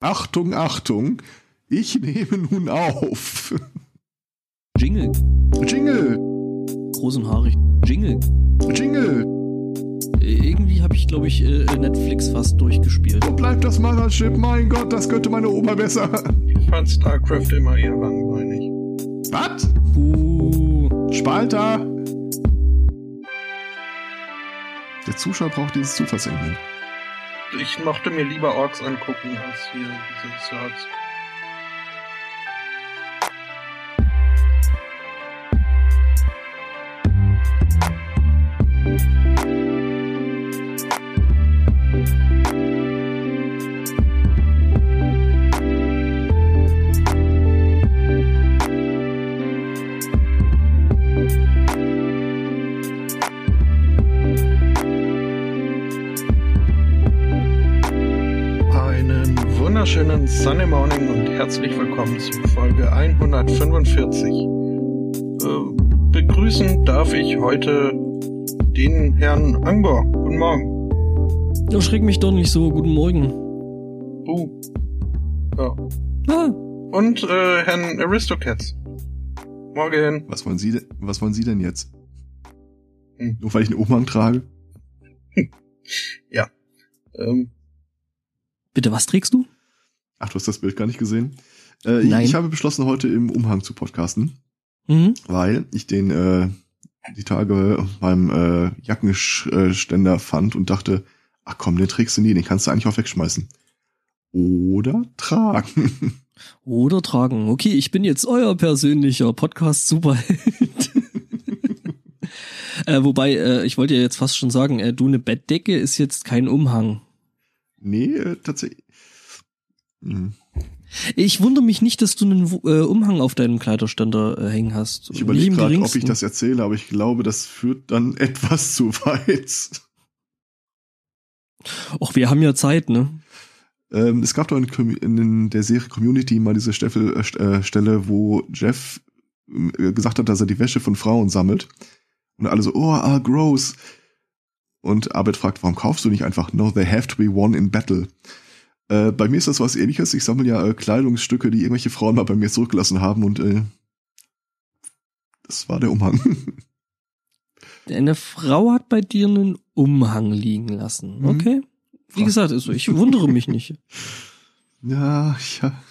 Achtung, Achtung, ich nehme nun auf. Jingle. Jingle, Groß und haarig. Jingle. Jingle. Irgendwie habe ich, glaube ich, äh, Netflix fast durchgespielt. Wo bleibt das Mothership? Mein Gott, das könnte meine Oma besser. Ich fand StarCraft immer eher langweilig. Was? Uh, Spalter. Der Zuschauer braucht dieses Zufallselement. Ich mochte mir lieber Orks angucken als hier diese Zergs. Einen heute den Herrn Angbor. Guten Morgen. erschreck mich doch nicht so. Guten Morgen. Uh. Ja. Ah, Und äh, Herrn Aristocats. Morgen. Was wollen Sie, denn- was wollen Sie denn jetzt? Hm. Nur weil ich einen Umhang trage? Ähm, bitte, was trägst du? Ach, du hast das Bild gar nicht gesehen? Äh, Nein. Ich habe beschlossen, heute im Umhang zu podcasten, Mhm. weil ich den äh, die Tage beim äh, Jackenständer fand und dachte, ach komm, den trägst du nie, den kannst du eigentlich auch wegschmeißen. Oder tragen. Oder tragen. Okay, ich bin jetzt euer persönlicher Podcast-Superheld. äh, wobei, äh, ich wollte ja jetzt fast schon sagen, äh, du, eine Bettdecke ist jetzt kein Umhang. nee, äh, tatsächlich. Hm. Ich wundere mich nicht, dass du einen äh, Umhang auf deinem Kleiderständer äh, hängen hast. Ich überlege gerade, ob ich das erzähle, aber ich glaube, das führt dann etwas zu weit. Och, wir haben ja Zeit, ne? Ähm, es gab doch in, in der Serie Community mal diese Steffel, äh, äh, Stelle, wo Jeff äh, gesagt hat, dass er die Wäsche von Frauen sammelt. Und alle so, oh, ah, gross. Und Abed fragt, warum kaufst du nicht einfach? No, they have to be won in battle. Äh, bei mir ist das was ähnliches. Ich sammle ja äh, Kleidungsstücke, die irgendwelche Frauen mal bei mir zurückgelassen haben und äh, das war der Umhang. Eine Frau hat bei dir einen Umhang liegen lassen. Mhm. Okay. Wie gesagt, also ich wundere mich nicht. ja, ja.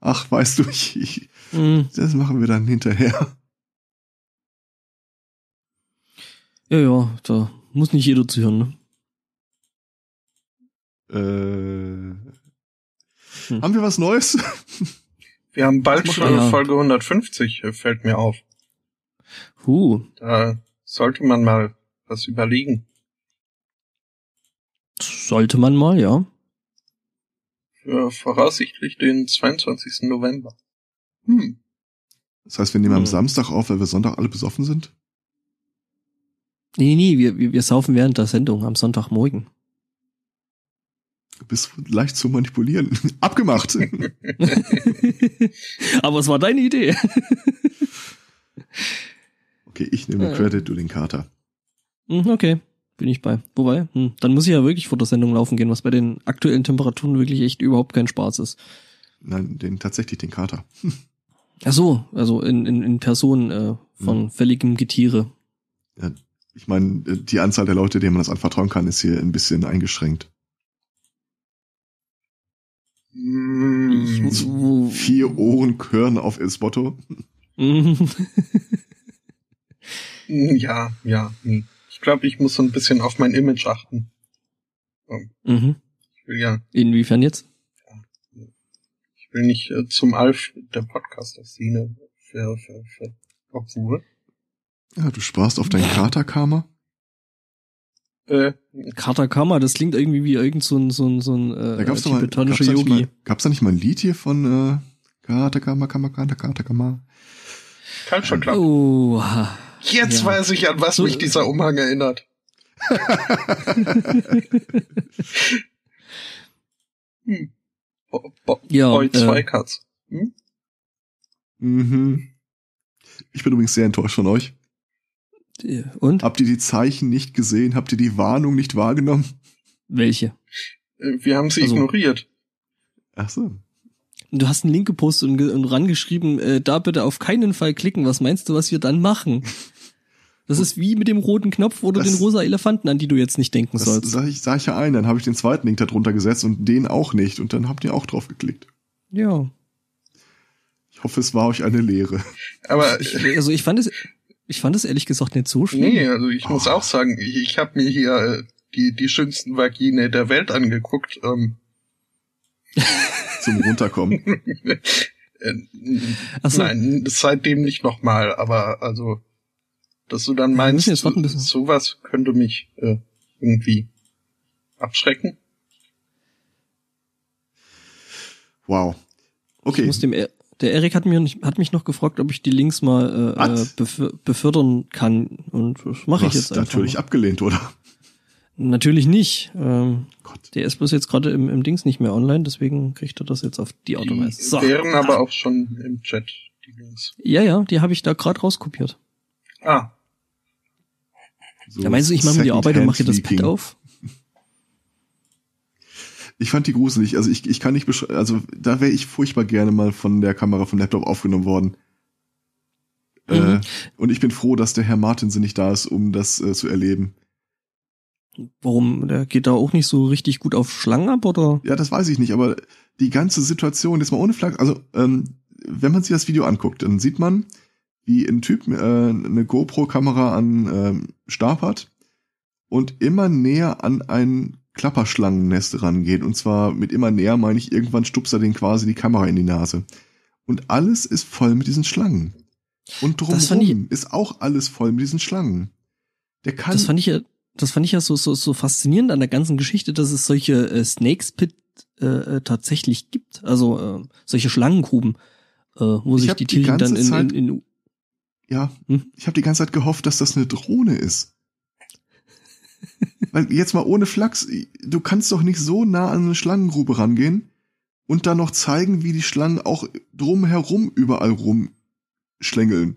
Ach, weißt du, ich, ich, Mhm. das machen wir dann hinterher. Ja, ja, da muss nicht jeder zuhören, ne? Hm. Haben wir was Neues? wir haben bald schon ja. Folge 150, äh, fällt mir auf. Huh. Da sollte man mal was überlegen. Sollte man mal, ja. Für voraussichtlich den 22. November. Hm. Das heißt, wir nehmen am Hm. Samstag auf, weil wir Sonntag alle besoffen sind? Nee, nee, wir, wir, wir saufen während der Sendung am Sonntagmorgen. Du bist leicht zu manipulieren. Abgemacht. Aber es war deine Idee. Okay, ich nehme den. Credit, du den Kater. Hm, okay, bin ich bei. Wobei, hm, dann muss ich ja wirklich vor der Sendung laufen gehen, was bei den aktuellen Temperaturen wirklich echt überhaupt kein Spaß ist. Nein, den tatsächlich den Kater. Ach so, also in, in, in Person äh, von fälligem Getiere. Ja, ich meine, äh, die Anzahl der Leute, denen man das anvertrauen kann, ist hier ein bisschen eingeschränkt. Ich- wo- Vier Ohren Körn auf El Spotto. Mhm. Ja, ja. hm. Ich glaube, ich muss so ein bisschen auf mein Image achten. mhm. Ich will ja, Inwiefern jetzt? ich will nicht äh, zum Alf der Podcaster-Szene für, für, für, obwohl, Ja, du sparst auf dein Katerkarma. Äh, Katakama, das klingt irgendwie wie irgend so ein, so ein, so ein äh, Da gab's doch mal, gab's tibetanischer da nicht Yogi. mal, gab's da nicht mal ein Lied hier von äh, Katakama, Kama, Kata, Katakama? Culture Club. Oh, Jetzt ja. weiß ich, an was So- mich dieser Umhang erinnert. hm. Bo Bo Ja, Boy äh, zwei Cuts. Hm? Mhm. Ich bin übrigens sehr enttäuscht von euch. Und? Habt ihr die Zeichen nicht gesehen? Habt ihr die Warnung nicht wahrgenommen? Welche? Äh, Wir haben sie Also- ignoriert. Ach so. Du hast einen Link gepostet und, ge- und rangeschrieben, äh, da bitte auf keinen Fall klicken. Was meinst du, was wir dann machen? Das ist wie mit dem roten Knopf oder Das- den rosa Elefanten, an die du jetzt nicht denken Das sollst. sag ich, sag ich ja ein, dann habe ich den zweiten Link da drunter gesetzt und den auch nicht. Und dann habt ihr auch drauf geklickt. Ja. Ich hoffe, es war euch eine Lehre. Aber Ich, also ich fand es, ich fand es ehrlich gesagt nicht so schlimm. nee, also ich muss auch sagen, ich, ich habe mir hier äh, die, die schönsten Vagine der Welt angeguckt. Ähm, Zum Runterkommen. äh, Ach so. Nein, seitdem nicht nochmal, aber also, dass du dann meinst, jetzt warten, bis- sowas könnte mich äh, irgendwie abschrecken. Wow. Ich Okay. muss dem, Er- der Erik hat, mir, nicht- hat mich noch gefragt, ob ich die Links mal äh, äh, befö- befördern kann. Und das mache ich jetzt einfach. natürlich mal. abgelehnt, oder? Natürlich nicht. Ähm, Gott. der ist bloß jetzt gerade im, im Dings nicht mehr online, deswegen kriegt er das jetzt auf die Art und Die Weise. So. wären aber auch schon im Chat, die Links. Ja, ja, die habe ich da gerade rauskopiert. Ah, So Ja, meinst du, ich mache mir die Arbeit und mache hier das Pad auf? Ich fand die gruselig. Also ich, ich kann nicht beschreiben, also da wäre ich furchtbar gerne mal von der Kamera vom Laptop aufgenommen worden. Mhm. Äh, und ich bin froh, dass der Herr Martinsen nicht da ist, um das äh, zu erleben. Warum? Der geht da auch nicht so richtig gut auf Schlangen ab, oder? Ja, das weiß ich nicht, aber die ganze Situation, jetzt mal ohne Flagge, also ähm, wenn man sich das Video anguckt, dann sieht man, wie ein Typ äh, eine GoPro-Kamera an ähm, Stab hat und immer näher an ein Klapperschlangennest rangeht. Und zwar mit immer näher meine ich, irgendwann stupst er den quasi die Kamera in die Nase. Und alles ist voll mit diesen Schlangen. Und drumherum ist auch alles voll mit diesen Schlangen. Der kann Das fand ich ja, das fand ich ja so, so, so faszinierend an der ganzen Geschichte, dass es solche äh, Snakes Pit äh, äh, tatsächlich gibt. Also äh, solche Schlangeнгruben, äh, wo Ich sich die Tierchen dann in, in, Zeit- in Ja, Hm? ich habe die ganze Zeit gehofft, dass das eine Drohne ist. Weil jetzt mal ohne Flachs, du kannst doch nicht so nah an eine Schlangengrube rangehen und dann noch zeigen, wie die Schlangen auch drumherum überall rumschlängeln.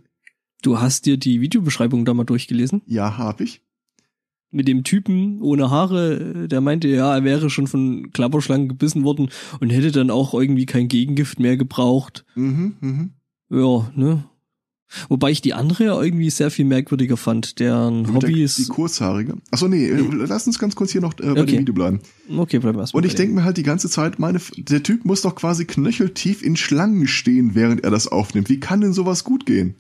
Du hast dir die Videobeschreibung da mal durchgelesen? Ja, hab ich. Mit dem Typen ohne Haare, der meinte, ja, er wäre schon von Klapperschlangen gebissen worden und hätte dann auch irgendwie kein Gegengift mehr gebraucht. Mhm, mhm. Ja, ne? Wobei ich die andere ja irgendwie sehr viel merkwürdiger fand. Deren Mit Hobby der, ist. die kurzhaarige. Achso, nee, äh, lass uns ganz kurz hier noch äh, bei Okay. dem Video bleiben. Okay, bleiben wir erstmal. Und ich bei denke mir halt die ganze Zeit, meine, der Typ muss doch quasi knöcheltief in Schlangen stehen, während er das aufnimmt. Wie kann denn sowas gut gehen?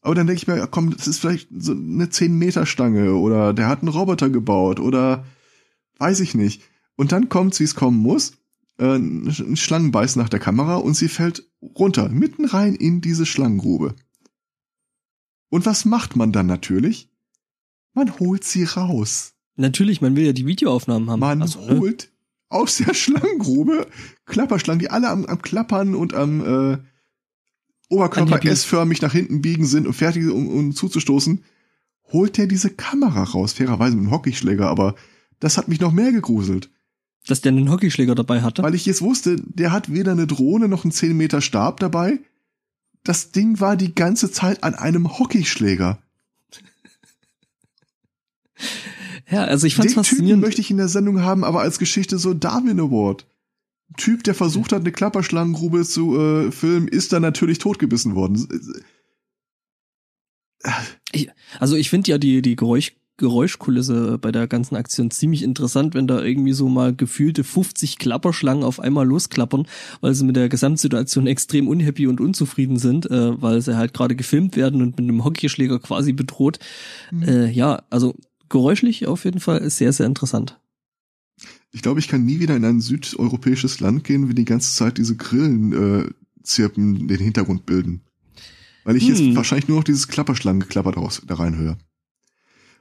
Aber dann denke ich mir, komm, das ist vielleicht so eine 10-Meter-Stange oder der hat einen Roboter gebaut oder weiß ich nicht. Und dann kommt's, wie es kommen muss. Äh, ein Schlangenbeiß nach der Kamera und sie fällt runter, mitten rein in diese Schlangengrube. Und was macht man dann natürlich? Man holt sie raus. Natürlich, man will ja die Videoaufnahmen haben. Man Also, ne? holt aus der Schlangengrube Klapperschlangen, die alle am, am Klappern und am äh, Oberkörper. S-förmig nach hinten biegen sind und fertig, um, um zuzustoßen, holt er diese Kamera raus. Fairerweise mit einem Hockeyschläger, aber das hat mich noch mehr gegruselt. Dass der einen Hockeyschläger dabei hatte. Weil ich jetzt wusste, der hat weder eine Drohne noch einen 10 Meter Stab dabei. Das Ding war die ganze Zeit an einem Hockeyschläger. Ja, also ich fand's Den Typen faszinierend. möchte ich in der Sendung haben, aber als Geschichte so Darwin Award. Typ, der versucht hat, eine Klapperschlangengrube zu äh, filmen, ist dann natürlich totgebissen worden. Also ich finde ja die, die Geräusch, Geräuschkulisse bei der ganzen Aktion ziemlich interessant, wenn da irgendwie so mal gefühlte 50 Klapperschlangen auf einmal losklappern, weil sie mit der Gesamtsituation extrem unhappy und unzufrieden sind, äh, weil sie halt gerade gefilmt werden und mit einem Hockeyschläger quasi bedroht. Mhm. Äh, ja, also geräuschlich auf jeden Fall sehr, sehr interessant. Ich glaube, ich kann nie wieder in ein südeuropäisches Land gehen, wenn die ganze Zeit diese Grillen äh, zirpen den Hintergrund bilden. Weil ich Hm. jetzt wahrscheinlich nur noch dieses Klapperschlangengeklapper da reinhöre.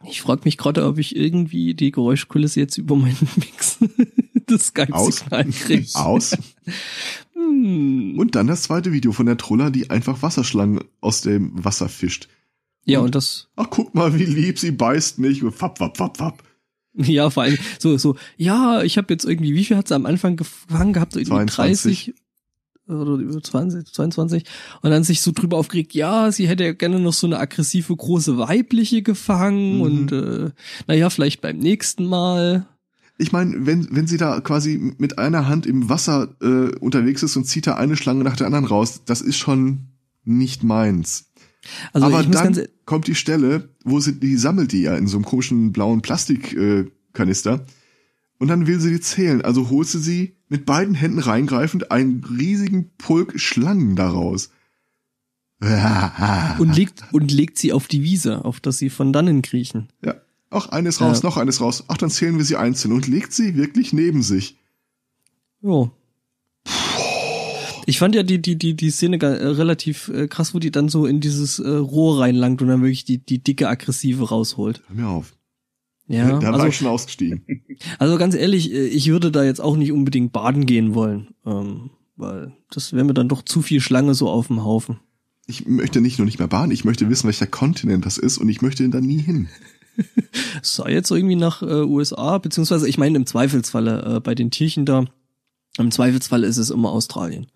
Ich frage mich gerade, ob ich irgendwie die Geräuschkulisse jetzt über meinen Mix des Skype-Signal kriege. Aus. Hm. Und dann das zweite Video von der Truller, die einfach Wasserschlangen aus dem Wasser fischt. ja, und- und das Ach, guck mal, wie lieb, sie beißt. Und Fapp, wapp, wapp, wapp. Ja, vor allem so, so, ja, ich habe jetzt irgendwie, wie viel hat sie am Anfang gefangen gehabt? Irgendwie 22. 30 oder über 20, 22 und dann sich so drüber aufgeregt, ja, sie hätte ja gerne noch so eine aggressive große weibliche gefangen Mhm. und äh, naja, vielleicht beim nächsten Mal. ich meine, wenn, wenn sie da quasi mit einer Hand im Wasser äh, unterwegs ist und zieht da eine Schlange nach der anderen raus, das ist schon nicht meins. Also Aber dann ganz, kommt die Stelle, wo sie, die sammelt die ja in so einem komischen blauen Plastikkanister. Äh, und dann will sie die zählen. Also holt sie sie mit beiden Händen reingreifend einen riesigen Pulk Schlangen daraus. und legt, und legt sie auf die Wiese, auf dass sie von dannen kriechen. Ja. Auch eines raus, Ja. noch eines raus. Ach, dann zählen wir sie einzeln und legt sie wirklich neben sich. Jo. Ich fand ja die, die, die, die Szene äh, relativ äh, krass, wo die dann so in dieses äh, Rohr reinlangt und dann wirklich die, die dicke Aggressive rausholt. Hör mir auf. Ja, da war also, ich schon ausgestiegen. also ganz ehrlich, äh, ich würde da jetzt auch nicht unbedingt baden gehen wollen, ähm, weil das wäre mir dann doch zu viel Schlange so auf dem Haufen. Ich möchte nicht nur nicht mehr baden, ich möchte wissen, welcher Kontinent das ist und ich möchte da nie hin. Es sei jetzt irgendwie nach äh, USA, beziehungsweise ich meine im Zweifelsfalle äh, bei den Tierchen da, im Zweifelsfalle ist es immer Australien.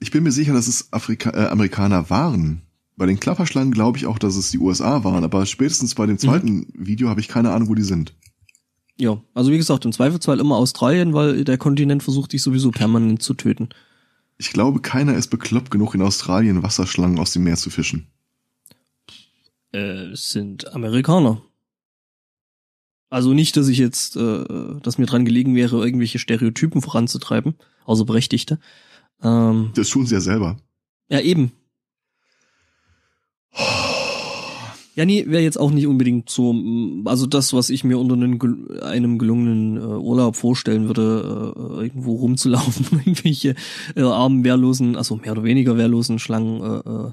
Ich bin mir sicher, dass es Afrika äh, Amerikaner waren. Bei den Klapperschlangen glaube ich auch, dass es die USA waren, aber spätestens bei dem zweiten Video habe ich keine Ahnung, wo die sind. Ja, also wie gesagt, im Zweifelsfall immer Australien, weil der Kontinent versucht dich sowieso permanent zu töten. Ich glaube, keiner ist bekloppt genug, in Australien Wasserschlangen aus dem Meer zu fischen. Äh, es sind Amerikaner. Also nicht, dass ich jetzt, äh, dass mir dran gelegen wäre, irgendwelche Stereotypen voranzutreiben, außer berechtigte. Ähm, Das tun sie ja selber. ja, eben. Ja, nee, wäre jetzt auch nicht unbedingt so, also das, was ich mir unter einem, einem gelungenen äh, Urlaub vorstellen würde, äh, irgendwo rumzulaufen, irgendwelche äh, armen, wehrlosen, also mehr oder weniger wehrlosen Schlangen äh, äh,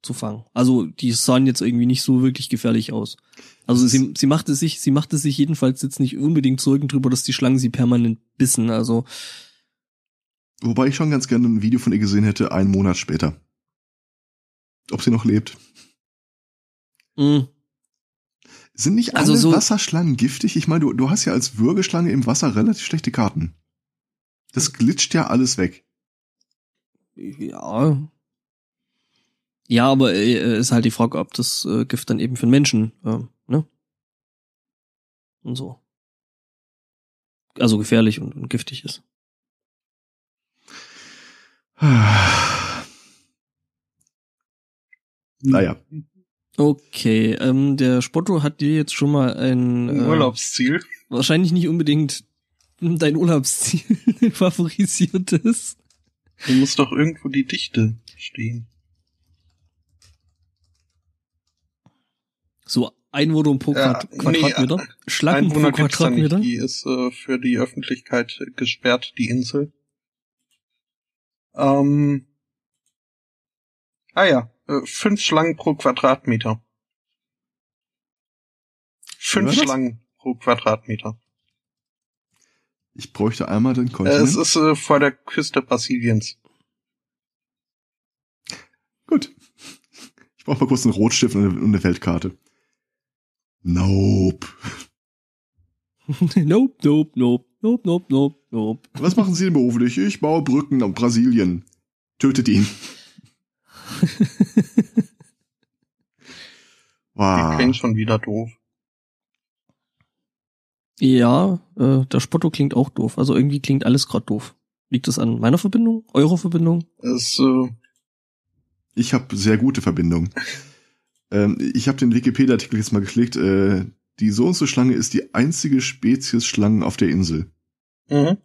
zu fangen. Also die sahen jetzt irgendwie nicht so wirklich gefährlich aus. Also sie, sie machte sich, sie machte sich jedenfalls jetzt nicht unbedingt Sorgen drüber, dass die Schlangen sie permanent bissen. Also Wobei ich schon ganz gerne ein Video von ihr gesehen hätte, einen Monat später. Ob sie noch lebt. mh, Sind nicht alle Also so- Wasserschlangen giftig? Ich meine, du, du hast ja als Würgeschlange im Wasser relativ schlechte Karten. Das glitscht ja alles weg. Ja. Ja, aber äh, ist halt die Frage, ob das äh, Gift dann eben für den Menschen, äh, ne? Und so. Also gefährlich und, und giftig ist. Naja. Okay, ähm, der Spotto hat dir jetzt schon mal ein Ein äh, Urlaubsziel. wahrscheinlich nicht unbedingt dein Urlaubsziel favorisiertes. Da muss doch irgendwo die Dichte stehen. So Einwohner pro Ja, Quad nee, Quadratmeter. Schlangen pro. Quadratmeter. Die ist äh, für die Öffentlichkeit gesperrt, die Insel. Ähm, ah ja, äh, fünf Schlangen pro Quadratmeter. Fünf? Schlangen pro Quadratmeter. Ich bräuchte einmal den Äh, Kontinent. es ist äh, vor der Küste Brasiliens. Gut. Ich brauche mal kurz einen Rotstift und eine, und eine Weltkarte. Nope. nope, nope, nope, nope, nope, nope, nope. Was machen Sie denn beruflich? Ich baue Brücken auf Brasilien. Tötet ihn. Die Wow. klingt schon wieder doof. Ja, äh, der Spotto klingt auch doof. Also irgendwie klingt alles gerade doof. Liegt das an meiner Verbindung? Eurer Verbindung? Es, äh, Ich habe sehr gute Verbindungen. ähm, ich habe den Wikipedia-Artikel jetzt mal geklickt. Äh, die so und so Schlange ist die einzige Spezies Schlangen auf der Insel. mhm.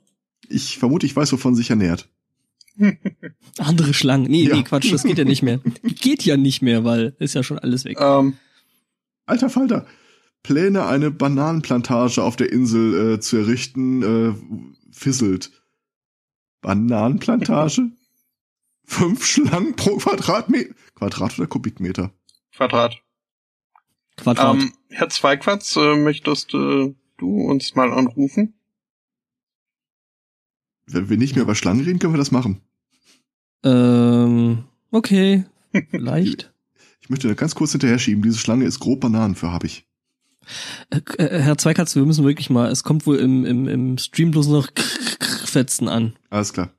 Ich vermute, ich weiß, wovon sie sich ernährt. Andere Schlangen. Nee, Ja. nee, Quatsch, das geht ja nicht mehr. Geht ja nicht mehr, weil ist ja schon alles weg. ähm, Alter Falter. Pläne, eine Bananenplantage auf der Insel äh, zu errichten, äh, fisselt. Bananenplantage? Fünf Schlangen pro Quadratmeter. Quadrat oder Kubikmeter? Quadrat. Quadrat. Ähm, Herr Zweigwatz, äh, möchtest äh, du uns mal anrufen? Wenn wir nicht mehr über Schlangen reden, können wir das machen. Ähm, okay. Vielleicht. Ich möchte da ganz kurz hinterher schieben. Diese Schlange ist grob Bananen für hab ich. Äh, äh, Herr Zweikatz, wir müssen wirklich mal, es kommt wohl im, im, im Stream bloß noch Fetzen an. Alles klar.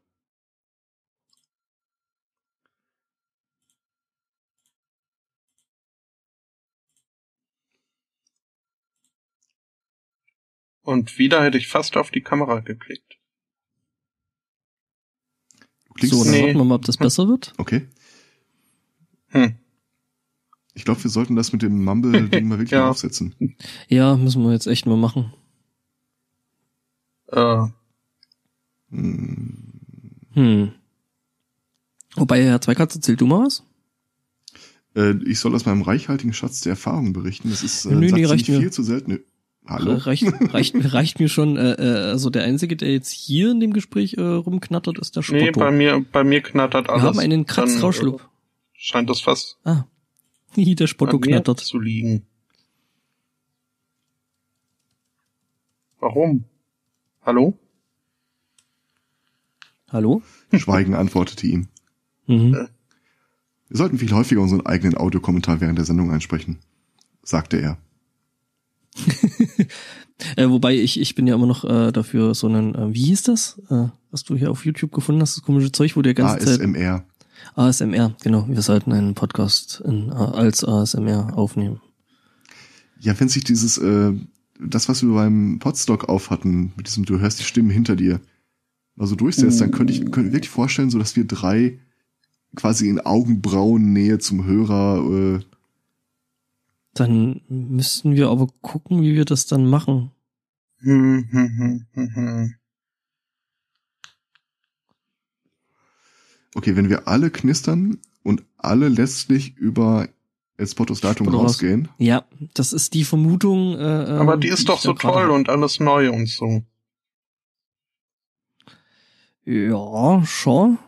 Und wieder hätte ich fast auf die Kamera geklickt. Klingst- So, dann Nee. warten wir mal, ob das besser wird. Okay. Hm. Ich glaube, wir sollten das mit dem Mumble-Ding mal wirklich Ja. mal aufsetzen. Ja, müssen wir jetzt echt mal machen. Äh, Hm, Hm. Wobei, Herr Zweikatz, erzähl du mal was? Äh, ich soll aus meinem reichhaltigen Schatz der Erfahrung berichten. Das ist äh, Nö, nee, ich mir. viel zu selten. Hallo? Reicht, reicht, reicht mir schon, äh, äh, also der Einzige, der jetzt hier in dem Gespräch äh, rumknattert, ist der nee, Spotto. bei mir, bei mir knattert wir alles. haben einen Kratzrauschlup. äh, Scheint das fast Ah. Der Spotto knattert. zu liegen. Warum? Hallo? Hallo? Schweigen antwortete ihm. Mhm. Wir sollten viel häufiger unseren eigenen Audiokommentar während der Sendung einsprechen, sagte er. Äh, wobei ich, ich bin ja immer noch äh, dafür so einen, äh, wie hieß das? Äh, was du hier auf YouTube gefunden hast, das komische Zeug, wo der ganze Zeit ASMR. ASMR, genau. Wir sollten einen Podcast in, äh, als ASMR aufnehmen. Ja, wenn sich dieses, äh, das, was wir beim Podstock auf hatten, mit diesem, du hörst die Stimmen hinter dir, mal so durchsetzt, dann könnte ich, könnte ich wirklich vorstellen, so dass wir drei quasi in Augenbrauennähe zum Hörer, äh, Dann müssten wir aber gucken, wie wir das dann machen. Hm, hm, hm, hm, hm. okay, wenn wir alle knistern und alle letztlich über Espotos Leitung was? rausgehen, Ja, das ist die Vermutung. Äh, Aber ähm, die ist doch so toll und alles neu und so. Ja, schon.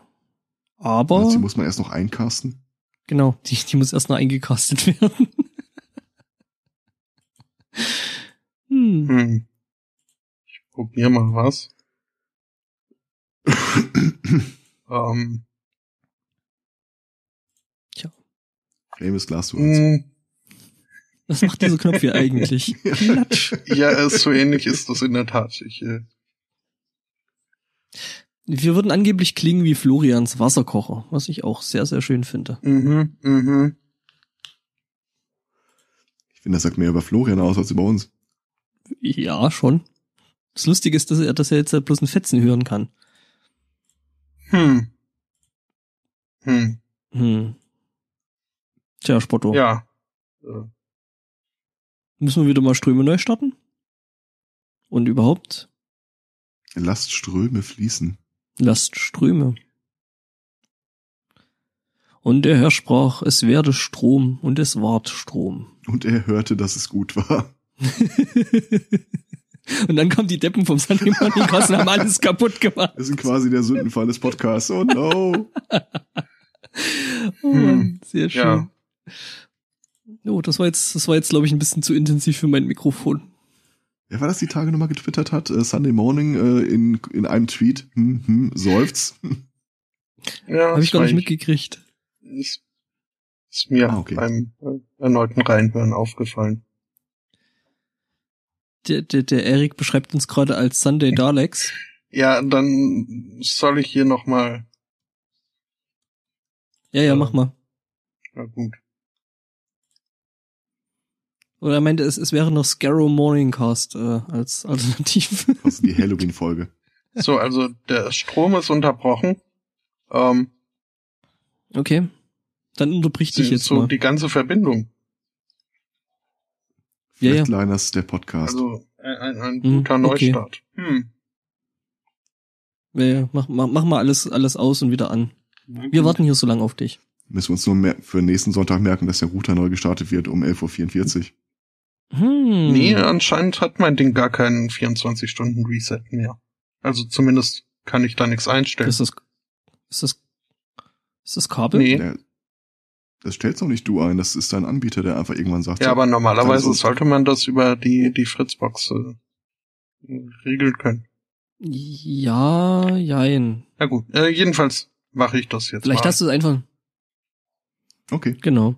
Aber also die muss man erst noch eincasten. genau, die, die muss erst noch eingecastet werden. hm. Hm. Probier mal was. Ähm, Famous Glass du hm, Was macht dieser Knopf hier eigentlich? Klatsch. ja, so ähnlich ist das in der Tat. Ich, äh, Wir würden angeblich klingen wie Florians Wasserkocher, was ich auch sehr, sehr schön finde. mhm, mhm. Ich finde, das sagt mehr über Florian aus als über uns. Ja, schon. Das Lustige ist, dass er, dass er jetzt halt bloß ein Fetzen hören kann. Hm. Hm. Hm. Tja, Spotto. Ja. Äh, Müssen wir wieder mal Ströme neu starten? Und überhaupt, Lasst Ströme fließen. lasst Ströme. Und der Herr sprach, es werde Strom, und es ward Strom. Und er hörte, dass es gut war. und dann kommen die Deppen vom Sunday Morning Cast und haben alles kaputt gemacht. Wir sind quasi der Sündenfall des Podcasts. Oh no. Oh Hm. Mann, sehr schön. Ja. Oh, das war jetzt, das war jetzt, glaube ich, ein bisschen zu intensiv für mein Mikrofon. Wer war das die Tage nochmal getwittert hat? Äh, Sunday Morning äh, in, in einem Tweet. Hm, hm, seufzt. ja Habe ich das gar nicht mitgekriegt. Ist, ist mir Ah, okay. beim äh, erneuten Reinhören aufgefallen. Der, der, der Erik beschreibt uns gerade als Sunday Daleks. Ja, dann soll ich hier nochmal. Ja, ja, mach mal. Na gut. Oder er meinte, es, es wäre noch Scarrow Morningcast äh, als Alternative. Also die Halloween-Folge. So, also der Strom ist unterbrochen. Ähm, Okay. Dann unterbrich dich jetzt so mal. die ganze Verbindung. Ja, ja. Flatliners, der Podcast. Also ein, ein, ein Hm, guter okay. Neustart. Hm. Ja, ja, mach, mach, mach mal alles, alles aus und wieder an. Wir warten hier so lange auf dich. Müssen wir uns nur für nächsten Sonntag merken, dass der Router neu gestartet wird um 11.44 Uhr. Hm. Nee, anscheinend hat mein Ding gar keinen 24-Stunden-Reset mehr. Also zumindest kann ich da nichts einstellen. Ist das, ist das, ist das Kabel? Nee. Das stellst doch nicht du ein, das ist dein Anbieter, der einfach irgendwann sagt, Ja, so, aber normalerweise sollte man das über die, die Fritzbox äh, regeln können. Ja, jein. Na gut, äh, jedenfalls mache ich das jetzt Vielleicht mal. hast du es einfach, okay, genau.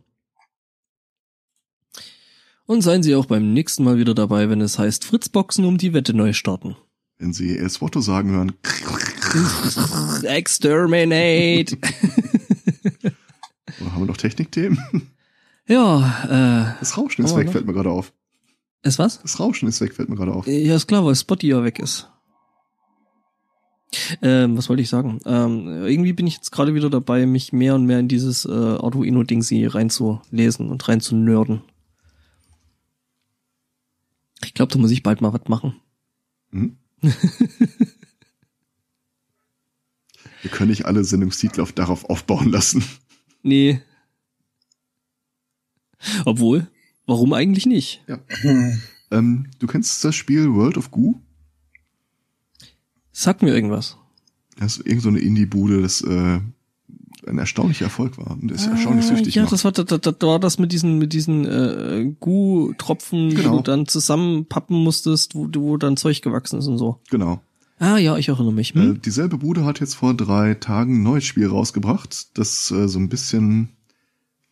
Und seien Sie auch beim nächsten Mal wieder dabei, wenn es heißt Fritzboxen um die Wette neu starten. wenn sie El Swotto sagen hören, Exterminate! haben wir noch Technikthemen? ja, äh, Das Rauschen ist weg, noch- fällt mir gerade auf. Es was? Das Rauschen ist weg, fällt mir gerade auf. Ja, ist klar, weil Spotty ja weg ist. Ähm, was wollte ich sagen? Ähm, irgendwie bin ich jetzt gerade wieder dabei, mich mehr und mehr in dieses äh, Arduino-Ding reinzulesen und reinzunörden. Ich glaube, da muss ich bald mal was machen. Hm? Wir können nicht alle Sendungstitel auf, darauf aufbauen lassen. Nee. Obwohl, warum eigentlich nicht? Ja. Ähm, du kennst das Spiel World of Goo? Sag mir irgendwas. Das ist irgend so eine Indie-Bude, das äh, ein erstaunlicher Erfolg war. Und das ist erstaunlich süchtig Ja, macht. das war, da, da, da war das mit diesen, mit diesen äh, Gu-Tropfen, die Genau. du dann zusammenpappen musstest, wo, wo dann Zeug gewachsen ist und so. Genau. Ah ja, ich erinnere mich. Äh, Hm? dieselbe Bude hat jetzt vor drei Tagen ein neues Spiel rausgebracht, das äh, so ein bisschen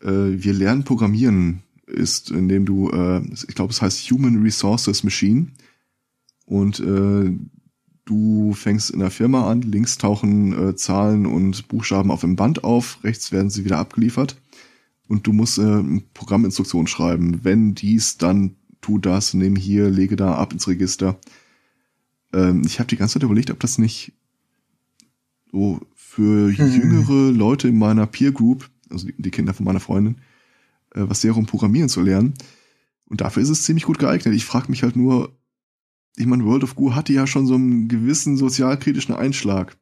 äh, wir lernen Programmieren ist, indem du, äh, ich glaube, es heißt Human Resources Machine und äh, du fängst in der Firma an, links tauchen äh, Zahlen und Buchstaben auf dem Band auf, rechts werden sie wieder abgeliefert und du musst äh, eine Programminstruktion schreiben. Wenn dies, dann tu das, nimm hier, lege da ab ins Register. Ähm, ich habe die ganze Zeit überlegt, ob das nicht so für Hm. jüngere Leute in meiner Peer Group, also die, Kinder von meiner Freundin, äh, was wäre, um Programmieren zu lernen. Und dafür ist es ziemlich gut geeignet. Ich frage mich halt nur, ich meine, World of Goo hatte ja schon so einen gewissen sozialkritischen Einschlag.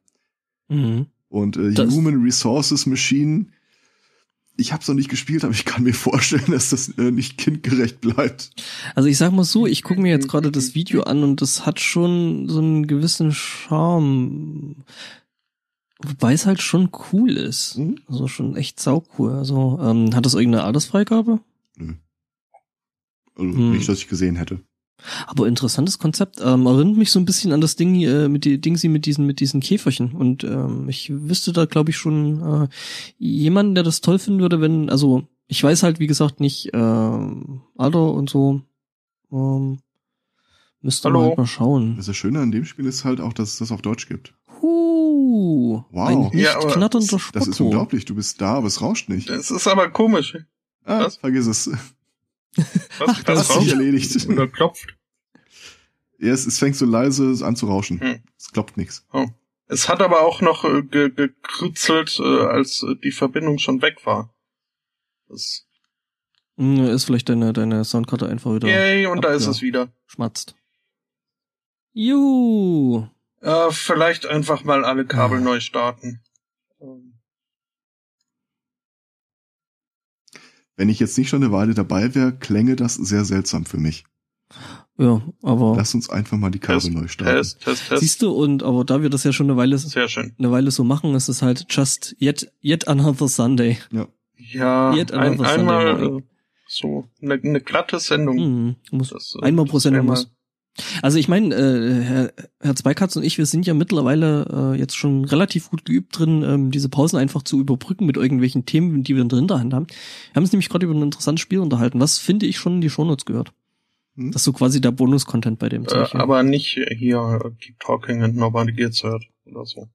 Mhm. Und äh, Das- Human Resources Machine, ich habe es noch nicht gespielt, aber ich kann mir vorstellen, dass das äh, nicht kindgerecht bleibt. Also ich sag mal so, ich gucke mir jetzt gerade das Video an und das hat schon so einen gewissen Charme. Wobei es halt schon cool ist. Mhm. Also schon echt saucool. Also, ähm, hat das irgendeine Altersfreigabe? Also Hm. nicht, dass ich gesehen hätte. Aber interessantes Konzept. Ähm, erinnert mich so ein bisschen an das Ding äh, mit die Dingsy mit diesen mit diesen Käferchen. Und ähm, ich wüsste da, glaube ich, schon äh, jemanden, der das toll finden würde, wenn, also ich weiß halt, wie gesagt, nicht ähm, Alter und so. Ähm, müsste man halt mal schauen. Das Schöne an dem Spiel ist halt auch, dass es das auf Deutsch gibt. Huh, Wow. ein nicht Ja, aber knatternder Spotto. Das ist unglaublich. Du bist da, aber es rauscht nicht. Das ist aber komisch. Ah, Was? vergiss es. Was, Ach, das rauscht erledigt. oder klopft? Ja, es, es fängt so leise an zu rauschen. Hm. Es klopft nichts. Es hat aber auch noch äh, ge gekritzelt, äh, als äh, die Verbindung schon weg war. Das Hm, Ist vielleicht deine, deine Soundkarte einfach wieder Yay, und da ist es wieder. schmatzt. Juhu. Äh, vielleicht einfach mal alle Kabel Ah. neu starten. Wenn ich jetzt nicht schon eine Weile dabei wäre, klänge das sehr seltsam für mich. Ja, aber Lass uns einfach mal die Kabel Test, neu starten. Test, Test, Test. siehst du, und aber da wir das ja schon eine Weile Sehr schön. eine Weile so machen, ist es halt just yet yet another Sunday. Ja, Yet ein, another Sunday einmal morning. äh, so eine, eine glatte Sendung. Mhm, muss Das, äh, einmal pro Sendung muss. Also ich meine, äh, Herr, Herr Zweikatz und ich, wir sind ja mittlerweile äh, jetzt schon relativ gut geübt drin, ähm, diese Pausen einfach zu überbrücken mit irgendwelchen Themen, die wir in der Hinterhand haben. Wir haben uns nämlich gerade über ein interessantes Spiel unterhalten, was finde ich schon in die Shownotes gehört. Hm? Das ist so quasi der Bonus-Content bei dem Äh, Zeug. hier. aber nicht hier Keep Talking and Nobody Gets Hurt oder so.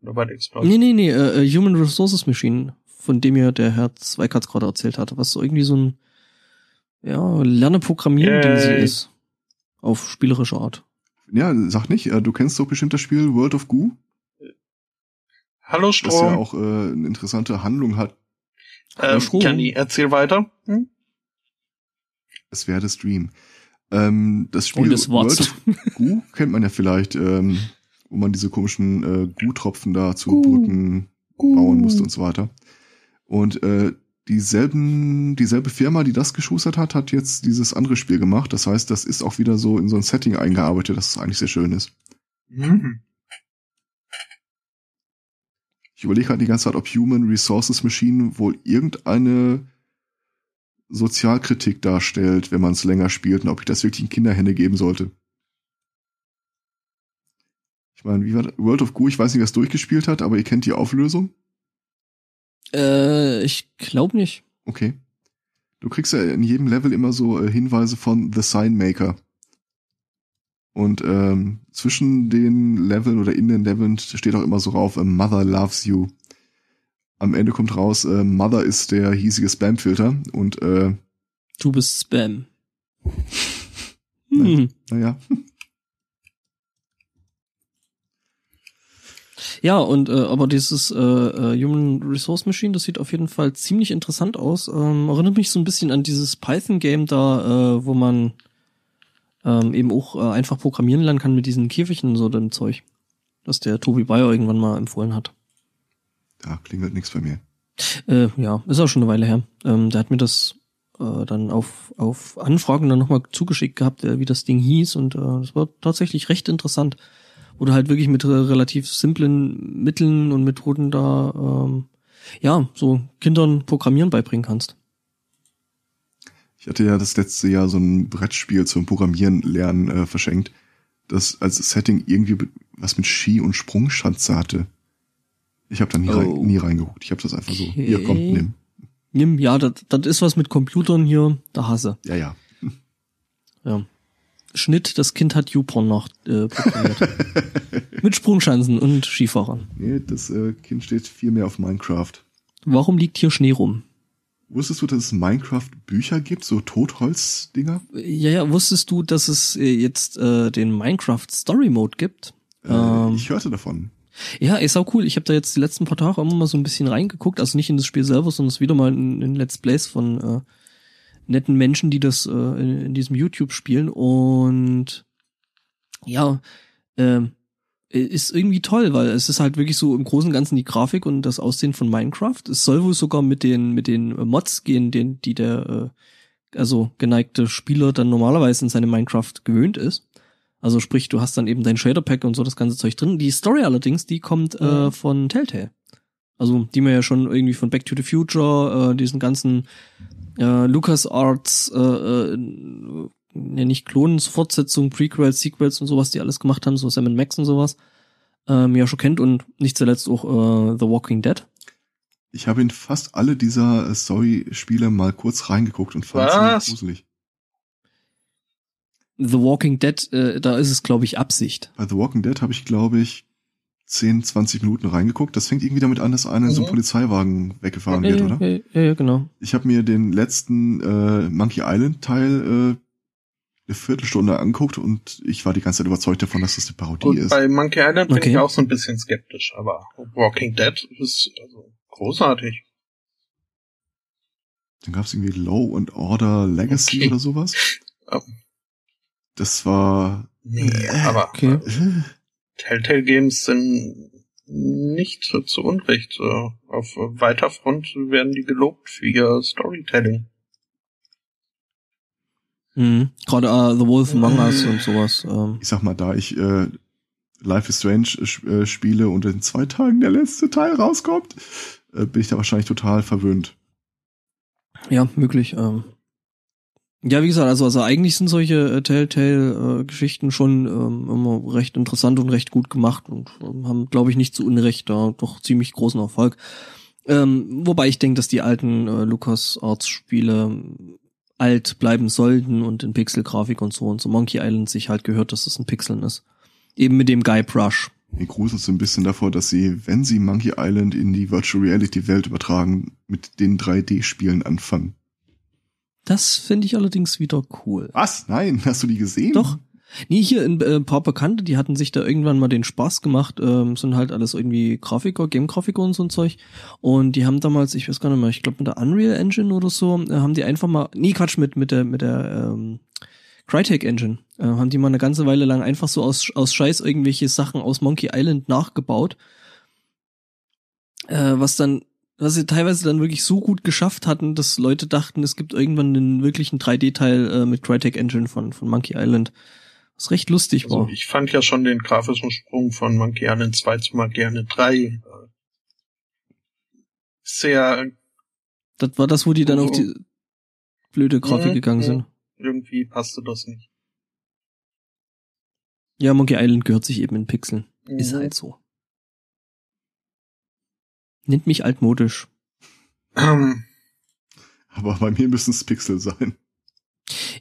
Nobody Explodes. Nee, nee, nee, äh, äh, Human Resources Machine, von dem ja der Herr Zweikatz gerade erzählt hatte, was so irgendwie so ein ja, Lerne-Programmieren-Ding sie ist. Auf spielerische Art. Ja, sag nicht, äh, du kennst doch bestimmt das Spiel World of Goo, Hallo das ja Strom. auch äh, eine interessante Handlung hat. ähm, Strom. Kenny, erzähl weiter. Hm? Es wäre das Dream. Ähm, das Spiel Und das World of Goo kennt man ja vielleicht, ähm, wo man diese komischen äh, Goo-Tropfen da zu Goo. Brücken bauen musste und so weiter. Und äh, dieselben, dieselbe Firma, die das geschustert hat, hat jetzt dieses andere Spiel gemacht. Das heißt, das ist auch wieder so in so ein Setting eingearbeitet, das eigentlich sehr schön ist. Mhm. Ich überlege halt die ganze Zeit, ob Human Resources Machine wohl irgendeine Sozialkritik darstellt, wenn man es länger spielt und ob ich das wirklich in Kinderhände geben sollte. Ich meine, wie war das? World of Goo, ich weiß nicht, wer es durchgespielt hat, aber ihr kennt die Auflösung? Äh, ich glaube nicht. Okay. Du kriegst ja in jedem Level immer so äh, Hinweise von The Sign Maker. Und ähm, zwischen den Leveln oder in den Leveln steht auch immer so rauf, äh, Mother loves you. Am Ende kommt raus, äh, Mother ist der hiesige Spamfilter und äh, Du bist Spam. Hm. Naja. Ja, und äh, aber dieses äh, äh, Human Resource Machine, das sieht auf jeden Fall ziemlich interessant aus. Ähm, erinnert mich so ein bisschen an dieses Python-Game da, äh, wo man ähm, eben auch äh, einfach programmieren lernen kann mit diesen Käfigchen und so dem Zeug, das der Tobi Bayer irgendwann mal empfohlen hat. Da klingelt nichts bei mir. Äh, ja, ist auch schon eine Weile her. Ähm, der hat mir das äh, dann auf, auf Anfragen dann nochmal zugeschickt gehabt, äh, wie das Ding hieß und äh, das war tatsächlich recht interessant. Wo du halt wirklich mit relativ simplen Mitteln und Methoden da ähm, ja so Kindern Programmieren beibringen kannst. Ich hatte ja das letzte Jahr so ein Brettspiel zum Programmieren lernen äh, verschenkt, das als Setting irgendwie was mit Ski und Sprungschanze hatte. Ich habe da nie, Oh. rein, nie reingeguckt. Ich habe das einfach so. Hier kommt, Okay. nimm. Nimm, ja, das das ist was mit Computern hier, da hasse. Ja, ja. Ja. Schnitt, das Kind hat YouPorn noch äh, programmiert. mit Sprungschanzen und Skifahrern. Nee, das äh, Kind steht viel mehr auf Minecraft. Warum liegt hier Schnee rum? Wusstest du, dass es Minecraft-Bücher gibt, so Totholz-Dinger? Ja, ja, wusstest du, dass es äh, jetzt äh, den Minecraft Story Mode gibt? Äh, Ähm. ich hörte davon. Ja, ist auch cool. Ich habe da jetzt die letzten paar Tage immer mal so ein bisschen reingeguckt, also nicht in das Spiel selber, sondern es wieder mal in, in Let's Plays von äh, netten Menschen, die das äh, in, in diesem YouTube spielen und ja, äh, ist irgendwie toll, weil es ist halt wirklich so im Großen und Ganzen die Grafik und das Aussehen von Minecraft. Es soll wohl sogar mit den mit den äh, Mods gehen, den die der äh, also geneigte Spieler dann normalerweise in seine Minecraft gewöhnt ist. Also sprich, du hast dann eben dein Shader Pack und so das ganze Zeug drin. Die Story allerdings, die kommt äh, Mhm. von Telltale. Also die man ja schon irgendwie von Back to the Future, äh, diesen ganzen äh, Lucas Arts, äh, äh, ja nicht Klonen, Fortsetzung, Prequels, Sequels und sowas, die alles gemacht haben, so Sam Max und sowas, ähm, ja schon kennt und nicht zuletzt auch äh, The Walking Dead. Ich habe in fast alle dieser äh, Story-Spiele mal kurz reingeguckt und fand es gruselig. The Walking Dead, äh, da ist es, glaube ich, Absicht. Bei The Walking Dead habe ich, glaube ich, 10, 20 Minuten reingeguckt. Das fängt irgendwie damit an, dass einer in so einem Mhm. Polizeiwagen weggefahren wird, ja, oder? Ja, ja, ja, genau. Ich habe mir den letzten äh, Monkey Island Teil äh, eine Viertelstunde angeguckt und ich war die ganze Zeit überzeugt davon, dass das eine Parodie Und ist. bei Monkey Island bin Okay. ich auch so ein bisschen skeptisch, aber Walking Dead ist also großartig. Dann gab es irgendwie Low and Order Legacy Okay. oder sowas. Oh. Das war Nee, aber Okay. äh, Telltale Games sind nicht zu Unrecht. äh, Auf weiter Front werden die gelobt für ihr Storytelling. Mhm. Gerade äh, The Wolf Among Us und sowas. Ähm, ich sag mal, da ich äh, Life is Strange äh, spiele und in zwei Tagen der letzte Teil rauskommt, äh, bin ich da wahrscheinlich total verwöhnt. ja, möglich. Ähm. Ja, wie gesagt, also, also eigentlich sind solche äh, Telltale-Geschichten schon ähm, immer recht interessant und recht gut gemacht und ähm, haben, glaube ich, nicht zu Unrecht da doch ziemlich großen Erfolg. Ähm, wobei ich denke, dass die alten äh, LucasArts-Spiele alt bleiben sollten und in Pixel-Grafik und so und so Monkey Island sich halt gehört, dass das ein Pixeln ist. Eben mit dem Guy Brush. Mir gruselt so ein bisschen davor, dass sie, wenn sie Monkey Island in die Virtual Reality Welt übertragen, mit den 3D-Spielen anfangen. Das finde ich allerdings wieder cool. Was? Nein, hast du die gesehen? Doch. Nee, hier ein äh, paar Bekannte, die hatten sich da irgendwann mal den Spaß gemacht, ähm, sind halt alles irgendwie Grafiker, Game-Grafiker und so ein Zeug. Und die haben damals, ich weiß gar nicht mehr, ich glaube mit der Unreal Engine oder so, äh, haben die einfach mal, nee, Quatsch, mit, mit der, mit der ähm, Crytek Engine, äh, haben die mal eine ganze Weile lang einfach so aus, aus Scheiß irgendwelche Sachen aus Monkey Island nachgebaut. Äh, was dann was sie teilweise dann wirklich so gut geschafft hatten, dass Leute dachten, es gibt irgendwann einen wirklichen 3D-Teil äh, mit Crytek Engine von, von Monkey Island. Was recht lustig Also war. ich fand ja schon den grafischen Sprung von Monkey Island 2 zu Monkey Island 3 äh, sehr Das war das, wo die dann Oh. auf die blöde Grafik Mhm, gegangen mhm. sind. irgendwie passte das nicht. Ja, Monkey Island gehört sich eben in Pixeln. Ist Mhm. halt so. Nennt mich altmodisch. Ähm, Aber bei mir müssen es Pixel sein.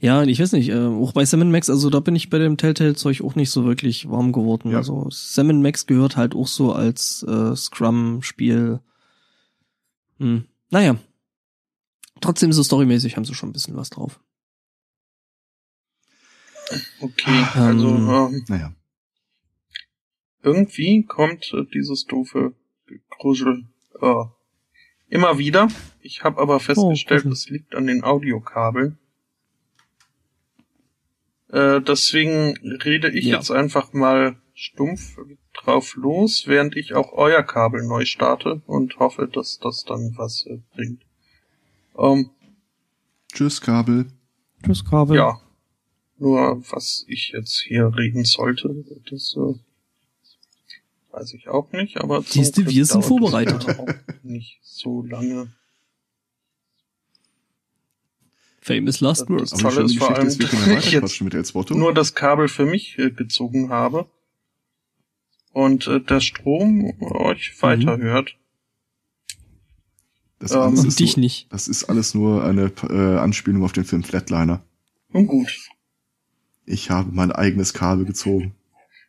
Ja, ich weiß nicht, äh, auch bei Sam Max, also da bin ich bei dem Telltale-Zeug auch nicht so wirklich warm geworden. Ja. Also Sam Max gehört halt auch so als äh, Scrum-Spiel. Hm. Naja. Trotzdem so storymäßig haben sie schon ein bisschen was drauf. Okay, also Ähm, ähm, Naja. irgendwie kommt äh, dieses doofe Gruschel äh, immer wieder. Ich habe aber festgestellt, Gruschel. es liegt an den Audiokabeln. Äh, deswegen rede ich Ja. jetzt einfach mal stumpf drauf los, während ich auch euer Kabel neu starte und hoffe, dass das dann was äh, bringt. Ähm, Tschüss, Kabel. Tschüss, Kabel. ja, nur was ich jetzt hier reden sollte, das äh, weiß ich auch nicht, aber zum Siehste, wir sind vorbereitet. nicht so lange. Famous Last Das- Words. schöne ist vor allem, dass ich Elsbotto. nur das Kabel für mich äh, gezogen habe und äh, der Strom euch weiterhört. Das, ähm, ist dich nur, nicht. das ist alles nur eine äh, Anspielung auf den Film Flatliner. Nun gut, Ich habe mein eigenes Kabel gezogen.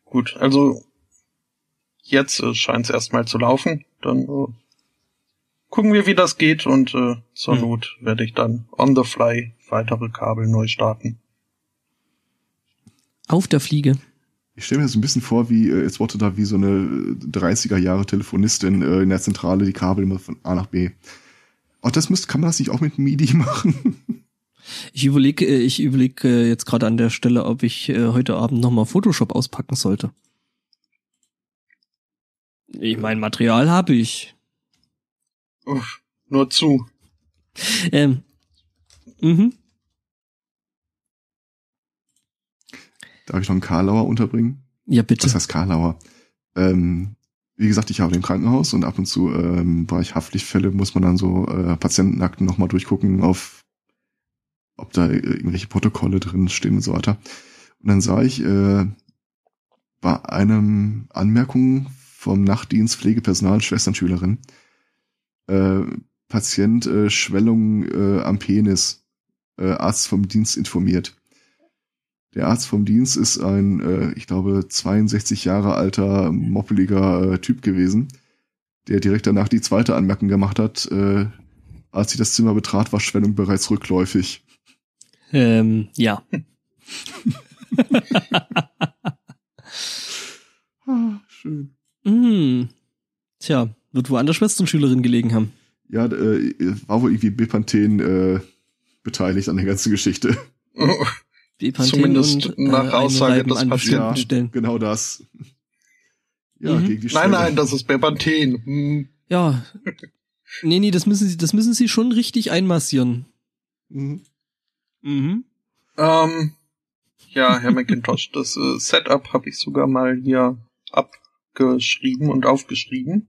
gut. Also jetzt äh, scheint es erstmal zu laufen. Dann äh, gucken wir, wie das geht und äh, zur Hm. Not werde ich dann on the fly weitere Kabel neu starten. Auf der Fliege. Ich stelle mir das ein bisschen vor, wie äh, Elsbotto da wie so eine äh, 30er Jahre Telefonistin äh, in der Zentrale die Kabel immer von A nach B. Auch das müsste, kann man das nicht auch mit MIDI machen? Ich überlege, äh, ich überlege äh, jetzt gerade an der Stelle, ob ich äh, heute Abend nochmal Photoshop auspacken sollte. Ich mein Material habe ich. Uff, nur zu. Ähm. Mhm. Darf ich noch einen Karlauer unterbringen? Ja, bitte. Was heißt Karlauer? Ähm, wie gesagt, ich arbeite im Krankenhaus und ab und zu ähm, im Bereich Haftpflichtfälle muss man dann so äh, Patientenakten nochmal durchgucken, auf ob da äh, irgendwelche Protokolle drin stehen und so weiter. Und dann sah ich äh, bei einem Anmerkung vom Nachtdienst Pflegepersonal, Schwesternschülerin, äh, Patient äh, Schwellung äh, am Penis, äh, Arzt vom Dienst informiert. Der Arzt vom Dienst ist ein, äh, ich glaube, 62 Jahre alter, moppeliger äh, Typ gewesen, der direkt danach die zweite Anmerkung gemacht hat, äh, als sie das Zimmer betrat, war Schwellung bereits rückläufig. Ähm, ja. Ah, schön. Hm. Tja, wird woanders Schwesternschülerin gelegen haben. Ja, äh, war wohl irgendwie Bepanthen äh, beteiligt an der ganzen Geschichte. Bepanthen Zumindest und, nach äh, Aussage des an bestimmten Patienten. Stellen. Genau das. Ja, Mhm. gegen die nein, Schwelle. nein, das ist Bepanthen. Hm. Ja. Nee, nee, das müssen sie, das müssen sie schon richtig einmassieren. Mhm. Mhm. Ähm, ja, Herr McIntosh, das äh, Setup habe ich sogar mal hier abgeschrieben und aufgeschrieben.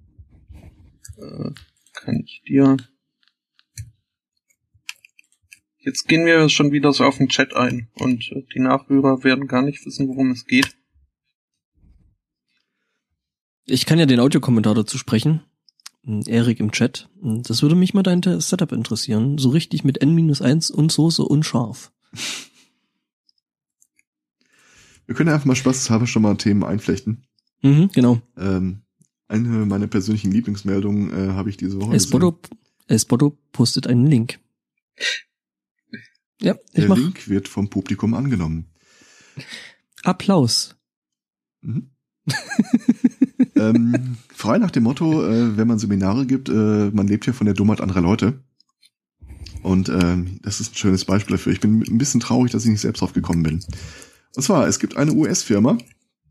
Äh, kann ich dir. Jetzt gehen wir schon wieder so auf den Chat ein und äh, die Nachhörer werden gar nicht wissen, worum es geht. Ich kann ja den Audiokommentar dazu sprechen. Hm, Erik im Chat. Hm, Das würde mich mal dein Setup interessieren. So richtig mit N-1 und Soße und scharf. Wir können einfach mal spaßeshalber schon mal Themen einflechten. Mhm, genau. Ähm, eine meiner persönlichen Lieblingsmeldungen äh, habe ich diese Woche. Espoto, Espoto postet einen Link. Ja, ich Der mach Link wird vom Publikum angenommen. Applaus. Mhm. ähm, frei nach dem Motto, äh, wenn man Seminare gibt, äh, man lebt ja von der Dummheit anderer Leute. Und ähm, das ist ein schönes Beispiel dafür. Ich bin ein bisschen traurig, dass ich nicht selbst drauf gekommen bin. Und zwar, es gibt eine US-Firma,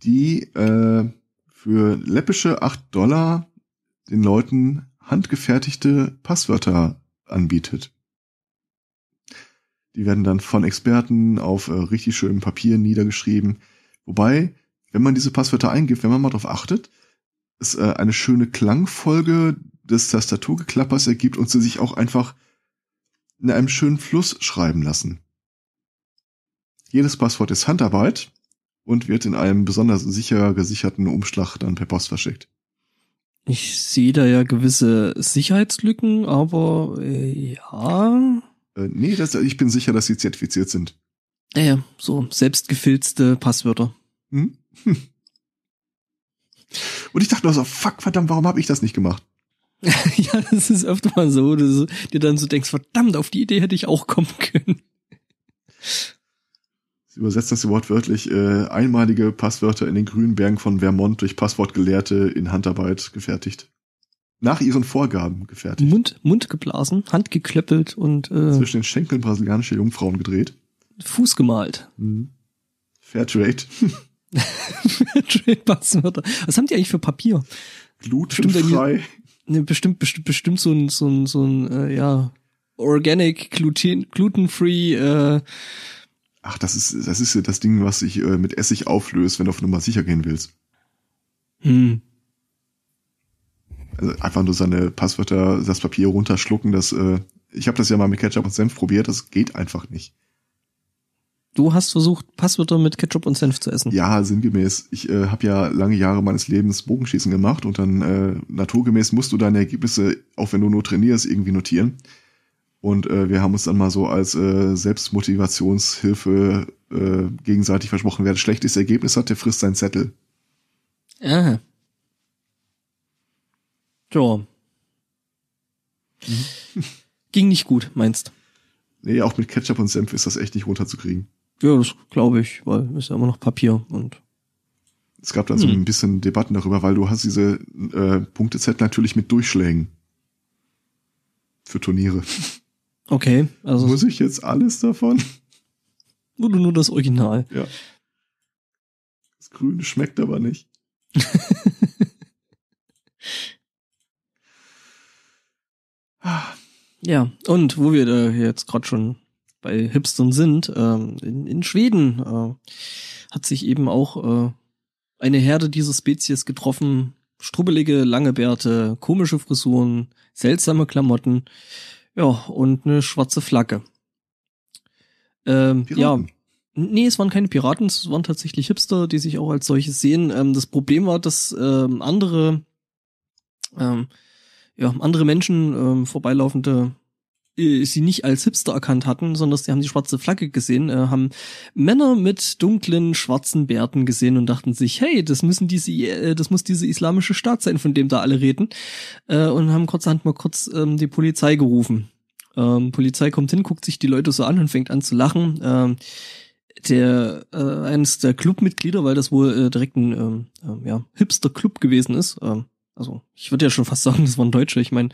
die äh, für läppische 8 Dollar den Leuten handgefertigte Passwörter anbietet. Die werden dann von Experten auf äh, richtig schönem Papier niedergeschrieben. Wobei, wenn man diese Passwörter eingibt, wenn man mal darauf achtet, es äh, eine schöne Klangfolge des Tastaturgeklappers ergibt und sie sich auch einfach in einem schönen Fluss schreiben lassen. Jedes Passwort ist Handarbeit und wird in einem besonders sicher gesicherten Umschlag dann per Post verschickt. Ich sehe da ja gewisse Sicherheitslücken, aber äh, ja. Äh, nee, das, ich bin sicher, dass sie zertifiziert sind. Ja, ja, so selbstgefilzte Passwörter. Hm? Und ich dachte nur so, fuck, verdammt, warum habe ich das nicht gemacht? ja, das ist öfter mal so, dass du dir dann so denkst, verdammt, auf die Idee hätte ich auch kommen können. Sie übersetzt das wortwörtlich, äh, einmalige Passwörter in den grünen Bergen von Vermont durch Passwortgelehrte in Handarbeit gefertigt. Nach ihren Vorgaben gefertigt. Mund, Mund geblasen, Hand geklöppelt und äh, Zwischen den Schenkeln brasilianischer Jungfrauen gedreht. Fuß gemalt. Mhm. Fairtrade. Passwörter. Was haben die eigentlich für Papier? Glutenfrei. Ne, bestimmt, bestimmt, bestimmt so ein, so ein, so ein, äh, ja, organic, gluten, gluten-free, äh, Ach, das ist, das ist ja das Ding, was sich äh, mit Essig auflöst, wenn du auf Nummer sicher gehen willst. hm. Also einfach nur seine Passwörter, das Papier runterschlucken, das, äh, ich habe das ja mal mit Ketchup und Senf probiert, das geht einfach nicht. Du hast versucht, Passwörter mit Ketchup und Senf zu essen. Ja, sinngemäß. Ich äh, habe ja lange Jahre meines Lebens Bogenschießen gemacht und dann äh, naturgemäß musst du deine Ergebnisse, auch wenn du nur trainierst, irgendwie notieren. Und äh, wir haben uns dann mal so als äh, Selbstmotivationshilfe äh, gegenseitig versprochen, wer das schlechteste Ergebnis hat, der frisst seinen Zettel. Aha. Ja. Ging nicht gut, meinst. Nee, auch mit Ketchup und Senf ist das echt nicht runterzukriegen. Ja, das glaube ich, weil ist ja immer noch Papier und Es gab da so Hm. ein bisschen Debatten darüber, weil du hast diese äh, Punktezettel natürlich mit Durchschlägen für Turniere. okay, also Muss ich jetzt alles davon? nur, nur das Original. Ja. Das Grüne schmeckt aber nicht. Ja, und wo wir da jetzt gerade schon bei Hipstern sind, ähm, in, in Schweden äh, hat sich eben auch äh, eine Herde dieser Spezies getroffen. Strubbelige, lange Bärte, komische Frisuren, seltsame Klamotten, ja, und eine schwarze Flagge. Ähm, ja, Piraten. Nee, es waren keine Piraten, es waren tatsächlich Hipster, die sich auch als solche sehen. Ähm, das Problem war, dass ähm, andere, ähm, ja, andere Menschen, ähm, vorbeilaufende, äh, sie nicht als Hipster erkannt hatten, sondern sie haben die schwarze Flagge gesehen, äh, haben Männer mit dunklen schwarzen Bärten gesehen und dachten sich, hey, das müssen diese, äh, das muss diese islamische Staat sein, von dem da alle reden, äh, und haben kurzerhand mal kurz ähm, die Polizei gerufen. Ähm, Polizei kommt hin, guckt sich die Leute so an und fängt an zu lachen. Ähm, der äh, eines der Clubmitglieder, weil das wohl äh, direkt ein ähm, ähm, ja, Hipster-Club gewesen ist. Ähm, also ich würde ja schon fast sagen, das waren Deutsche. Ich meine,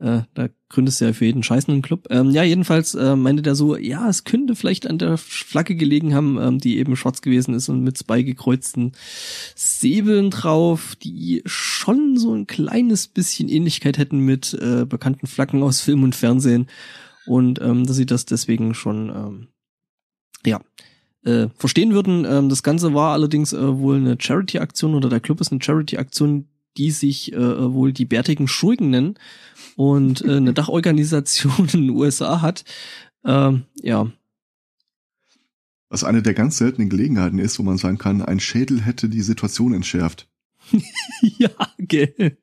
äh, da gründest du ja für jeden Scheiß einen Club. Ähm, ja, jedenfalls äh, meinte der so, ja, es könnte vielleicht an der Flagge gelegen haben, ähm, die eben schwarz gewesen ist und mit zwei gekreuzten Säbeln drauf, die schon so ein kleines bisschen Ähnlichkeit hätten mit äh, bekannten Flaggen aus Film und Fernsehen. Und ähm, dass sie das deswegen schon ähm, ja, äh, verstehen würden. Ähm, das Ganze war allerdings äh, wohl eine Charity-Aktion oder der Club ist eine Charity-Aktion, die sich äh, wohl die bärtigen Schurken nennen und äh, eine Dachorganisation in den USA hat. Ähm, ja, Was eine der ganz seltenen Gelegenheiten ist, wo man sagen kann, ein Schädel hätte die Situation entschärft. ja, gell.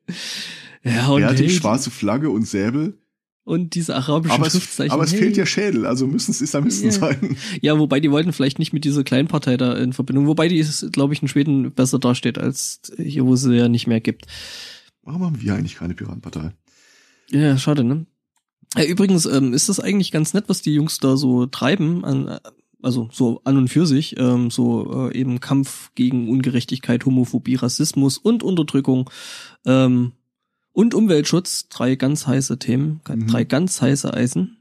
Ja, und, Bärtig, hey, schwarze Flagge und Säbel. Und diese arabischen Aber es, Schriftzeichen. aber es hey. fehlt ja Schädel, also müssen es Islamisten Ja. sein. Ja, wobei die wollten vielleicht nicht mit dieser kleinen Partei da in Verbindung, wobei die, glaube ich, in Schweden besser dasteht als hier, wo sie ja nicht mehr gibt. Warum haben wir eigentlich keine Piratenpartei? Ja, schade, ne? Ja, übrigens ähm, ist das eigentlich ganz nett, was die Jungs da so treiben, an, äh, also so an und für sich, ähm, so äh, eben Kampf gegen Ungerechtigkeit, Homophobie, Rassismus und Unterdrückung ähm, und Umweltschutz, drei ganz heiße Themen, Mhm. drei ganz heiße Eisen.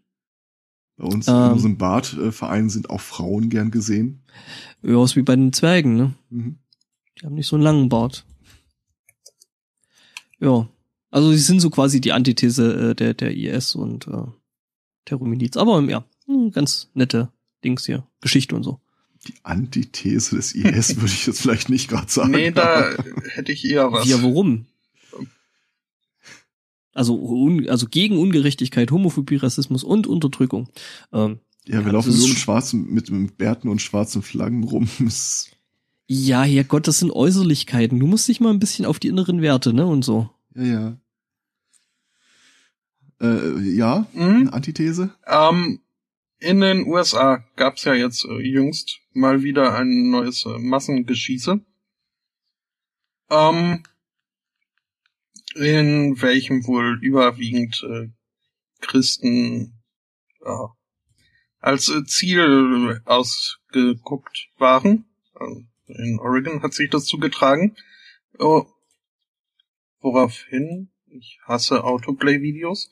Bei uns Ähm. in unserem Badverein sind auch Frauen gern gesehen. Ja, ist wie bei den Zwergen, ne? Mhm. Die haben nicht so einen langen Bart. Ja. Also sie sind so quasi die Antithese äh, der, der IS und äh, Terromiliz. Aber ja, hm, ganz nette Dings hier. Geschichte und so. Die Antithese des IS würde ich jetzt vielleicht nicht gerade sagen. Nee, da hätte ich eher was. Ja, warum? Also, un, also gegen Ungerechtigkeit, Homophobie, Rassismus und Unterdrückung. Ähm, ja, wir Ja, laufen nur mit sch- schwarzen, mit, mit Bärten und schwarzen Flaggen rum. Das- ja, Herrgott, das sind Äußerlichkeiten. Du musst dich mal ein bisschen auf die inneren Werte, ne, und so. ja, ja. Äh, ja, Mhm. Antithese. Ähm, in den USA gab's ja jetzt äh, jüngst mal wieder ein neues äh, Massengeschieße. Ähm, in welchem wohl überwiegend äh, Christen ja, als äh, Ziel geguckt waren. Ähm, in Oregon hat sich das zugetragen. Oh, woraufhin, ich hasse Autoplay-Videos,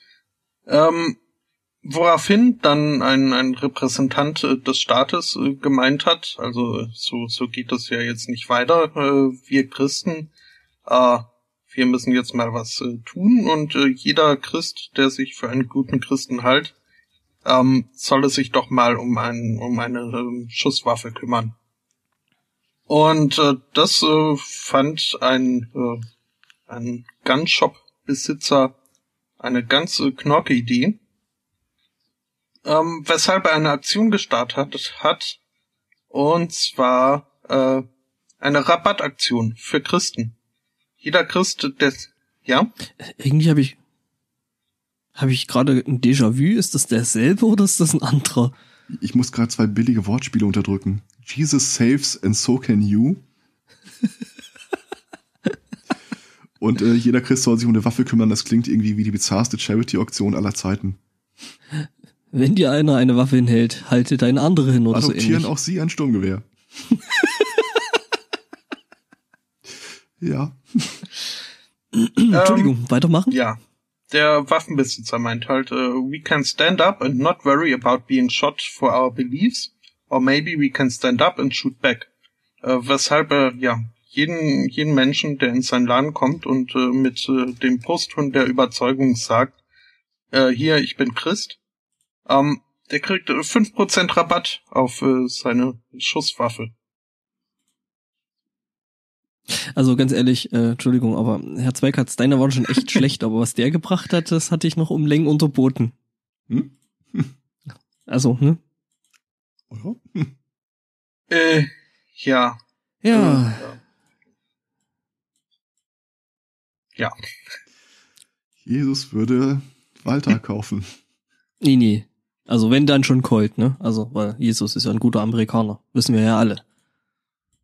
ähm, woraufhin dann ein, ein Repräsentant äh, des Staates äh, gemeint hat, also so, so geht das ja jetzt nicht weiter, äh, wir Christen, äh, wir müssen jetzt mal was äh, tun und äh, jeder Christ, der sich für einen guten Christen hält, ähm, solle sich doch mal um, ein, um eine äh, Schusswaffe kümmern. Und äh, das äh, fand ein, äh, ein Gunshop-Besitzer eine ganz äh, knorke Idee, ähm, weshalb er eine Aktion gestartet hat, und zwar äh, eine Rabattaktion für Christen. Jeder Christ, der ja? Irgendwie habe ich habe ich gerade ein Déjà-vu. Ist das derselbe oder ist das ein anderer? Ich muss gerade zwei billige Wortspiele unterdrücken. Jesus saves and so can you. Und äh, jeder Christ soll sich um eine Waffe kümmern. Das klingt irgendwie wie die bizarrste Charity-Auktion aller Zeiten. Wenn dir einer eine Waffe hinhält, halte deine andere hin oder Adoptieren so ähnlich. auch Sie ein Sturmgewehr. ja. Entschuldigung, weitermachen? Ja. Der Waffenbesitzer meint halt, uh, we can stand up and not worry about being shot for our beliefs, or maybe we can stand up and shoot back. Uh, weshalb er, ja, jeden, jeden Menschen, der in sein Laden kommt und uh, mit uh, dem Posthund der Überzeugung sagt, uh, hier, ich bin Christ, um, der kriegt uh, 5% Rabatt auf uh, seine Schusswaffe. Also ganz ehrlich, äh, Entschuldigung, aber Herr Zweikatz, deine waren schon echt schlecht, aber was der gebracht hat, das hatte ich noch um Längen unterboten. Hm? Also, ne? Ja. Äh, ja. Ja, Äh, ja. Jesus würde Walter kaufen. nee, nee. Also wenn dann schon Colt, ne? Also, weil Jesus ist ja ein guter Amerikaner. Wissen wir ja alle.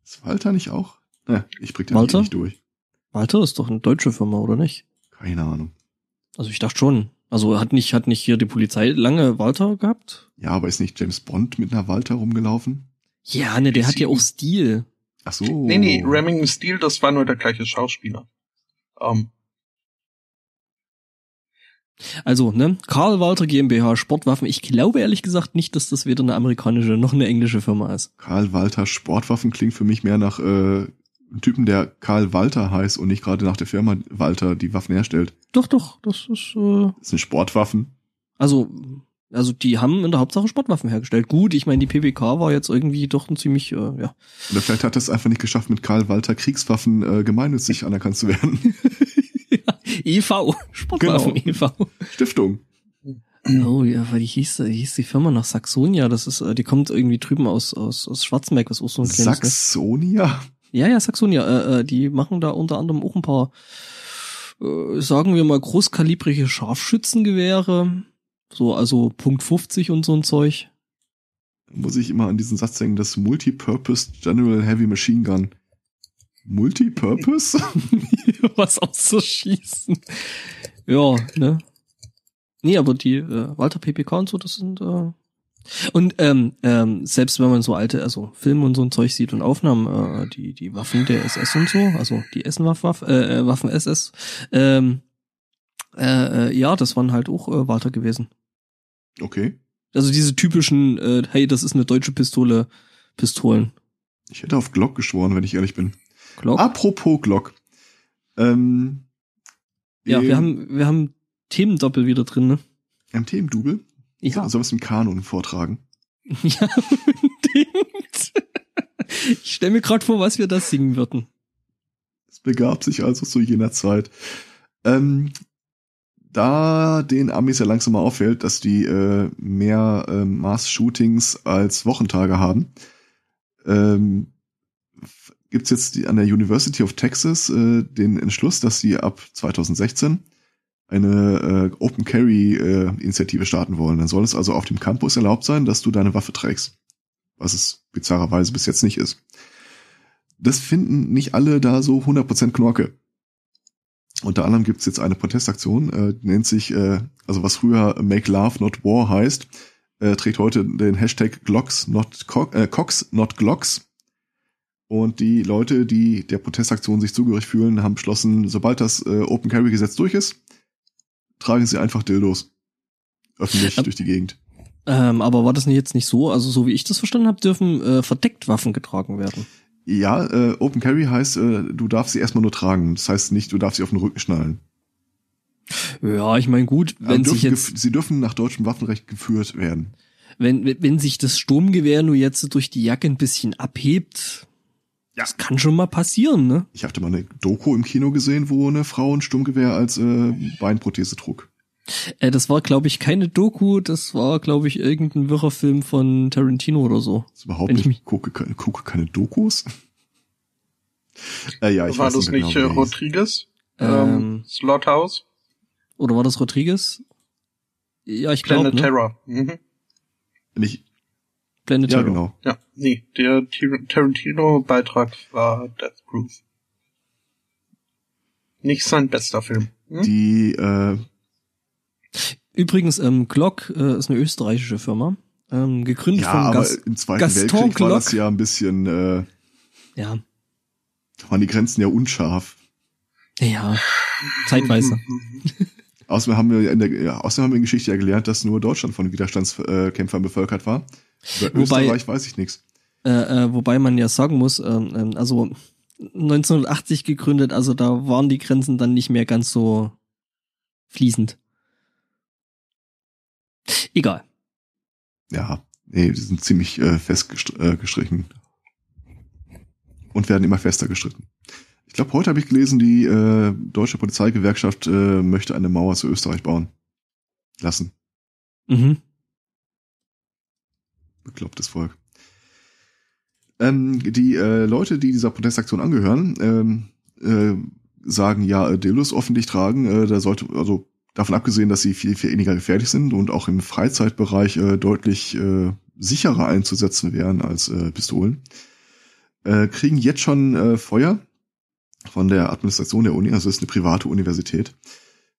Ist Walter nicht auch? Ja, ich blick den Walter? nicht durch. Walter ist doch eine deutsche Firma, oder nicht? Keine Ahnung. Also ich dachte schon. Also hat nicht, hat nicht hier die Polizei lange Walter gehabt? Ja, aber ist nicht James Bond mit einer Walter rumgelaufen? Ja, ne, der hat ja auch Stil. Ach so. Nee, nee, Remington Steel, das war nur der gleiche Schauspieler. Ähm, Also, ne, Karl Walter GmbH Sportwaffen. Ich glaube ehrlich gesagt nicht, dass das weder eine amerikanische noch eine englische Firma ist. Karl Walter Sportwaffen klingt für mich mehr nach äh, einem Typen, der Karl Walter heißt und nicht gerade nach der Firma Walter die Waffen herstellt. Doch, doch, das ist, äh, Das sind Sportwaffen. also, also die haben in der Hauptsache Sportwaffen hergestellt. Gut, ich meine, die PPK war jetzt irgendwie doch ein ziemlich, äh, ja. Oder vielleicht hat er es einfach nicht geschafft, mit Karl Walter Kriegswaffen äh, gemeinnützig anerkannt zu werden. EV, Sportwaffen Genau. e.V. Stiftung. Oh ja, weil die hieß, die hieß die Firma nach Saxonia. Das ist, äh, die kommt irgendwie drüben aus aus, aus Schwarzenberg, was auch so ein kleines. Ne? Ja, ja, Saxonia. Äh, äh, die machen da unter anderem auch ein paar, äh, sagen wir mal, großkalibrige Scharfschützengewehre. So, also Punkt 50 und so ein Zeug. Muss ich immer an diesen Satz denken, das Multipurpose General Heavy Machine Gun. Multipurpose? was auszuschießen. Ja, ne? Nee, aber die äh, Walter PPK und so, das sind äh und ähm, ähm, selbst wenn man so alte, also Filme und so ein Zeug sieht und Aufnahmen, äh, die die Waffen der SS und so, also die Essenwaff äh, äh, Waffen SS, ähm, äh, äh, ja, das waren halt auch äh, Walter gewesen. Okay. Also diese typischen, äh, hey, das ist eine deutsche Pistole, Pistolen. Ich hätte auf Glock geschworen, wenn ich ehrlich bin. Glock. Apropos Glock. Ähm, ja, wir haben wir haben Themendoppel wieder drin, ne? Im Double? Ja. So, sowas im Kanon vortragen. Ja, unbedingt. Ich stelle mir gerade vor, was wir da singen würden. Es begab sich also zu jener Zeit. Ähm, da den Amis ja langsam mal auffällt, dass die äh, mehr ähm, Mass-Shootings als Wochentage haben, ähm, f- gibt's jetzt die, an der University of Texas äh, den Entschluss, dass sie ab 2016 eine äh, Open Carry äh, Initiative starten wollen. Dann soll es also auf dem Campus erlaubt sein, dass du deine Waffe trägst. Was es bizarrerweise bis jetzt nicht ist. Das finden nicht alle da so 100% Knorke. Unter anderem gibt's jetzt eine Protestaktion, äh, nennt sich, äh, also was früher Make Love Not War heißt, äh, trägt heute den Hashtag Glocks not Co äh, Cox not Glocks. Und die Leute, die der Protestaktion sich zugehörig fühlen, haben beschlossen, sobald das äh, Open Carry Gesetz durch ist, tragen sie einfach Dildos öffentlich Ja. durch die Gegend. Ähm, aber war das nicht jetzt nicht so? Also so wie ich das verstanden habe, dürfen äh, verdeckt Waffen getragen werden. Ja, äh, Open Carry heißt, äh, du darfst sie erstmal nur tragen. Das heißt nicht, du darfst sie auf den Rücken schnallen. Ja, ich meine gut, wenn sich jetzt, sie dürfen nach deutschem Waffenrecht geführt werden. wenn, wenn wenn sich das Sturmgewehr nur jetzt durch die Jacke ein bisschen abhebt, Ja. das kann schon mal passieren, ne? Ich hatte mal eine Doku im Kino gesehen, wo eine Frau ein Sturmgewehr als äh, Beinprothese trug. Äh, das war, glaube ich, keine Doku, das war, glaube ich, irgendein wirrer Film von Tarantino oder so. Das ist überhaupt Wenn ich nicht. mich- Gucke, keine- gucke keine Dokus. äh, ja, ich War weiß das nicht genau, äh, der hieß. Rodriguez? Ähm, Ähm, Slothouse? Oder war das Rodriguez? Ja, ich glaube, Planet ne? Terror. Mhm. Nicht, Planet ja, genau. Ja, nee, der Tar- Tarantino-Beitrag war Death Proof. Nicht sein bester Film. Hm? Die, äh, Übrigens, ähm, Glock äh, ist eine österreichische Firma, ähm, gegründet ja, von aber Gas im Zweiten Gaston Weltkrieg war das Glock. ja ein bisschen, äh, ja, da waren die Grenzen ja unscharf. ja, zeitweise. Außerdem haben wir in der, ja, außerdem haben wir in der Geschichte ja gelernt, dass nur Deutschland von Widerstandskämpfern bevölkert war. Über Wobei- Österreich weiß ich nichts. Äh, äh, wobei man ja sagen muss, ähm, ähm, also 1980 gegründet, also da waren die Grenzen dann nicht mehr ganz so fließend. Egal. Ja, nee, die sind ziemlich äh, fest gestr äh, gestrichen. Und werden immer fester gestritten. Ich glaube, heute habe ich gelesen, die äh, deutsche Polizeigewerkschaft äh, möchte eine Mauer zu Österreich bauen lassen. Mhm. Beklopptes Volk. Ähm, die äh, Leute, die dieser Protestaktion angehören, ähm, äh, sagen ja, äh, Dildos öffentlich tragen, äh, da sollte, also davon abgesehen, dass sie viel, viel weniger gefährlich sind und auch im Freizeitbereich äh, deutlich äh, sicherer einzusetzen wären als äh, Pistolen, äh, kriegen jetzt schon äh, Feuer von der Administration der Uni, also es ist eine private Universität,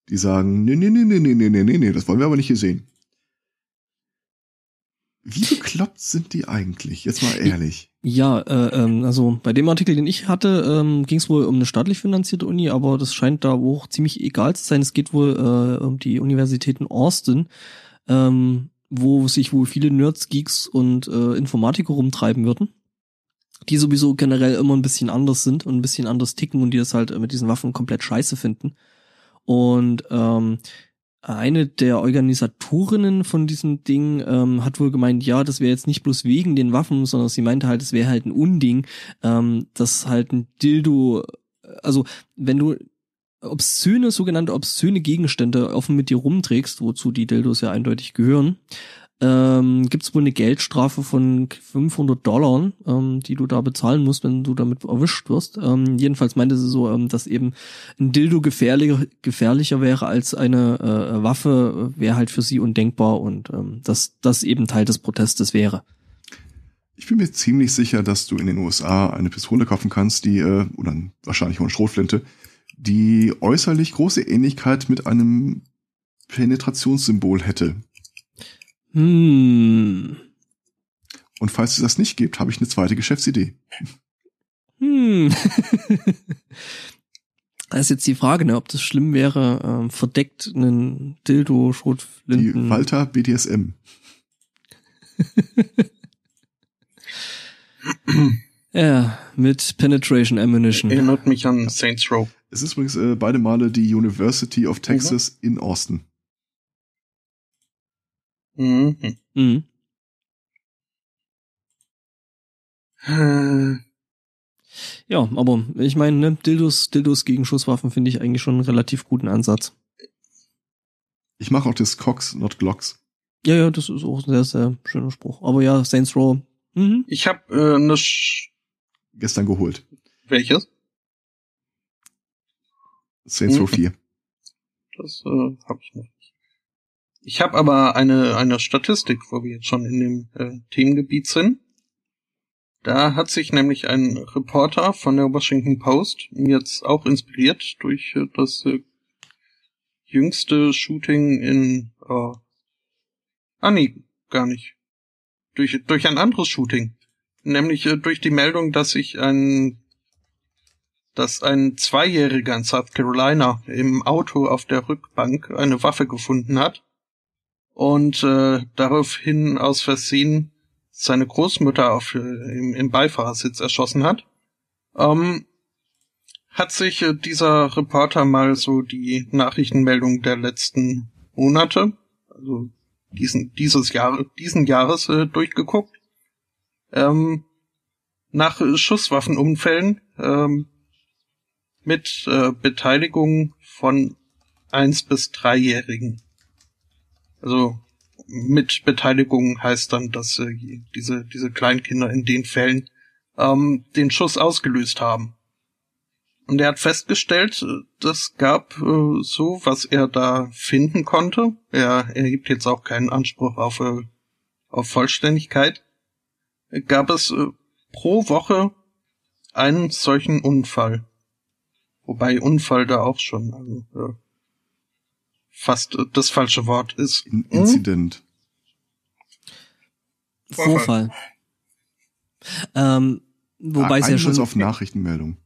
die sagen, nee, nee, nee, nee, nee, nee, nee, nee, das wollen wir aber nicht hier sehen. Wie bekloppt sind die eigentlich? Jetzt mal ehrlich. Ja, äh, ähm, also bei dem Artikel, den ich hatte, ähm, ging es wohl um eine staatlich finanzierte Uni, aber das scheint da auch ziemlich egal zu sein. Es geht wohl äh, um die Universität in Austin, ähm, wo sich wohl viele Nerds, Geeks und äh, Informatiker rumtreiben würden, die sowieso generell immer ein bisschen anders sind und ein bisschen anders ticken und die das halt mit diesen Waffen komplett scheiße finden. Und ähm, eine der Organisatorinnen von diesem Ding ähm, hat wohl gemeint, ja, das wäre jetzt nicht bloß wegen den Waffen, sondern sie meinte halt, es wäre halt ein Unding, ähm, dass halt ein Dildo, also wenn du obszöne, sogenannte obszöne Gegenstände offen mit dir rumträgst, wozu die Dildos ja eindeutig gehören, ähm, gibt es wohl eine Geldstrafe von 500 Dollar, ähm, die du da bezahlen musst, wenn du damit erwischt wirst. Ähm, jedenfalls meinte sie so, ähm, dass eben ein Dildo gefährlicher, gefährlicher wäre als eine äh, Waffe, wäre halt für sie undenkbar und ähm, dass das eben Teil des Protestes wäre. Ich bin mir ziemlich sicher, dass du in den USA eine Pistole kaufen kannst, die, äh, oder wahrscheinlich auch eine Schrotflinte, die äußerlich große Ähnlichkeit mit einem Penetrationssymbol hätte. Hm. Und falls es das nicht gibt, habe ich eine zweite Geschäftsidee. Hm. Da ist jetzt die Frage, ne, ob das schlimm wäre, ähm, verdeckt einen Dildo, Die Schrotflinten. Walter BDSM. Ja, mit Penetration Ammunition. Erinnert mich an Saints Row. Es ist übrigens äh, beide Male die University of Texas in Austin. Mhm. Mhm. Äh, Ja, aber ich meine, ne, Dildos, Dildos gegen Schusswaffen finde ich eigentlich schon einen relativ guten Ansatz. Ich mache auch das Cox, not Glocks. Ja, ja, das ist auch ein sehr, sehr schöner Spruch. Aber ja, Saints Row. Mhm. Ich habe äh, eine Sch Gestern geholt. welches? Saints Mhm. Row 4. Das äh, habe ich noch nicht. Ich habe aber eine eine Statistik, wo wir jetzt schon in dem äh, Themengebiet sind. Da hat sich nämlich ein Reporter von der Washington Post jetzt auch inspiriert durch äh, das äh, jüngste Shooting in äh, Ah nee, gar nicht. Durch, durch ein anderes Shooting. Nämlich äh, durch die Meldung, dass sich ein, dass ein Zweijähriger in South Carolina im Auto auf der Rückbank eine Waffe gefunden hat und äh, daraufhin aus Versehen seine Großmutter auf, äh, im, im Beifahrersitz erschossen hat. Ähm, hat sich äh, dieser Reporter mal so die Nachrichtenmeldung der letzten Monate, also diesen, dieses Jahr, diesen Jahres äh, durchgeguckt. Ähm, nach Schusswaffenunfällen ähm, mit äh, Beteiligung von eins bis dreijährigen. Also mit Beteiligung heißt dann, dass äh, diese diese Kleinkinder in den Fällen ähm, den Schuss ausgelöst haben. Und er hat festgestellt, das gab äh, so, was er da finden konnte. Er erhebt jetzt auch keinen Anspruch auf, äh, auf Vollständigkeit. Gab es äh, pro Woche einen solchen Unfall. Wobei Unfall da auch schon also, äh, fast das falsche Wort ist. In Incident. Vorfall. Ähm, wobei ah, es ja schon auf Nachrichtenmeldung.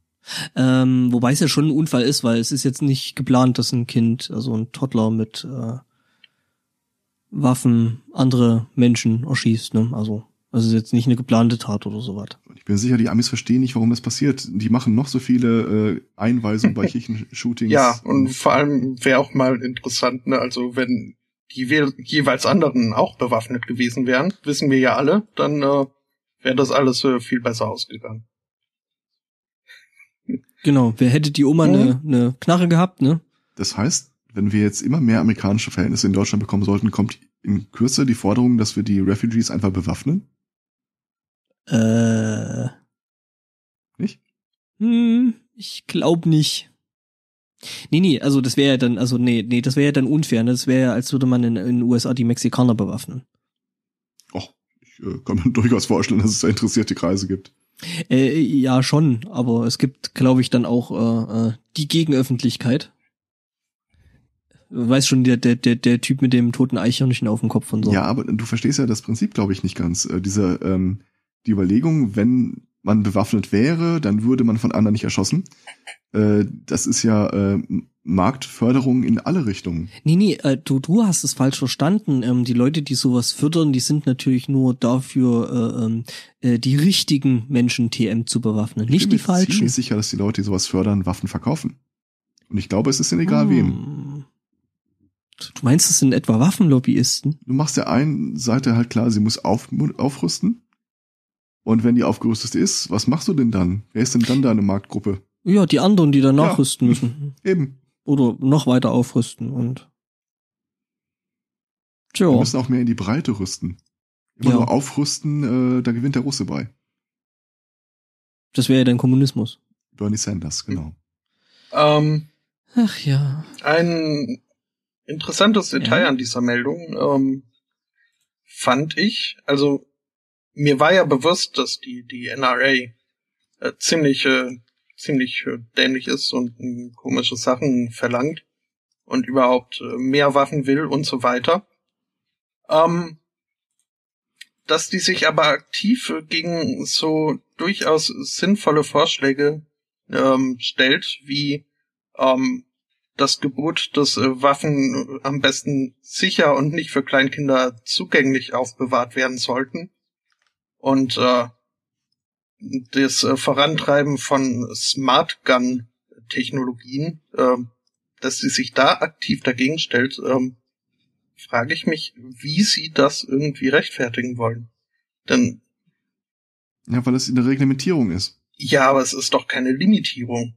Ähm, wobei es ja schon ein Unfall ist, weil es ist jetzt nicht geplant, dass ein Kind, also ein Toddler mit äh, Waffen andere Menschen erschießt. Ne? Also, also ist jetzt nicht eine geplante Tat oder sowas. Ich bin sicher, die Amis verstehen nicht, warum das passiert. Die machen noch so viele äh, Einweisungen bei Kirchenshootings. Ja, und vor allem wäre auch mal interessant, ne? also wenn die jeweils anderen auch bewaffnet gewesen wären, wissen wir ja alle, dann äh, wäre das alles äh, viel besser ausgegangen. Genau, wer hätte die Oma eine Mhm. ne Knarre gehabt, ne? Das heißt, wenn wir jetzt immer mehr amerikanische Verhältnisse in Deutschland bekommen sollten, kommt in Kürze die Forderung, dass wir die Refugees einfach bewaffnen? Äh. Nicht? Hm, ich glaube nicht. Nee, nee, also das wäre ja dann, also nee, nee, das wäre ja dann unfair. Ne? Das wäre ja, als würde man in, in den USA die Mexikaner bewaffnen. Och, ich äh, kann mir durchaus vorstellen, dass es da interessierte Kreise gibt. Äh, ja, schon, aber es gibt, glaube ich, dann auch äh, äh, die Gegenöffentlichkeit. Weiß schon, der, der, der, der Typ mit dem toten Eichhörnchen auf dem Kopf und so. Ja, aber du verstehst ja das Prinzip, glaube ich, nicht ganz. Äh, diese, ähm, die Überlegung, wenn man bewaffnet wäre, dann würde man von anderen nicht erschossen. Äh, das ist ja äh, Marktförderung in alle Richtungen. Nee, nee, äh, du, du hast es falsch verstanden. Ähm, die Leute, die sowas fördern, die sind natürlich nur dafür, äh, ähm, äh, die richtigen Menschen TM zu bewaffnen, Ich nicht bin die mir falschen. ziemlich sicher, dass die Leute, die sowas fördern, Waffen verkaufen. Und ich glaube, es ist ihnen egal wem. Hm. Du meinst, es sind etwa Waffenlobbyisten? Du machst der einen Seite halt klar, sie muss auf, aufrüsten. Und wenn die aufgerüstet ist, was machst du denn dann? Wer ist denn dann deine Marktgruppe? Ja, die anderen, die dann Ja. nachrüsten müssen. Eben. Oder noch weiter aufrüsten und. Wir Tja. müssen auch mehr in die Breite rüsten. Immer Ja. nur aufrüsten, äh, da gewinnt der Russe bei. Das wäre ja dann Kommunismus. Bernie Sanders, genau. Ähm, Ach ja. Ein interessantes Detail Ja. an dieser Meldung ähm, fand ich, also mir war ja bewusst, dass die die NRA äh, ziemlich äh, ziemlich dämlich ist und äh, komische Sachen verlangt und überhaupt äh, mehr Waffen will und so weiter. Ähm, dass die sich aber aktiv äh, gegen so durchaus sinnvolle Vorschläge ähm, stellt, wie ähm, das Gebot, dass äh, Waffen äh, am besten sicher und nicht für Kleinkinder zugänglich aufbewahrt werden sollten. Und äh, das äh, Vorantreiben von Smart Gun Technologien, äh, dass sie sich da aktiv dagegen stellt, ähm, frage ich mich, wie sie das irgendwie rechtfertigen wollen. Denn Ja, weil es in der Reglementierung ist. ja, aber es ist doch keine Limitierung.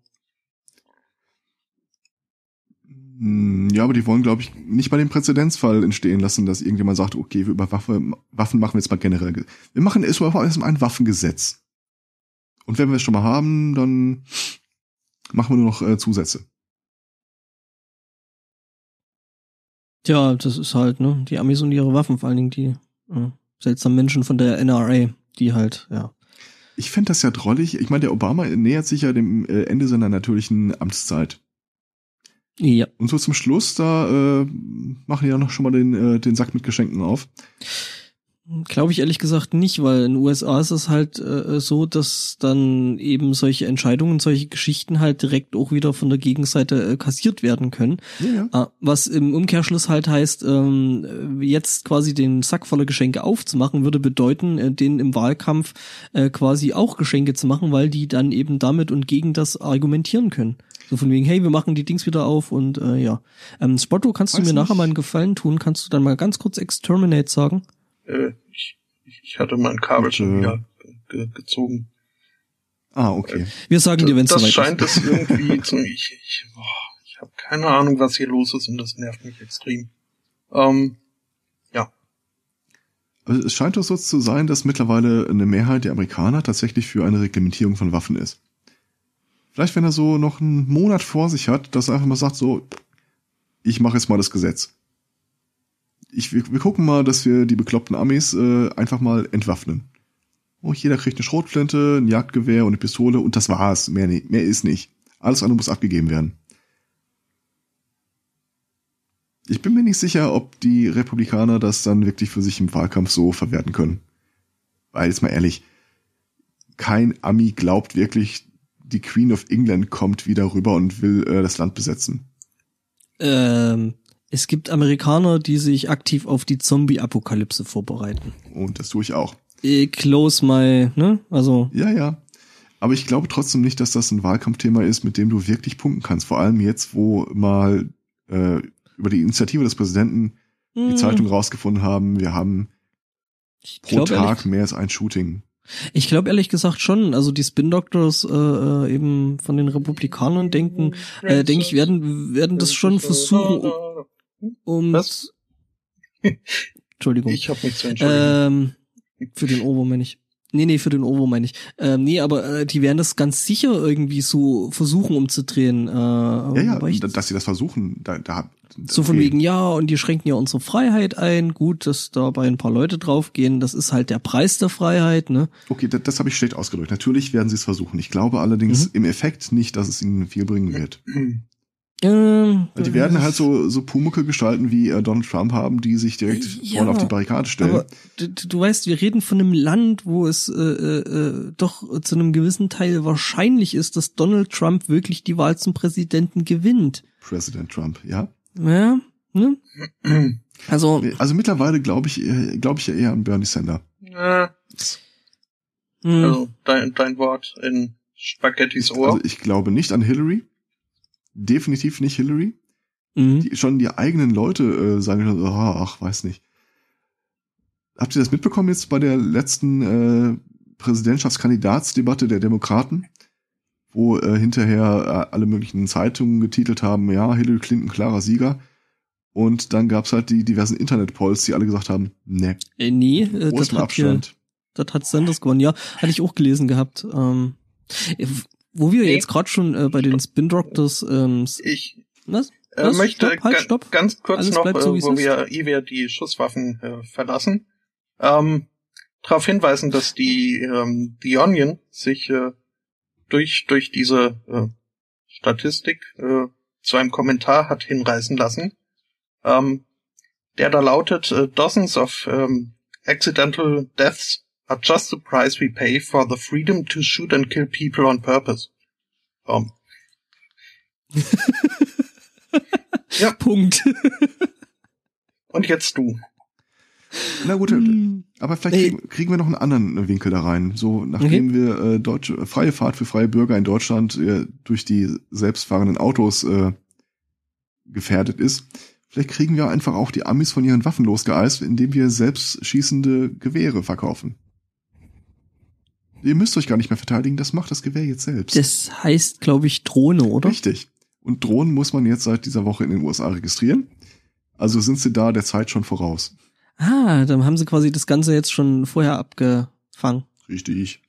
Hm, Ja, aber die wollen, glaube ich, nicht mal den Präzedenzfall entstehen lassen, dass irgendjemand sagt, okay, wir über Waffe, Waffen machen wir jetzt mal generell. ge- Wir machen erstmal erstmal ein Waffengesetz. Und wenn wir es schon mal haben, dann machen wir nur noch äh, Zusätze. Tja, das ist halt, ne? Die Amis und ihre Waffen, vor allen Dingen die äh, seltsamen Menschen von der NRA, die halt, ja. Ich fänd das ja drollig. Ich meine, der Obama nähert sich ja dem äh, Ende seiner natürlichen Amtszeit. Ja. Und so zum Schluss, da äh, machen die ja noch schon mal den, äh, den Sack mit Geschenken auf. Glaube ich ehrlich gesagt nicht, weil in den USA ist es halt äh, so, dass dann eben solche Entscheidungen, solche Geschichten halt direkt auch wieder von der Gegenseite äh, kassiert werden können. Ja, ja. Äh, was im Umkehrschluss halt heißt, ähm, jetzt quasi den Sack voller Geschenke aufzumachen, würde bedeuten, äh, denen im Wahlkampf äh, quasi auch Geschenke zu machen, weil die dann eben damit und gegen das argumentieren können. So von wegen, hey, wir machen die Dings wieder auf und äh, ja. Ähm, Spotto, kannst du Weiß mir nachher nicht. mal einen Gefallen tun? Kannst du dann mal ganz kurz Exterminate sagen? Äh, ich, ich hatte mein Kabel schon äh, wieder ge gezogen. Ah, okay. Wir sagen dir, wenn es das soweit scheint ist. es irgendwie zu. Ich, ich, ich habe keine Ahnung, was hier los ist und das nervt mich extrem. Ähm, ja. Also es scheint doch so zu sein, dass mittlerweile eine Mehrheit der Amerikaner tatsächlich für eine Reglementierung von Waffen ist. Vielleicht, wenn er so noch einen Monat vor sich hat, dass er einfach mal sagt, so, ich mache jetzt mal das Gesetz. Ich, wir, wir gucken mal, dass wir die bekloppten Amis äh, einfach mal entwaffnen. Oh, jeder kriegt eine Schrotflinte, ein Jagdgewehr und eine Pistole und das war's. Mehr, nicht, mehr ist nicht. Alles andere muss abgegeben werden. Ich bin mir nicht sicher, ob die Republikaner das dann wirklich für sich im Wahlkampf so verwerten können. Weil, jetzt mal ehrlich, kein Ami glaubt wirklich, die Queen of England kommt wieder rüber und will äh, das Land besetzen. Ähm, es gibt Amerikaner, die sich aktiv auf die Zombie-Apokalypse vorbereiten. Und das tue ich auch. Äh, Close my, ne? Also, Ja, ja. Aber ich glaube trotzdem nicht, dass das ein Wahlkampfthema ist, mit dem du wirklich punkten kannst. Vor allem jetzt, wo mal äh, über die Initiative des Präsidenten die mh, Zeitung rausgefunden haben, wir haben ich pro Tag ehrlich, mehr als ein Shooting. Ich glaube ehrlich gesagt schon, also die Spin Doctors äh, äh, eben von den Republikanern denken, äh, denke ich, werden, werden das schon versuchen, um, Was? Entschuldigung. Ich habe mich zu entschuldigen. Ähm, für den Ovo meine ich. Nee, nee, für den Ovo meine ich. Ähm, nee, aber äh, die werden das ganz sicher irgendwie so versuchen umzudrehen. Äh, Ja, ja, ich, da- dass sie das versuchen, da, da so von okay. wegen, ja, und die schränken ja unsere Freiheit ein. Gut, dass dabei ein paar Leute draufgehen. Das ist halt der Preis der Freiheit, ne? Okay, das, das habe ich schlecht ausgedrückt. Natürlich werden sie es versuchen. Ich glaube allerdings Mhm. im Effekt nicht, dass es ihnen viel bringen wird. Ähm, die werden halt so, so Pumucke gestalten, wie äh, Donald Trump haben, die sich direkt Ja, vorne auf die Barrikade stellen. Aber du, du weißt, wir reden von einem Land, wo es äh, äh, äh, doch zu einem gewissen Teil wahrscheinlich ist, dass Donald Trump wirklich die Wahl zum Präsidenten gewinnt. Präsident Trump, ja. Ja, ne? Also, Also mittlerweile glaube ich, äh, glaube ich ja eher an Bernie Sanders. Äh, mh, also dein, dein Wort in Spaghettis Ohr. Also ich glaube nicht an Hillary. Definitiv nicht Hillary. mh. Die, schon die eigenen Leute äh, sagen, schon so, ah, ach, weiß nicht. Habt ihr das mitbekommen jetzt bei der letzten äh, Präsidentschaftskandidatsdebatte der Demokraten? Wo äh, hinterher äh, alle möglichen Zeitungen getitelt haben, ja, Hillary Clinton klarer Sieger. Und dann gab's halt die diversen Internet-Polls, die alle gesagt haben, ne, Äh, nee, äh, das hat, hier, Abstand. das hat Sanders gewonnen. Ja, hatte ich auch gelesen gehabt. Ähm, äh, wo wir Nee. jetzt gerade schon äh, bei den Spin Doctors, ähm, ich was? äh, Was? möchte Stopp, halt, stopp. ganz kurz Alles noch, so, wo wir, ehe wir die Schusswaffen äh, verlassen, ähm, darauf hinweisen, dass die ähm, The Onion sich äh, durch durch diese äh, Statistik äh, zu einem Kommentar hat hinreißen lassen, ähm, der da lautet: äh, Dozens of ähm, accidental deaths are just the price we pay for the freedom to shoot and kill people on purpose. Ähm, Punkt. und jetzt du. Na gut, Hm. aber vielleicht kriegen, kriegen wir noch einen anderen Winkel da rein. So, nachdem wir äh, deutsche freie Fahrt für freie Bürger in Deutschland äh, durch die selbstfahrenden Autos äh, gefährdet ist, vielleicht kriegen wir einfach auch die Amis von ihren Waffen losgeeist, indem wir selbst schießende Gewehre verkaufen. Ihr müsst euch gar nicht mehr verteidigen, das macht das Gewehr jetzt selbst. Das heißt, glaube ich, Drohne, oder? Richtig. Und Drohnen muss man jetzt seit dieser Woche in den USA registrieren. Also sind sie da der Zeit schon voraus. Ah, dann haben sie quasi das Ganze jetzt schon vorher abgefangen. Richtig.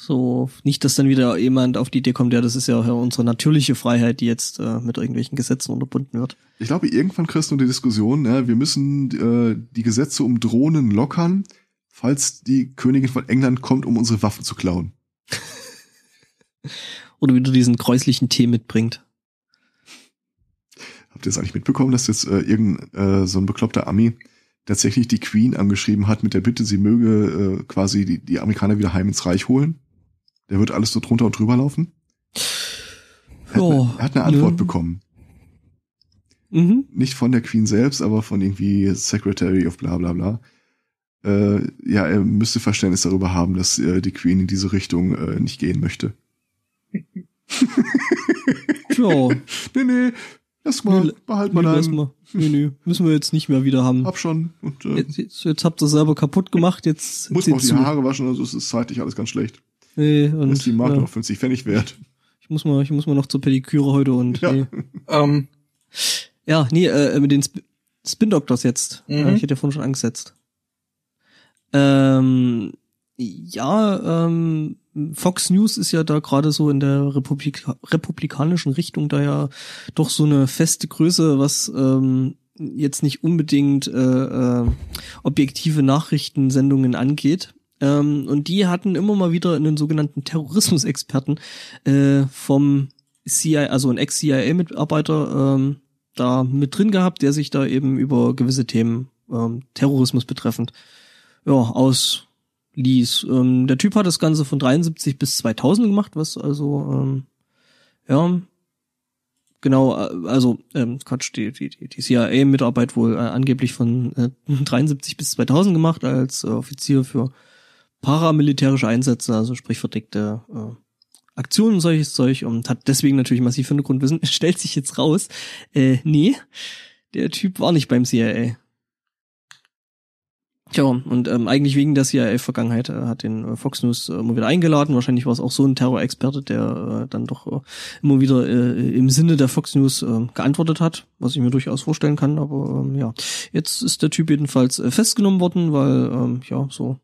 So, nicht, dass dann wieder jemand auf die Idee kommt, ja, das ist ja unsere natürliche Freiheit, die jetzt äh, mit irgendwelchen Gesetzen unterbunden wird. Ich glaube, irgendwann kriegst du die Diskussion, ja, wir müssen äh, die Gesetze um Drohnen lockern, falls die Königin von England kommt, um unsere Waffen zu klauen. Oder wieder diesen gräuslichen Tee mitbringt. Habt ihr das eigentlich mitbekommen, dass jetzt äh, irgendein äh, so ein bekloppter Ami tatsächlich die Queen angeschrieben hat mit der Bitte, sie möge äh, quasi die, die Amerikaner wieder heim ins Reich holen. Der wird alles so drunter und drüber laufen. Er hat, Ja, eine, hat eine Antwort ne. bekommen. Mhm. Nicht von der Queen selbst, aber von irgendwie Secretary of bla bla bla. Äh, ja, er müsste Verständnis darüber haben, dass äh, die Queen in diese Richtung äh, nicht gehen möchte. Ja, Nee, nee, lass mal, Nö, behalt nö, mal mal. Nö, nö, müssen wir jetzt nicht mehr wieder haben. Hab schon. Und äh, Jetzt, jetzt, jetzt habt ihr selber kaputt gemacht, jetzt muss seht noch die. Haare waschen, also es ist zeitlich alles ganz schlecht. Nee, und, ist die Marke ja, noch 50 Pfennig wert. ich muss mal, ich muss mal noch zur Pediküre heute und Ja. nee. Ähm, Ja, nee, äh, mit den Sp Spin Doctors jetzt. Mhm. Ich hätte ja vorhin schon angesetzt. Ähm, ja, ähm, Fox News ist ja da gerade so in der Republik republikanischen Richtung da ja doch so eine feste Größe, was ähm, jetzt nicht unbedingt äh, äh, objektive Nachrichtensendungen angeht. Ähm, und die hatten immer mal wieder einen sogenannten Terrorismusexperten äh, vom CIA, also ein Ex-CIA-Mitarbeiter, ähm, da mit drin gehabt, der sich da eben über gewisse Themen ähm, Terrorismus betreffend ja, ausließ. Ähm, der Typ hat das Ganze von 73 bis 2000 gemacht, was also ähm, ja genau, äh, also ähm, Quatsch, die, die, die die CIA-Mitarbeit wohl äh, angeblich von äh, 73 bis 2000 gemacht als äh, Offizier für paramilitärische Einsätze, also sprich verdeckte äh, Aktionen und solches Zeug und hat deswegen natürlich massiv Hintergrundwissen. Stellt sich jetzt raus, äh, nee, der Typ war nicht beim CIA. Tja, und ähm, eigentlich wegen der CIA-Vergangenheit äh, hat den äh, Fox News äh, immer wieder eingeladen. Wahrscheinlich war es auch so ein Terrorexperte, der äh, dann doch äh, immer wieder äh, im Sinne der Fox News äh, geantwortet hat, was ich mir durchaus vorstellen kann. Aber ähm, ja, jetzt ist der Typ jedenfalls äh, festgenommen worden, weil ähm, ja so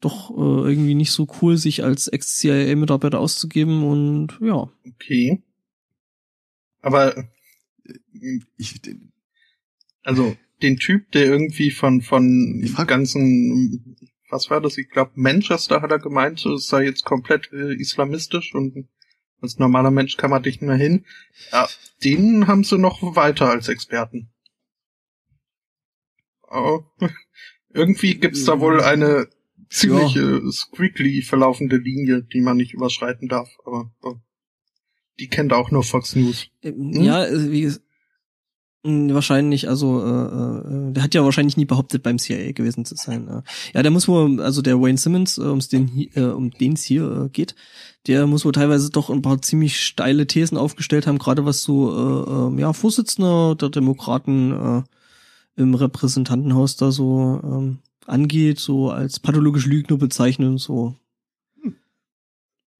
doch äh, irgendwie nicht so cool, sich als Ex-CIA-Mitarbeiter auszugeben und ja. okay. Aber, Ich, also, den Typ, der irgendwie von, von ganzen, was war das? Ich glaube, Manchester hat er gemeint, es sei jetzt komplett äh, islamistisch und als normaler Mensch kann man dich nicht mehr hin. Ja, den haben sie noch weiter als Experten. Oh. Irgendwie gibt's da wohl eine ziemlich äh, squiggly verlaufende Linie, die man nicht überschreiten darf, aber äh, die kennt auch nur Fox News. Ähm, Hm? Ja, äh, wie mh, wahrscheinlich, also äh, äh, der hat ja wahrscheinlich nie behauptet, beim CIA gewesen zu sein. Äh. Ja, der muss wohl, also der Wayne Simmons, äh, um's den, äh, um den es hier äh, geht, der muss wohl teilweise doch ein paar ziemlich steile Thesen aufgestellt haben, gerade was so äh, äh, ja Vorsitzender der Demokraten äh, im Repräsentantenhaus da so ähm, angeht, so als pathologisch Lügner bezeichnen und so.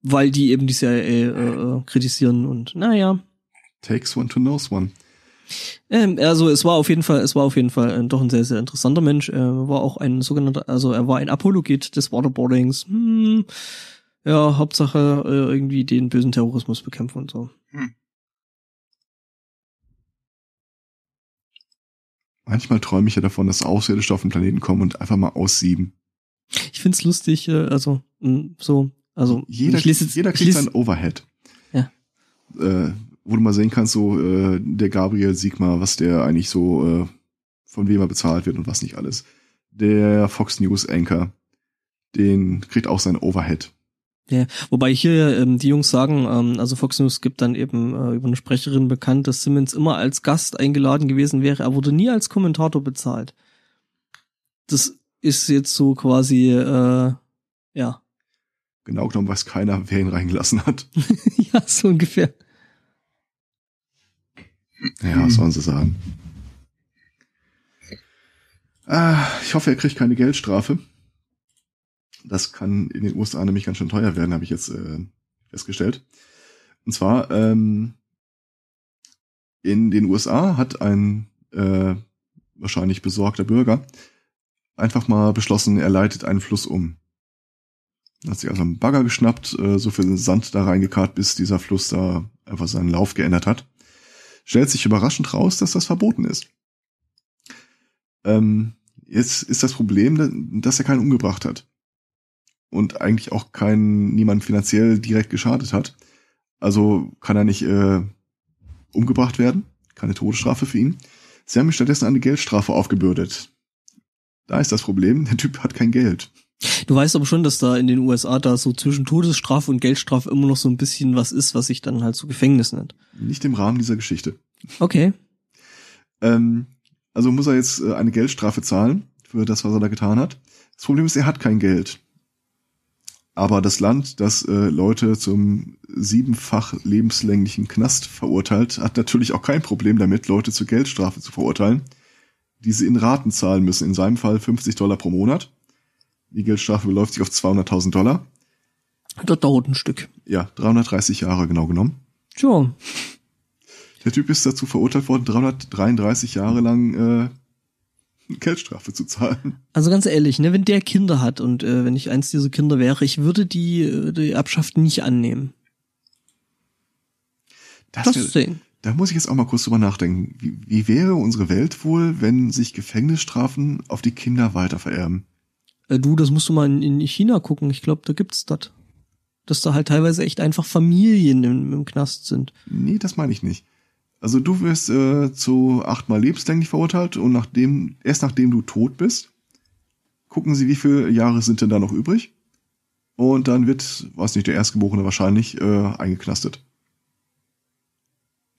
Weil die eben die CIA äh, äh, kritisieren und naja. takes one to knows one. Ähm, also es war auf jeden Fall, es war auf jeden Fall äh, doch ein sehr, sehr interessanter Mensch. Er war auch ein sogenannter, also er war ein Apologet des Waterboardings. Hm, ja, Hauptsache äh, irgendwie den bösen Terrorismus bekämpfen und so. Manchmal träume ich ja davon, dass Außerirdische auf den Planeten kommen und einfach mal aussieben. Ich find's lustig, äh, also mh, so, also Jeder, ich lese jetzt, jeder ich kriegt lese, seinen Overhead. Ja. Äh, wo du mal sehen kannst, so äh, der Gabriel Sigmar, was der eigentlich so, äh, von wem er bezahlt wird und was nicht alles. Der Fox News Anchor, den kriegt auch seinen Overhead. Ja, wobei hier ähm, die Jungs sagen, ähm, also Fox News gibt dann eben äh, über eine Sprecherin bekannt, dass Simmons immer als Gast eingeladen gewesen wäre. Er wurde nie als Kommentator bezahlt. Das ist jetzt so quasi, äh, ja, Genau genommen weiß keiner, wer ihn reingelassen hat. ja, so ungefähr. Ja, was sollen sie sagen? Ah, ich hoffe, er kriegt keine Geldstrafe. Das kann in den USA nämlich ganz schön teuer werden, habe ich jetzt äh, festgestellt. Und zwar ähm, in den USA hat ein äh, wahrscheinlich besorgter Bürger einfach mal beschlossen, er leitet einen Fluss um. Hat sich also einen Bagger geschnappt, äh, so viel Sand da reingekarrt, bis dieser Fluss da einfach seinen Lauf geändert hat. Stellt sich überraschend raus, dass das verboten ist. Ähm, jetzt ist das Problem, dass er keinen umgebracht hat. Und eigentlich auch keinen, niemand finanziell direkt geschadet hat. Also kann er nicht äh, umgebracht werden. Keine Todesstrafe für ihn. Sie haben ihm stattdessen eine Geldstrafe aufgebürdet. Da ist das Problem, der Typ hat kein Geld. Du weißt aber schon, dass da in den USA da so zwischen Todesstrafe und Geldstrafe immer noch so ein bisschen was ist, was sich dann halt so Gefängnis nennt. Nicht im Rahmen dieser Geschichte. Okay. Ähm, also muss er jetzt äh, eine Geldstrafe zahlen für das, was er da getan hat. Das Problem ist, er hat kein Geld. Aber das Land, das äh, Leute zum siebenfach lebenslänglichen Knast verurteilt, hat natürlich auch kein Problem damit, Leute zur Geldstrafe zu verurteilen, die sie in Raten zahlen müssen. In seinem Fall 50 Dollar pro Monat. Die Geldstrafe beläuft sich auf 200.000 Dollar. Das dauert ein Stück. Ja, 330 Jahre genau genommen. Tja. Der Typ ist dazu verurteilt worden, 333 Jahre lang äh, Geldstrafe zu zahlen. Also ganz ehrlich, ne, wenn der Kinder hat und äh, wenn ich eins dieser Kinder wäre, ich würde die, äh, die Erbschaft nicht annehmen. Das, Das sehen. da muss ich jetzt auch mal kurz drüber nachdenken. Wie, wie wäre unsere Welt wohl, wenn sich Gefängnisstrafen auf die Kinder weiter vererben? Äh, du, das musst du mal in, in China gucken. Ich glaube, da gibt's das. Dass da halt teilweise echt einfach Familien im, im Knast sind. Nee, das meine ich nicht. Also du wirst äh, zu achtmal lebenslänglich verurteilt und nachdem, erst nachdem du tot bist, gucken sie, wie viele Jahre sind denn da noch übrig. Und dann wird, weiß nicht, der Erstgeborene wahrscheinlich äh, eingeknastet.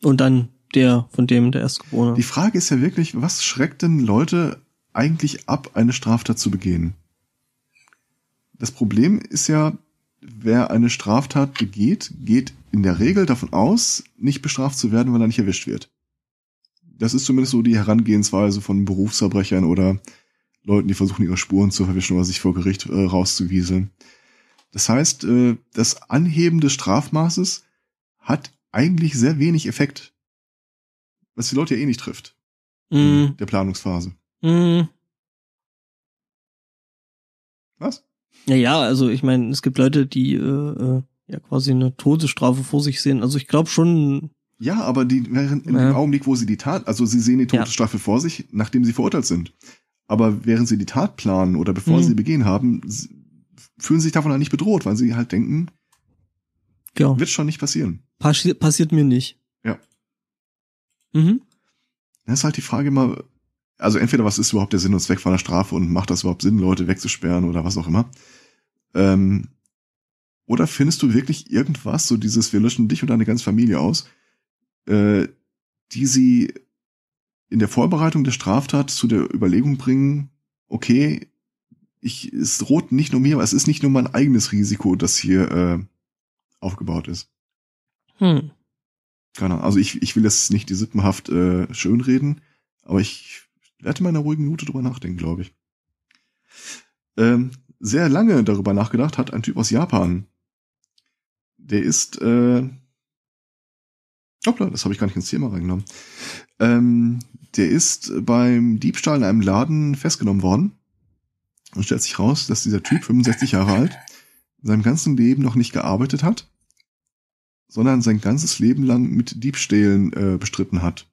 Und dann der von dem, der Erstgeborene. Die Frage ist ja wirklich, was schreckt denn Leute eigentlich ab, eine Straftat zu begehen? Das Problem ist ja, wer eine Straftat begeht, geht in der Regel davon aus, nicht bestraft zu werden, weil er nicht erwischt wird. Das ist zumindest so die Herangehensweise von Berufsverbrechern oder Leuten, die versuchen, ihre Spuren zu verwischen oder sich vor Gericht äh, rauszuwieseln. Das heißt, äh, das Anheben des Strafmaßes hat eigentlich sehr wenig Effekt. Was die Leute ja eh nicht trifft. mm, in Der Planungsphase. mm. Was? Ja, ja, also ich meine, es gibt Leute, die äh, äh, ja quasi eine Todesstrafe vor sich sehen. Also ich glaube schon, Ja, aber die während in Ja. dem Augenblick, wo sie die Tat, also sie sehen die Ja. Todesstrafe vor sich, nachdem sie verurteilt sind. Aber während sie die Tat planen oder bevor Mhm. sie begehen haben, fühlen sie sich davon halt nicht bedroht, weil sie halt denken, ja, wird schon nicht passieren. passi passiert mir nicht. Ja. Mhm. Dann ist halt die Frage immer, also entweder was ist überhaupt der Sinn und Zweck von einer Strafe und macht das überhaupt Sinn, Leute wegzusperren oder was auch immer. Ähm, oder findest du wirklich irgendwas, so dieses, wir löschen dich und deine ganze Familie aus, äh, die sie in der Vorbereitung der Straftat zu der Überlegung bringen, okay, ich, es droht nicht nur mir, aber es ist nicht nur mein eigenes Risiko, das hier äh, aufgebaut ist. Hm. Keine Ahnung. Also ich, ich will jetzt nicht die sippenhaft äh, schönreden, aber ich werde mal in einer ruhigen Minute drüber nachdenken, glaube ich. Ähm, sehr lange darüber nachgedacht hat ein Typ aus Japan. Der ist, äh, hoppla, das habe ich gar nicht ins Thema reingenommen. Ähm, der ist beim Diebstahl in einem Laden festgenommen worden und stellt sich raus, dass dieser Typ 65 Jahre alt in seinem ganzen Leben noch nicht gearbeitet hat sondern sein ganzes Leben lang mit Diebstählen äh, bestritten hat.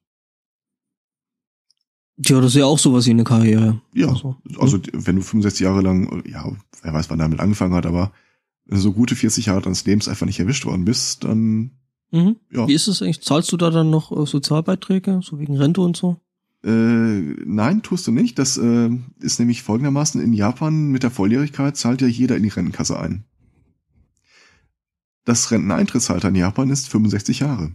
Tja, das ist ja auch sowas wie eine Karriere. Ja, Also, also wenn du 65 Jahre lang, ja, wer weiß, wann er damit angefangen hat, aber wenn du so gute 40 Jahre deines Lebens einfach nicht erwischt worden bist, dann, Mhm. ja. Wie ist es eigentlich? Zahlst du da dann noch äh, Sozialbeiträge, so wegen Rente und so? Äh, nein, tust du nicht. Das äh, ist nämlich folgendermaßen, in Japan mit der Volljährigkeit zahlt ja jeder in die Rentenkasse ein. Das Renteneintrittsalter in Japan ist 65 Jahre.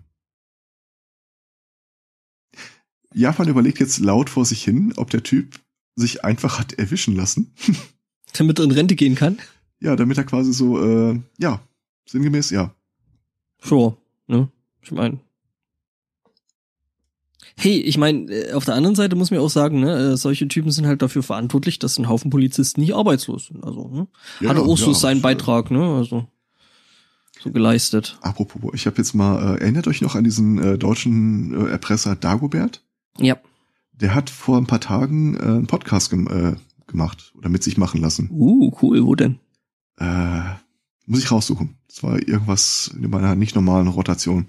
Japan überlegt jetzt laut vor sich hin, ob der Typ sich einfach hat erwischen lassen. Damit er in Rente gehen kann? Ja, damit er quasi so, äh, ja, sinngemäß, ja. Sure, ne? Ich meine. Hey, ich meine, äh, auf der anderen Seite muss man auch sagen, ne, äh, solche Typen sind halt dafür verantwortlich, dass ein Haufen Polizisten nicht arbeitslos sind. Also, ne? ja Hat auch so ja, seinen das, äh, Beitrag, ne? Also so geleistet. Apropos, ich habe jetzt mal, äh, erinnert euch noch an diesen äh, deutschen äh, Erpresser Dagobert? Ja. Der hat vor ein paar Tagen äh, einen Podcast gem äh, gemacht oder mit sich machen lassen. Uh, cool, wo denn? Äh, muss ich raussuchen. Das war irgendwas in meiner nicht normalen Rotation.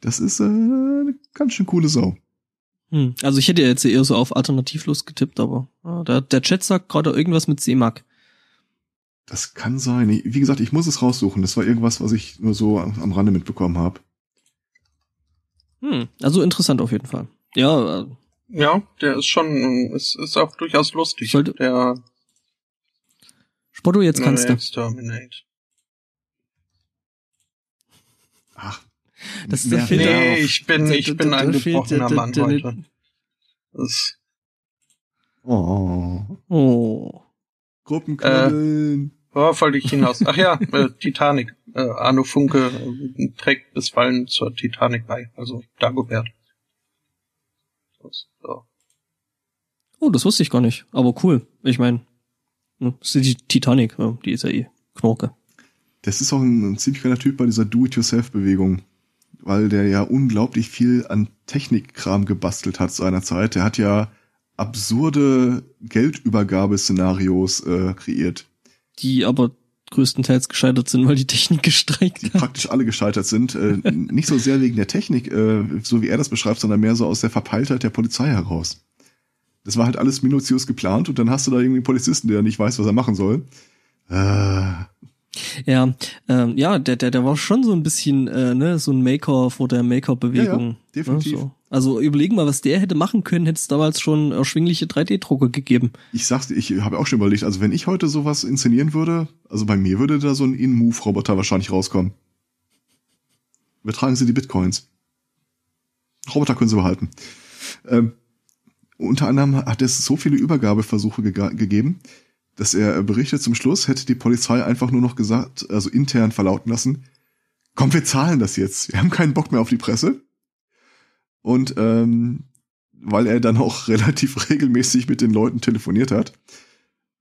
Das ist äh, eine ganz schön coole Sau. Hm. Also ich hätte jetzt eher so auf alternativlos getippt, aber ah, der, der Chat sagt gerade irgendwas mit Seemark. Das kann sein. Wie gesagt, ich muss es raussuchen. Das war irgendwas, was ich nur so am am Rande mitbekommen habe. Hm. Also interessant auf jeden Fall. Ja, äh, Ja, der ist schon, ist, ist auch durchaus lustig. Sollte- der Spotto, jetzt kannst du. Exterminate. Ach, Das mehr- fehlt mehr Nee, auf- ich bin, Da- ich da- bin da- ein gebrochener der- Mann der- der- heute. Das, Oh. Oh. Gruppenknuddeln. worauf wollte ich hinaus? Ach ja, äh, Titanic. Äh, Arno Funke äh, trägt bisweilen zur Titanic bei, also Dagobert. Das, so. Oh, das wusste ich gar nicht. Aber cool. Ich meine, ne, ist die Titanic, die ist ja eh Knorke. Das ist auch ein, ein ziemlich geiler Typ bei dieser Do-it-yourself-Bewegung, weil der ja unglaublich viel an Technikkram gebastelt hat seinerzeit. Der hat ja absurde Geldübergabeszenarios äh, kreiert, Die aber größtenteils gescheitert sind, weil die Technik gestreikt die hat. praktisch alle gescheitert sind. Äh, nicht so sehr wegen der Technik, äh, so wie er das beschreibt, sondern mehr so aus der Verpeiltheit der Polizei heraus. Das war halt alles minutiös geplant und dann hast du da irgendwie einen Polizisten, der nicht weiß, was er machen soll. Äh, Ja, ähm, ja, der, der, der war schon so ein bisschen, äh, ne, so ein Maker vor der Maker-Bewegung. Ja, ja, definitiv. Ne, so. Also überlegen mal, was der hätte machen können, hätte es damals schon erschwingliche 3D-Drucker gegeben. ich sag's ich habe auch schon überlegt, also wenn ich heute sowas inszenieren würde, also bei mir würde da so ein In-Move-Roboter wahrscheinlich rauskommen. Übertragen Sie die Bitcoins. Roboter können Sie behalten. Ähm, unter anderem hat es so viele Übergabeversuche gegeben, dass er berichtet, zum Schluss hätte die Polizei einfach nur noch gesagt, also intern verlauten lassen, komm, wir zahlen das jetzt. Wir haben keinen Bock mehr auf die Presse. Und ähm, weil er dann auch relativ regelmäßig mit den Leuten telefoniert hat,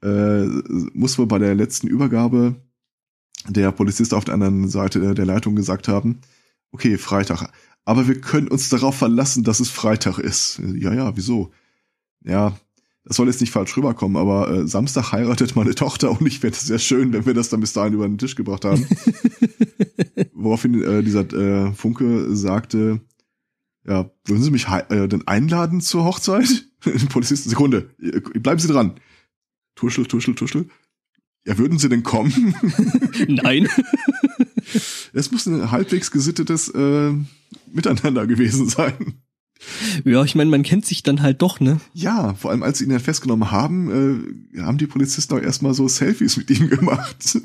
äh, muss wohl bei der letzten Übergabe der Polizist auf der anderen Seite der Leitung gesagt haben, okay, Freitag, aber wir können uns darauf verlassen, dass es Freitag ist. Ja, ja, wieso? Ja, das soll jetzt nicht falsch rüberkommen, aber äh, Samstag heiratet meine Tochter und ich fände es sehr schön, wenn wir das dann bis dahin über den Tisch gebracht haben. Woraufhin äh, dieser äh, Funke sagte, ja, würden Sie mich äh, denn einladen zur Hochzeit? Polizisten, Sekunde, äh, bleiben Sie dran. Tuschel, tuschel, tuschel. Ja, würden Sie denn kommen? Nein. Es muss ein halbwegs gesittetes äh, Miteinander gewesen sein. Ja, ich meine, man kennt sich dann halt doch, ne? Ja, vor allem als sie ihn dann festgenommen haben, äh, haben die Polizisten auch erstmal so Selfies mit ihm gemacht.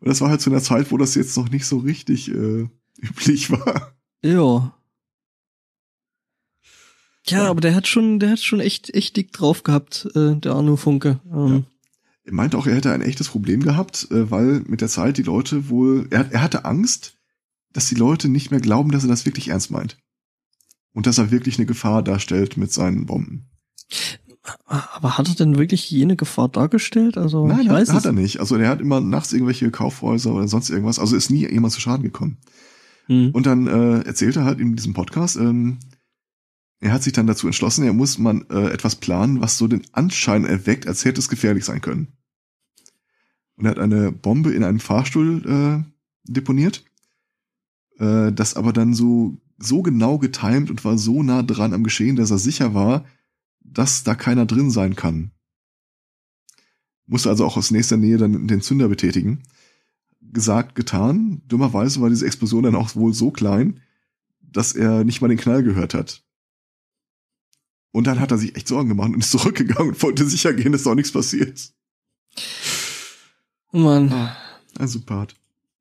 Und das war halt zu einer Zeit, wo das jetzt noch nicht so richtig äh, üblich war. Ja. Ja, aber der hat schon, der hat schon echt, echt dick drauf gehabt, äh, der Arno Funke. Ähm, Er meinte auch, er hätte ein echtes Problem gehabt, äh, weil mit der Zeit die Leute wohl, er, er hatte Angst, dass die Leute nicht mehr glauben, dass er das wirklich ernst meint. Und dass er wirklich eine Gefahr darstellt mit seinen Bomben. Aber hat er denn wirklich jene Gefahr dargestellt? Also Nein, ich hat, weiß hat er nicht. Also er hat immer nachts irgendwelche Kaufhäuser oder sonst irgendwas. Also ist nie jemand zu Schaden gekommen. Hm. Und dann äh, erzählt er halt in diesem Podcast, ähm, er hat sich dann dazu entschlossen, er muss man äh, etwas planen, was so den Anschein erweckt, als hätte es gefährlich sein können. Und er hat eine Bombe in einem Fahrstuhl äh, deponiert, äh, das aber dann so so genau getimt und war so nah dran am Geschehen, dass er sicher war, dass da keiner drin sein kann. Musste also auch aus nächster Nähe dann den Zünder betätigen. Gesagt, getan. Dummerweise war diese Explosion dann auch wohl so klein, dass er nicht mal den Knall gehört hat. Und dann hat er sich echt Sorgen gemacht und ist zurückgegangen und wollte sicher gehen, dass auch nichts passiert. Oh Mann. Ein Sympath.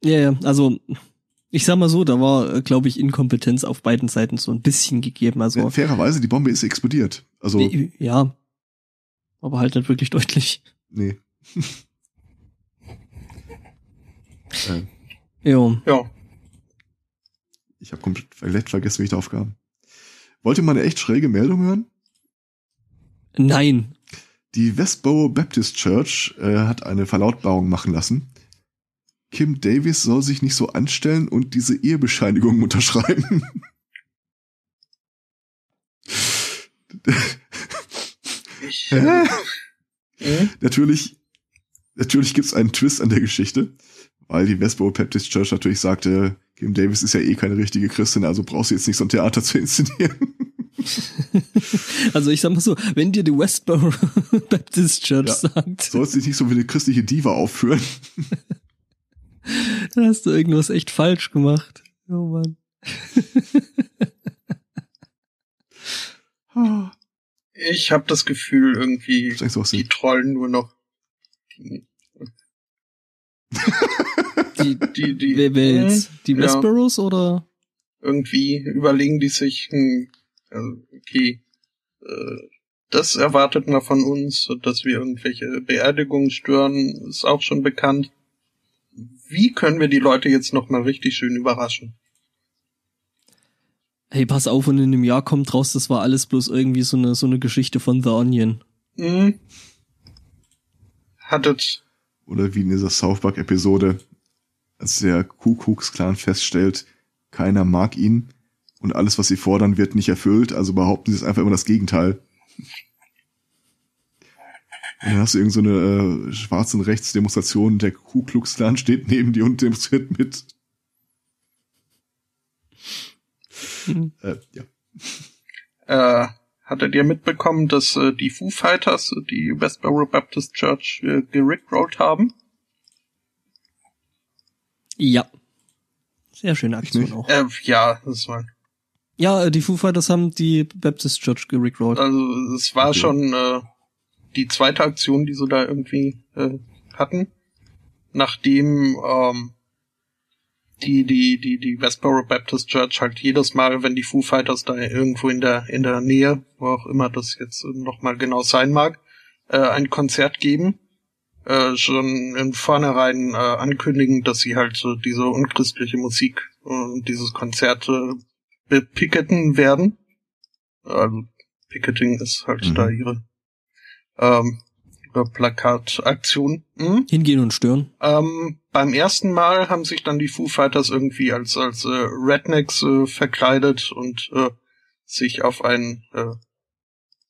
Ja, ja, also ich sag mal so, da war, glaube ich, Inkompetenz auf beiden Seiten so ein bisschen gegeben. Also Fairerweise, die Bombe ist explodiert. Also, äh, ja, aber halt nicht wirklich deutlich. nee. äh, Jo. Ja, ich habe komplett vielleicht vergessen, wie ich darauf kam. Wollt ihr mal eine echt schräge Meldung hören? Nein. Die Westboro Baptist Church äh, hat eine Verlautbarung machen lassen. Kim Davis soll sich nicht so anstellen und diese Ehebescheinigung unterschreiben. Hm? natürlich, natürlich gibt's einen Twist an der Geschichte, weil die Westboro Baptist Church natürlich sagte, Kim Davis ist ja eh keine richtige Christin, also brauchst du jetzt nicht so ein Theater zu inszenieren. Also ich sag mal so, wenn dir die Westboro Baptist Church Ja. sagt, Sollst dich nicht so wie eine christliche Diva aufführen. Dann hast du irgendwas echt falsch gemacht. Oh Mann. Ich habe das Gefühl, irgendwie die trollen nur noch. Die, Die, die, wer, wer jetzt? Die Ja. Oder? irgendwie überlegen die sich, hm, also, okay, äh, das erwartet man von uns, dass wir irgendwelche Beerdigungen stören, ist auch schon bekannt. Wie können wir die Leute jetzt noch mal richtig schön überraschen? Hey, pass auf, und in einem Jahr kommt raus, das war alles bloß irgendwie so eine, so eine Geschichte von The Onion. Hm? Hattet, Oder wie in dieser South Park Episode, als der Ku Klux Klan feststellt, keiner mag ihn und alles, was sie fordern, wird nicht erfüllt, also behaupten sie es einfach immer das Gegenteil. Dann hast du irgend so eine äh, schwarzen Rechtsdemonstration, der Ku Klux Klan steht neben dir und demonstriert mit. Mhm. Äh, ja. äh, hattet ihr mitbekommen, dass äh, die Foo Fighters die Westboro Baptist Church äh, gerickrollt haben? Ja. Sehr schöne Aktion auch. Äh, ja, das war Ja, äh, die Foo Fighters haben die Baptist Church gerickrollt. Also es war Okay. schon äh, die zweite Aktion, die sie da irgendwie äh, hatten, nachdem ähm, die die die die Westboro Baptist Church halt jedes Mal, wenn die Foo Fighters da irgendwo in der in der Nähe, wo auch immer das jetzt noch mal genau sein mag, äh, ein Konzert geben, äh, schon in vornherein äh, ankündigen, dass sie halt so diese unchristliche Musik äh, und dieses Konzert äh, werden. Also Picketing ist halt Mhm. da ihre, ähm, Plakataktion. Mhm. Hingehen und stören. Ähm, beim ersten Mal haben sich dann die Foo Fighters irgendwie als als äh, Rednecks äh, verkleidet und äh, sich auf einen äh,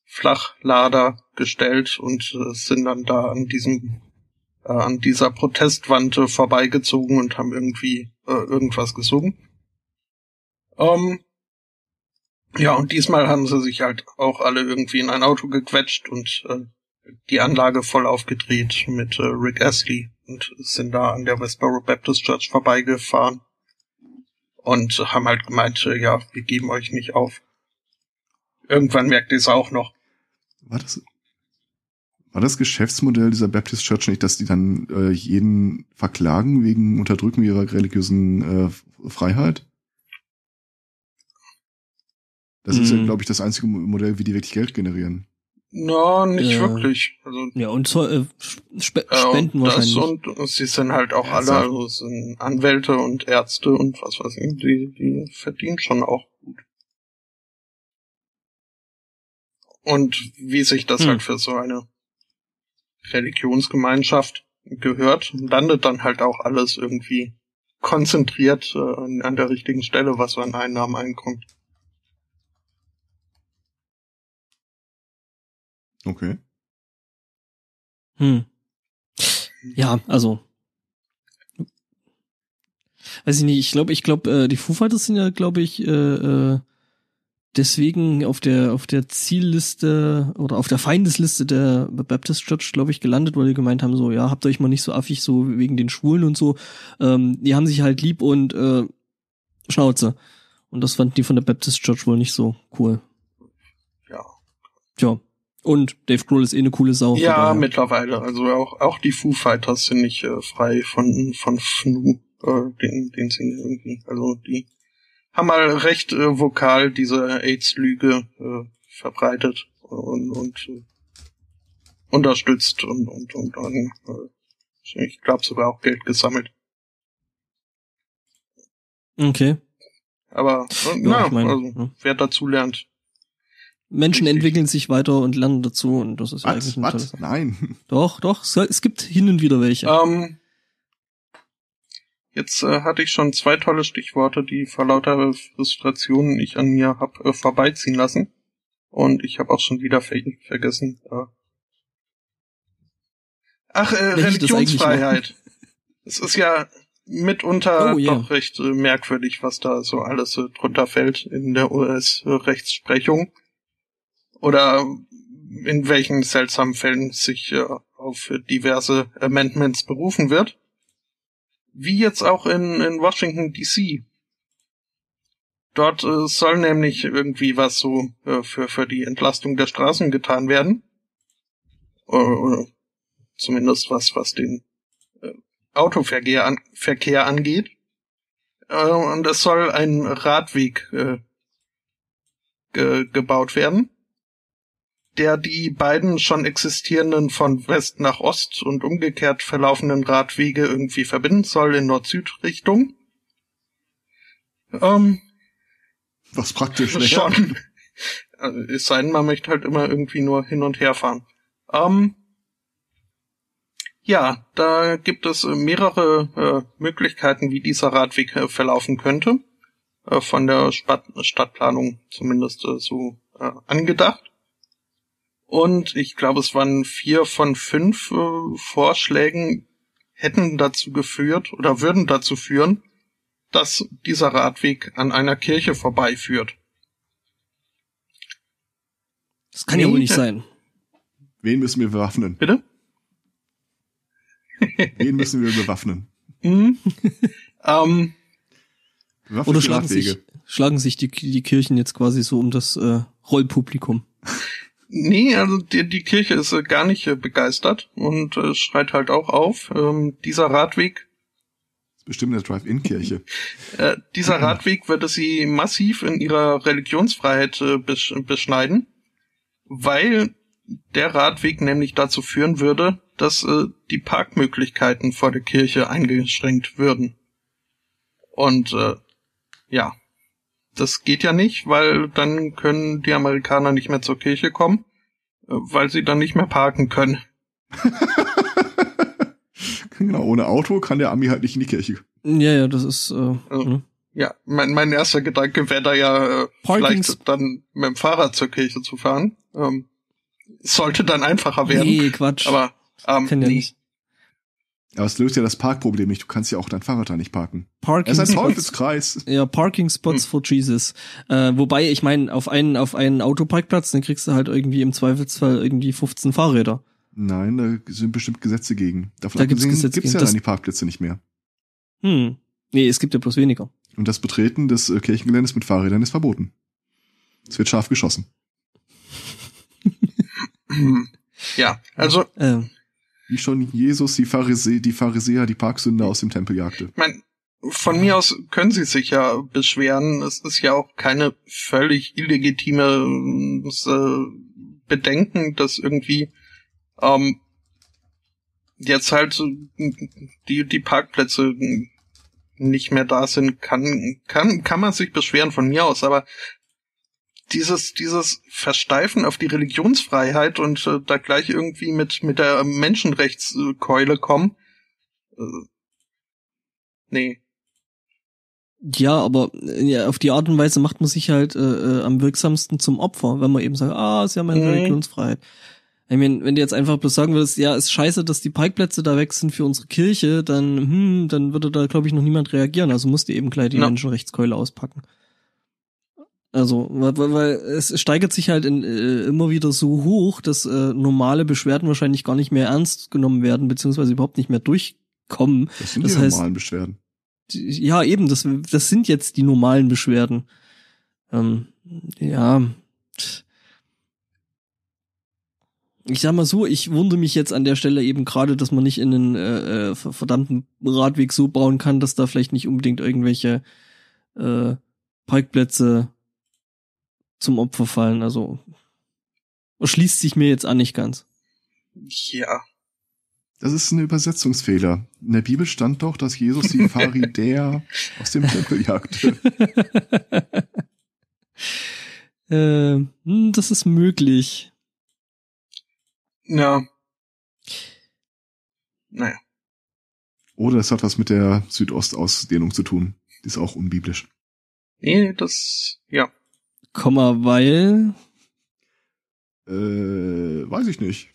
Flachlader gestellt und äh, sind dann da an diesem äh, an dieser Protestwand äh, vorbeigezogen und haben irgendwie äh, irgendwas gesungen. Ähm, ja, und diesmal haben sie sich halt auch alle irgendwie in ein Auto gequetscht und äh, die Anlage voll aufgedreht mit äh, Rick Astley und sind da an der Westboro Baptist Church vorbeigefahren und haben halt gemeint, äh, ja, wir geben euch nicht auf. Irgendwann merkt ihr es auch noch. War das, war das Geschäftsmodell dieser Baptist Church nicht, dass die dann äh, jeden verklagen wegen Unterdrücken ihrer religiösen äh, Freiheit? Das ist ja, Hm. glaube ich, das einzige Mo- Modell, wie die wirklich Geld generieren. No, nicht Ja. wirklich. Also Ja, und so, äh, Sp äh, Spenden das wahrscheinlich. und sie sind halt auch alle, Ernsthaft? also sind Anwälte und Ärzte und was weiß ich, die, die verdienen schon auch gut. Und wie sich das Hm. halt für so eine Religionsgemeinschaft gehört, landet dann halt auch alles irgendwie konzentriert äh, an, an der richtigen Stelle, was so an Einnahmen einkommt. Okay. Hm. Ja, also. Weiß ich nicht, ich glaube, ich glaube, äh, die Foo Fighters sind ja, glaube ich, äh, äh, deswegen auf der auf der Zielliste oder auf der Feindesliste der Baptist Church, glaube ich, gelandet, weil die gemeint haben, so, ja, habt euch mal nicht so affig, so wegen den Schwulen und so. Ähm, die haben sich halt lieb und äh, Schnauze. Und das fanden die von der Baptist Church wohl nicht so cool. Ja. Tja. Und Dave Grohl ist eh eine coole Sau. Ja, mittlerweile. Also auch, auch die Foo Fighters sind nicht äh, frei von, von Fnu, äh, den, den sie irgendwie, also die haben mal recht äh, vokal diese AIDS-Lüge äh, verbreitet und, und äh, unterstützt und, und, und, und äh, ich glaube sogar auch Geld gesammelt. Okay. Aber äh, Ja, ja, ich mein, also ja. wer dazu lernt. Menschen entwickeln sich weiter und lernen dazu und das ist ja eigentlich ein tolles. Was? Nein. Doch, doch, es, gibt hin und wieder welche. Ähm, jetzt äh, hatte ich schon zwei tolle Stichworte, die vor lauter Frustrationen ich an mir hab äh, vorbeiziehen lassen. Und ich habe auch schon wieder ver vergessen. Äh. Ach, äh, Religionsfreiheit. Es ist ja mitunter Oh, ja. doch recht äh, merkwürdig, was da so alles äh, drunter fällt in der US-Rechtsprechung. Oder in welchen seltsamen Fällen sich äh, auf diverse Amendments berufen wird. Wie jetzt auch in, in Washington DC. Dort äh, soll nämlich irgendwie was so äh, für, für die Entlastung der Straßen getan werden. Äh, zumindest was, was den äh, Autoverkehr an, Verkehr angeht. Äh, und es soll ein Radweg äh, ge gebaut werden, der die beiden schon existierenden von West nach Ost und umgekehrt verlaufenden Radwege irgendwie verbinden soll in Nord-Süd-Richtung. Ähm, Was praktisch wäre. schon. Also, es sei denn, man möchte halt immer irgendwie nur hin und her fahren. Ähm, ja, da gibt es äh, mehrere äh, Möglichkeiten, wie dieser Radweg äh, verlaufen könnte. Äh, von der Stadt Stadtplanung zumindest äh, so äh, angedacht. Und ich glaube, es waren vier von fünf äh, Vorschlägen hätten dazu geführt oder würden dazu führen, dass dieser Radweg an einer Kirche vorbeiführt. Das kann ja wohl nicht sein. Wen müssen wir bewaffnen? Bitte? Wen müssen wir bewaffnen? Mhm. ähm, Bewaffnete Oder schlagen sich, schlagen sich die, die Kirchen jetzt quasi so um das äh, Rollpublikum. Nee, also die, die Kirche ist äh, gar nicht äh, begeistert und äh, schreit halt auch auf. Ähm, dieser Radweg, Das ist bestimmt eine Drive-In-Kirche. äh, dieser Radweg würde sie massiv in ihrer Religionsfreiheit äh, besch beschneiden, weil der Radweg nämlich dazu führen würde, dass äh, die Parkmöglichkeiten vor der Kirche eingeschränkt würden. Und äh, ja, das geht ja nicht, weil dann können die Amerikaner nicht mehr zur Kirche kommen, äh, weil sie dann nicht mehr parken können. genau, ohne Auto kann der Ami halt nicht in die Kirche. Ja, ja, das ist äh, Also? Ja, mein, mein erster Gedanke wäre da ja äh, vielleicht dann mit dem Fahrrad zur Kirche zu fahren. Ähm, sollte dann einfacher werden. Nee, Quatsch. Aber ähm, kann ja nee. nicht. Aber es löst ja das Parkproblem nicht. Du kannst ja auch dein Fahrrad da nicht parken. Parking Es ist ein Teufelskreis. ja, Parking Spots Hm. for Jesus. Äh, wobei, ich meine, auf einen, auf einen Autoparkplatz, dann kriegst du halt irgendwie im Zweifelsfall irgendwie 15 Fahrräder. Nein, da sind bestimmt Gesetze gegen. Davon Da gibt's Gesetze gibt's gegen. ja Das- dann die Parkplätze nicht mehr. Hm. Nee, es gibt ja bloß weniger. Und das Betreten des äh, Kirchengeländes mit Fahrrädern ist verboten. Es wird scharf geschossen. ja, also Äh, Wie schon Jesus die, Pharise die Pharisäer die Parksünder aus dem Tempel jagte. ich mein, von mir aus können sie sich ja beschweren. Es ist ja auch keine völlig illegitime äh, Bedenken, dass irgendwie ähm, jetzt halt die, die Parkplätze nicht mehr da sind, kann, kann, kann man sich beschweren von mir aus, aber dieses, dieses Versteifen auf die Religionsfreiheit und äh, da gleich irgendwie mit, mit der Menschenrechtskeule kommen, äh, nee. ja, aber äh, ja, auf die Art und Weise macht man sich halt äh, äh, am wirksamsten zum Opfer, wenn man eben sagt, ah, sie haben eine Mhm. Religionsfreiheit. Ich meine, wenn du jetzt einfach bloß sagen würdest, ja, ist scheiße, dass die Parkplätze da weg sind für unsere Kirche, dann, hm, dann würde da, glaube ich, noch niemand reagieren. Also musst du eben gleich die Ja. Menschenrechtskeule auspacken. Also, weil, weil- es steigert sich halt in, äh, immer wieder so hoch, dass äh, normale Beschwerden wahrscheinlich gar nicht mehr ernst genommen werden, beziehungsweise überhaupt nicht mehr durchkommen. Das sind Das die heißt- normalen Beschwerden. Die- Ja, eben, das, das sind jetzt die normalen Beschwerden. Ähm, ja. Ich sag mal so, ich wundere mich jetzt an der Stelle eben gerade, dass man nicht in einen äh, äh, ver- verdammten Radweg so bauen kann, dass da vielleicht nicht unbedingt irgendwelche äh, Parkplätze zum Opfer fallen. Also schließt sich mir jetzt an nicht ganz. Ja. Das ist ein Übersetzungsfehler. In der Bibel stand doch, dass Jesus die Pharisäer aus dem Tempel jagte. äh, hm, das ist möglich. Ja. Naja. Oder es hat was mit der Südostausdehnung zu tun. Die ist auch unbiblisch. Nee, das, ja. Komma, weil. Äh, weiß ich nicht.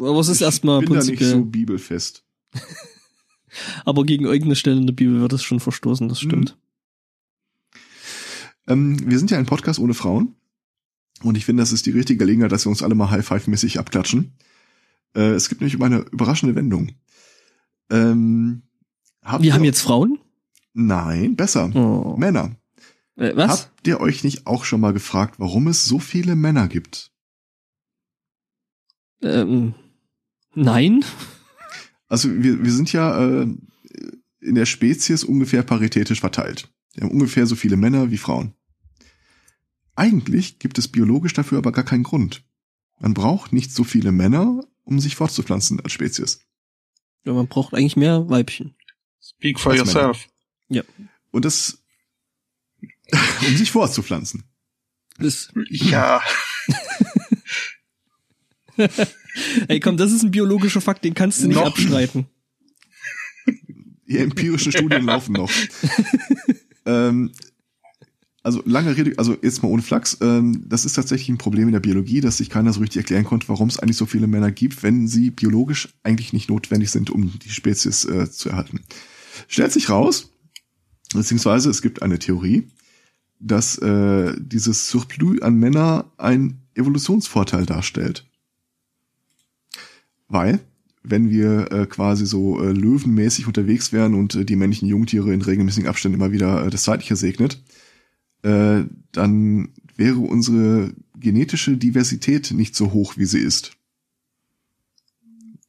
Aber es ist ich erstmal bin da nicht prinzipiell. so bibelfest. aber gegen irgendeine Stelle in der Bibel wird es schon verstoßen, das stimmt. Ähm, wir sind ja ein Podcast ohne Frauen. Und ich finde, das ist die richtige Gelegenheit, dass wir uns alle mal High-Five-mäßig abklatschen. Äh, es gibt nämlich eine überraschende Wendung. Ähm, habt Wir haben jetzt Frauen? Nein, besser. Oh. Männer. Äh, was? Habt ihr euch nicht auch schon mal gefragt, warum es so viele Männer gibt? Ähm, nein. Also wir, wir sind ja äh, in der Spezies ungefähr paritätisch verteilt. Wir haben ungefähr so viele Männer wie Frauen. Eigentlich gibt es biologisch dafür aber gar keinen Grund. Man braucht nicht so viele Männer, um sich fortzupflanzen als Spezies. Ja, man braucht eigentlich mehr Weibchen. Speak for Als yourself. Und das, um sich fortzupflanzen. Das, Ja. ey, komm, das ist ein biologischer Fakt, den kannst du nicht Noch. abstreiten. Die empirischen Studien laufen noch. ähm, also lange Rede, also jetzt mal ohne Flachs, ähm, das ist tatsächlich ein Problem in der Biologie, dass sich keiner so richtig erklären konnte, warum es eigentlich so viele Männer gibt, wenn sie biologisch eigentlich nicht notwendig sind, um die Spezies äh, zu erhalten. Stellt sich raus, beziehungsweise es gibt eine Theorie, dass äh, dieses Surplus an Männer ein Evolutionsvorteil darstellt. Weil, wenn wir äh, quasi so äh, löwenmäßig unterwegs wären und äh, die männlichen Jungtiere in regelmäßigen Abständen immer wieder äh, das Zeitliche segnet, äh, dann wäre unsere genetische Diversität nicht so hoch, wie sie ist.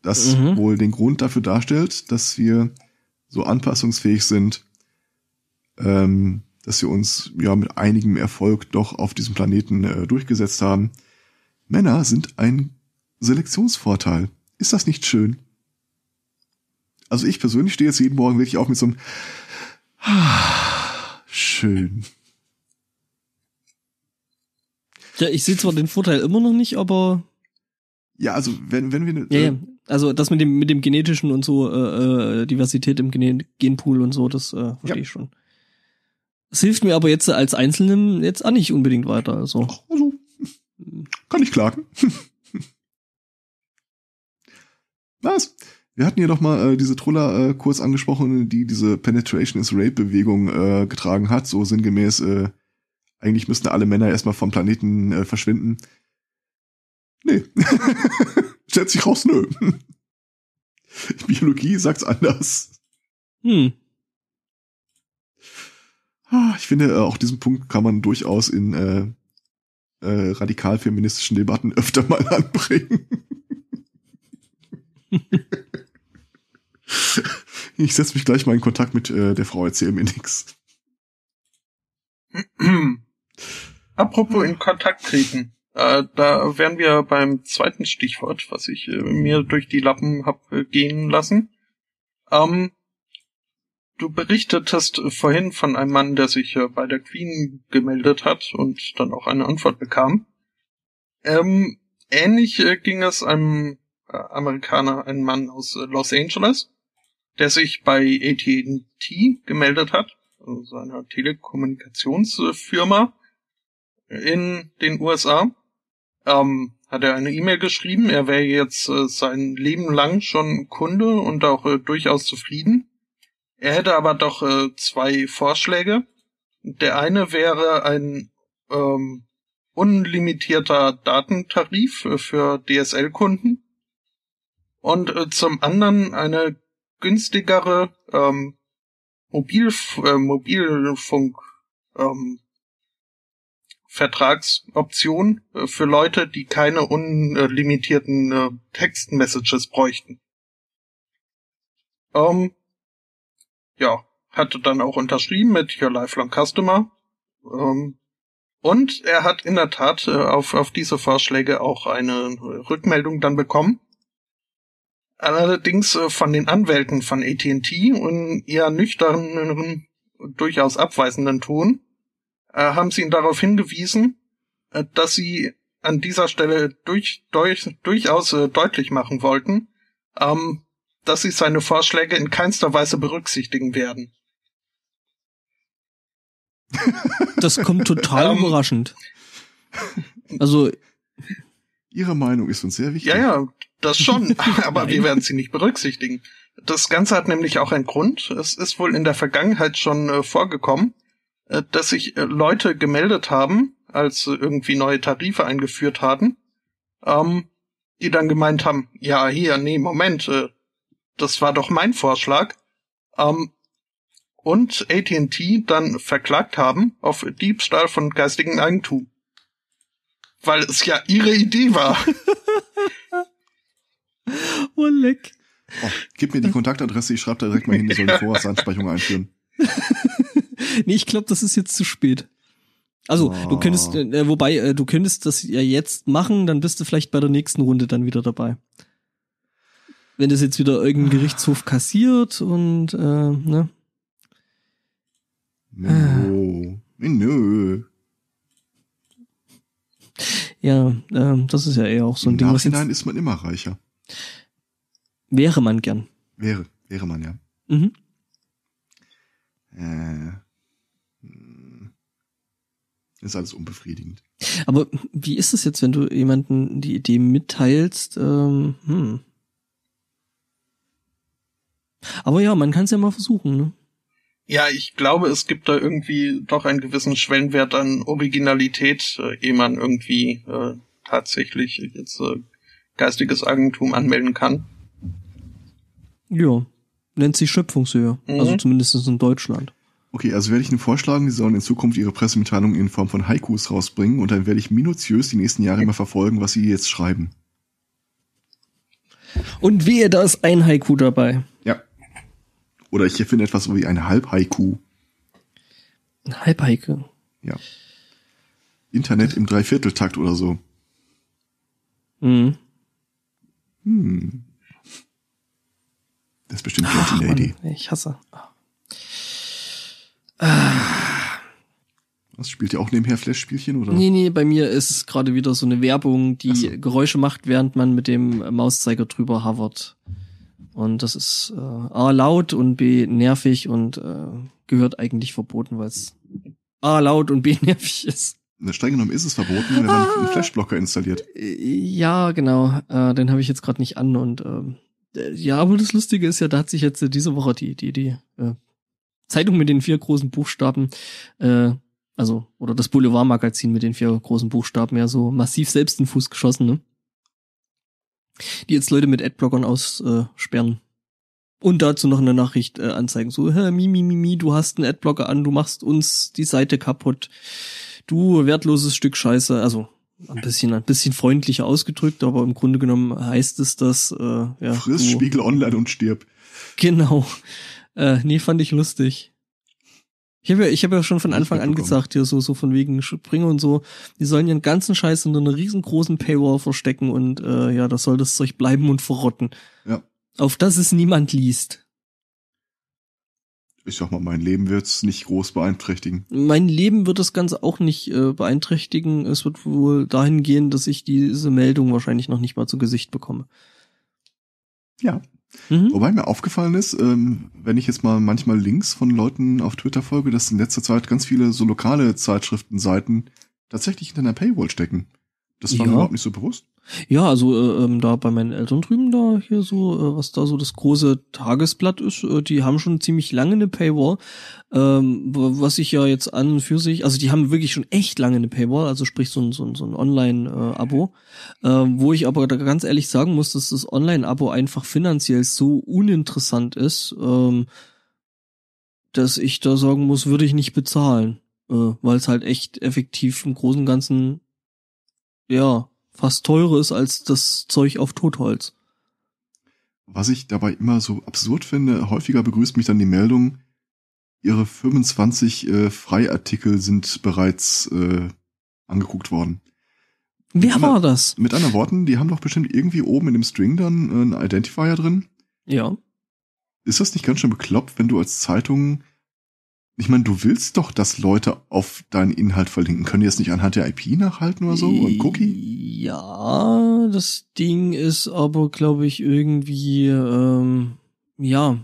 Das Mhm. wohl den Grund dafür darstellt, dass wir so anpassungsfähig sind, ähm, dass wir uns ja mit einigem Erfolg doch auf diesem Planeten äh, durchgesetzt haben. Männer sind ein Selektionsvorteil. Ist das nicht schön? Also ich persönlich stehe jetzt jeden Morgen wirklich auf mit so einem schön. Ja, ich sehe zwar den Vorteil immer noch nicht, aber Ja, also wenn, wenn wir ne, ja, ja. Also das mit dem mit dem genetischen und so äh, äh, Diversität im Gene Genpool und so, das äh, verstehe Ja. ich schon. Es hilft mir aber jetzt als Einzelnen jetzt auch nicht unbedingt weiter. Also Ach, also, kann ich klagen. Was? Wir hatten hier doch mal äh, diese Troller äh, kurz angesprochen, die diese Penetration is Rape Bewegung äh, getragen hat, so sinngemäß, äh, eigentlich müssten alle Männer erstmal vom Planeten äh, verschwinden. Nee. Stellt sich raus, nö. Biologie sagt's anders. hm. Ah, Ich finde, äh, auch diesen Punkt kann man durchaus in äh, äh, radikal-feministischen Debatten öfter mal anbringen. ich setze mich gleich mal in Kontakt mit äh, der Frau, erzähl mir nix. Apropos in Kontakt treten. Äh, da wären wir beim zweiten Stichwort, was ich äh, mir durch die Lappen hab äh, gehen lassen. Ähm, du berichtetest vorhin von einem Mann, der sich äh, bei der Queen gemeldet hat und dann auch eine Antwort bekam. Ähm, ähnlich äh, ging es einem äh, Amerikaner, einem Mann aus äh, Los Angeles, der sich bei AT&T gemeldet hat, also einer Telekommunikationsfirma in den USA. Ähm, hat er eine E-Mail geschrieben, er wäre jetzt äh, sein Leben lang schon Kunde und auch äh, durchaus zufrieden. Er hätte aber doch äh, zwei Vorschläge. Der eine wäre ein ähm, unlimitierter Datentarif äh, für DSL-Kunden und äh, zum anderen eine günstigere ähm, Mobilf äh, Mobilfunk ähm, Vertragsoption äh, für Leute, die keine unlimitierten äh, Textmessages bräuchten. Ähm, ja, hatte dann auch unterschrieben mit Your Lifelong Customer. Ähm, und er hat in der Tat äh, auf, auf diese Vorschläge auch eine Rückmeldung dann bekommen. Allerdings äh, von den Anwälten von AT&T und eher nüchternen, durchaus abweisenden Ton, äh, haben sie ihn darauf hingewiesen, äh, dass sie an dieser Stelle durch, durch, durchaus äh, deutlich machen wollten, ähm, dass sie seine Vorschläge in keinster Weise berücksichtigen werden. Das kommt total Ähm. überraschend. Also Ihre Meinung ist uns sehr wichtig. Ja, ja, das schon, aber wir werden sie nicht berücksichtigen. Das Ganze hat nämlich auch einen Grund. Es ist wohl in der Vergangenheit schon äh, vorgekommen, äh, dass sich äh, Leute gemeldet haben, als äh, irgendwie neue Tarife eingeführt haben, ähm, die dann gemeint haben, ja, hier, nee, Moment, äh, das war doch mein Vorschlag. Ähm, und AT&T dann verklagt haben auf Diebstahl von geistigen Eigentum. Weil es ja ihre Idee war. oh, leck. Oh, gib mir die Kontaktadresse, ich schreibe da direkt mal hin, die sollen die Vorratsansprechung einführen. nee, ich glaube, das ist jetzt zu spät. Also, oh. du könntest, äh, wobei, äh, du könntest das ja jetzt machen, dann bist du vielleicht bei der nächsten Runde dann wieder dabei. Wenn das jetzt wieder irgendein Gerichtshof kassiert und, äh, ne? No. Nö. Ja, äh, das ist ja eher auch so ein Im Ding. Im Nachhinein ist man immer reicher. Wäre man gern. Wäre, wäre man ja. Mhm. Äh, ist alles unbefriedigend. Aber wie ist es jetzt, wenn du jemanden die Idee mitteilst? Ähm, hm. Aber ja, man kann es ja mal versuchen, ne? Ja, ich glaube, es gibt da irgendwie doch einen gewissen Schwellenwert an Originalität, äh, ehe man irgendwie äh, tatsächlich jetzt äh, geistiges Eigentum anmelden kann. Ja, nennt sich Schöpfungshöhe. Mhm. Also zumindest in Deutschland. Okay, also werde ich Ihnen vorschlagen, Sie sollen in Zukunft Ihre Pressemitteilung in Form von Haikus rausbringen und dann werde ich minutiös die nächsten Jahre immer verfolgen, was Sie jetzt schreiben. Und wehe, da ist ein Haiku dabei. Oder ich finde etwas wie ein Halb-Haiku. Ein Halb-Haiku? Ja. Internet im Dreivierteltakt oder so. Mhm. Hm. Das ist bestimmt Ach, eine Lady. Mann, ich hasse. Was spielt ihr auch nebenher Flash-Spielchen oder? Nee, nee, bei mir ist es gerade wieder so eine Werbung, die so. Geräusche macht, während man mit dem Mauszeiger drüber hovert. Und das ist äh, A laut und B nervig und äh, gehört eigentlich verboten, weil es A laut und B nervig ist. Streng genommen ist es verboten, wenn man einen Flashblocker installiert. Ja, genau. Äh, den habe ich jetzt gerade nicht an und ähm, äh, ja, aber das Lustige ist ja, da hat sich jetzt äh, diese Woche die die die äh, Zeitung mit den vier großen Buchstaben, äh, also oder das Boulevardmagazin mit den vier großen Buchstaben ja so massiv selbst in den Fuß geschossen, ne? Die jetzt Leute mit Adblockern aussperren. Und dazu noch eine Nachricht äh, anzeigen. So, hä, mi, mi, mi, mi, du hast einen Adblocker an, du machst uns die Seite kaputt. Du wertloses Stück Scheiße. Also ein bisschen, ein bisschen freundlicher ausgedrückt, aber im Grunde genommen heißt es, dass äh, ja. Friss du, Spiegel online und stirb. Genau. Äh, nee, fand ich lustig. Ich habe ja, ich habe ja schon von Anfang an gesagt, hier so, so von wegen Springer und so, die sollen ihren ganzen Scheiß unter einer riesengroßen Paywall verstecken und äh, ja, das soll das Zeug bleiben und verrotten. Ja. Auf das es niemand liest. Ich sag mal, mein Leben wird's nicht groß beeinträchtigen. Mein Leben wird das Ganze auch nicht äh, beeinträchtigen. Es wird wohl dahin gehen, dass ich diese Meldung wahrscheinlich noch nicht mal zu Gesicht bekomme. Ja, Mhm. Wobei mir aufgefallen ist, ähm, wenn ich jetzt mal manchmal Links von Leuten auf Twitter folge, dass in letzter Zeit ganz viele so lokale Zeitschriftenseiten tatsächlich hinter einer Paywall stecken. Das war ja. mir überhaupt nicht so bewusst. Ja, also äh, ähm, da bei meinen Eltern drüben da hier so, äh, was da so das große Tagesblatt ist, äh, die haben schon ziemlich lange eine Paywall, ähm, was ich ja jetzt an und für sich, also die haben wirklich schon echt lange eine Paywall, also sprich so ein, so ein, so ein Online-Abo, äh, wo ich aber da ganz ehrlich sagen muss, dass das Online-Abo einfach finanziell so uninteressant ist, ähm, dass ich da sagen muss, würde ich nicht bezahlen, äh, weil es halt echt effektiv im Großen und Ganzen ja fast teurer ist als das Zeug auf Totholz. Was ich dabei immer so absurd finde, häufiger begrüßt mich dann die Meldung, ihre 25 äh, Freiartikel sind bereits äh, angeguckt worden. Wer mit war das? Mit anderen Worten, die haben doch bestimmt irgendwie oben in dem String dann äh, einen Identifier drin. Ja. Ist das nicht ganz schön bekloppt, wenn du als Zeitung ich meine, du willst doch, dass Leute auf deinen Inhalt verlinken. Können die das nicht anhand der IP nachhalten oder so? Und Cookie? Ja, das Ding ist aber, glaube ich, irgendwie, ähm, ja.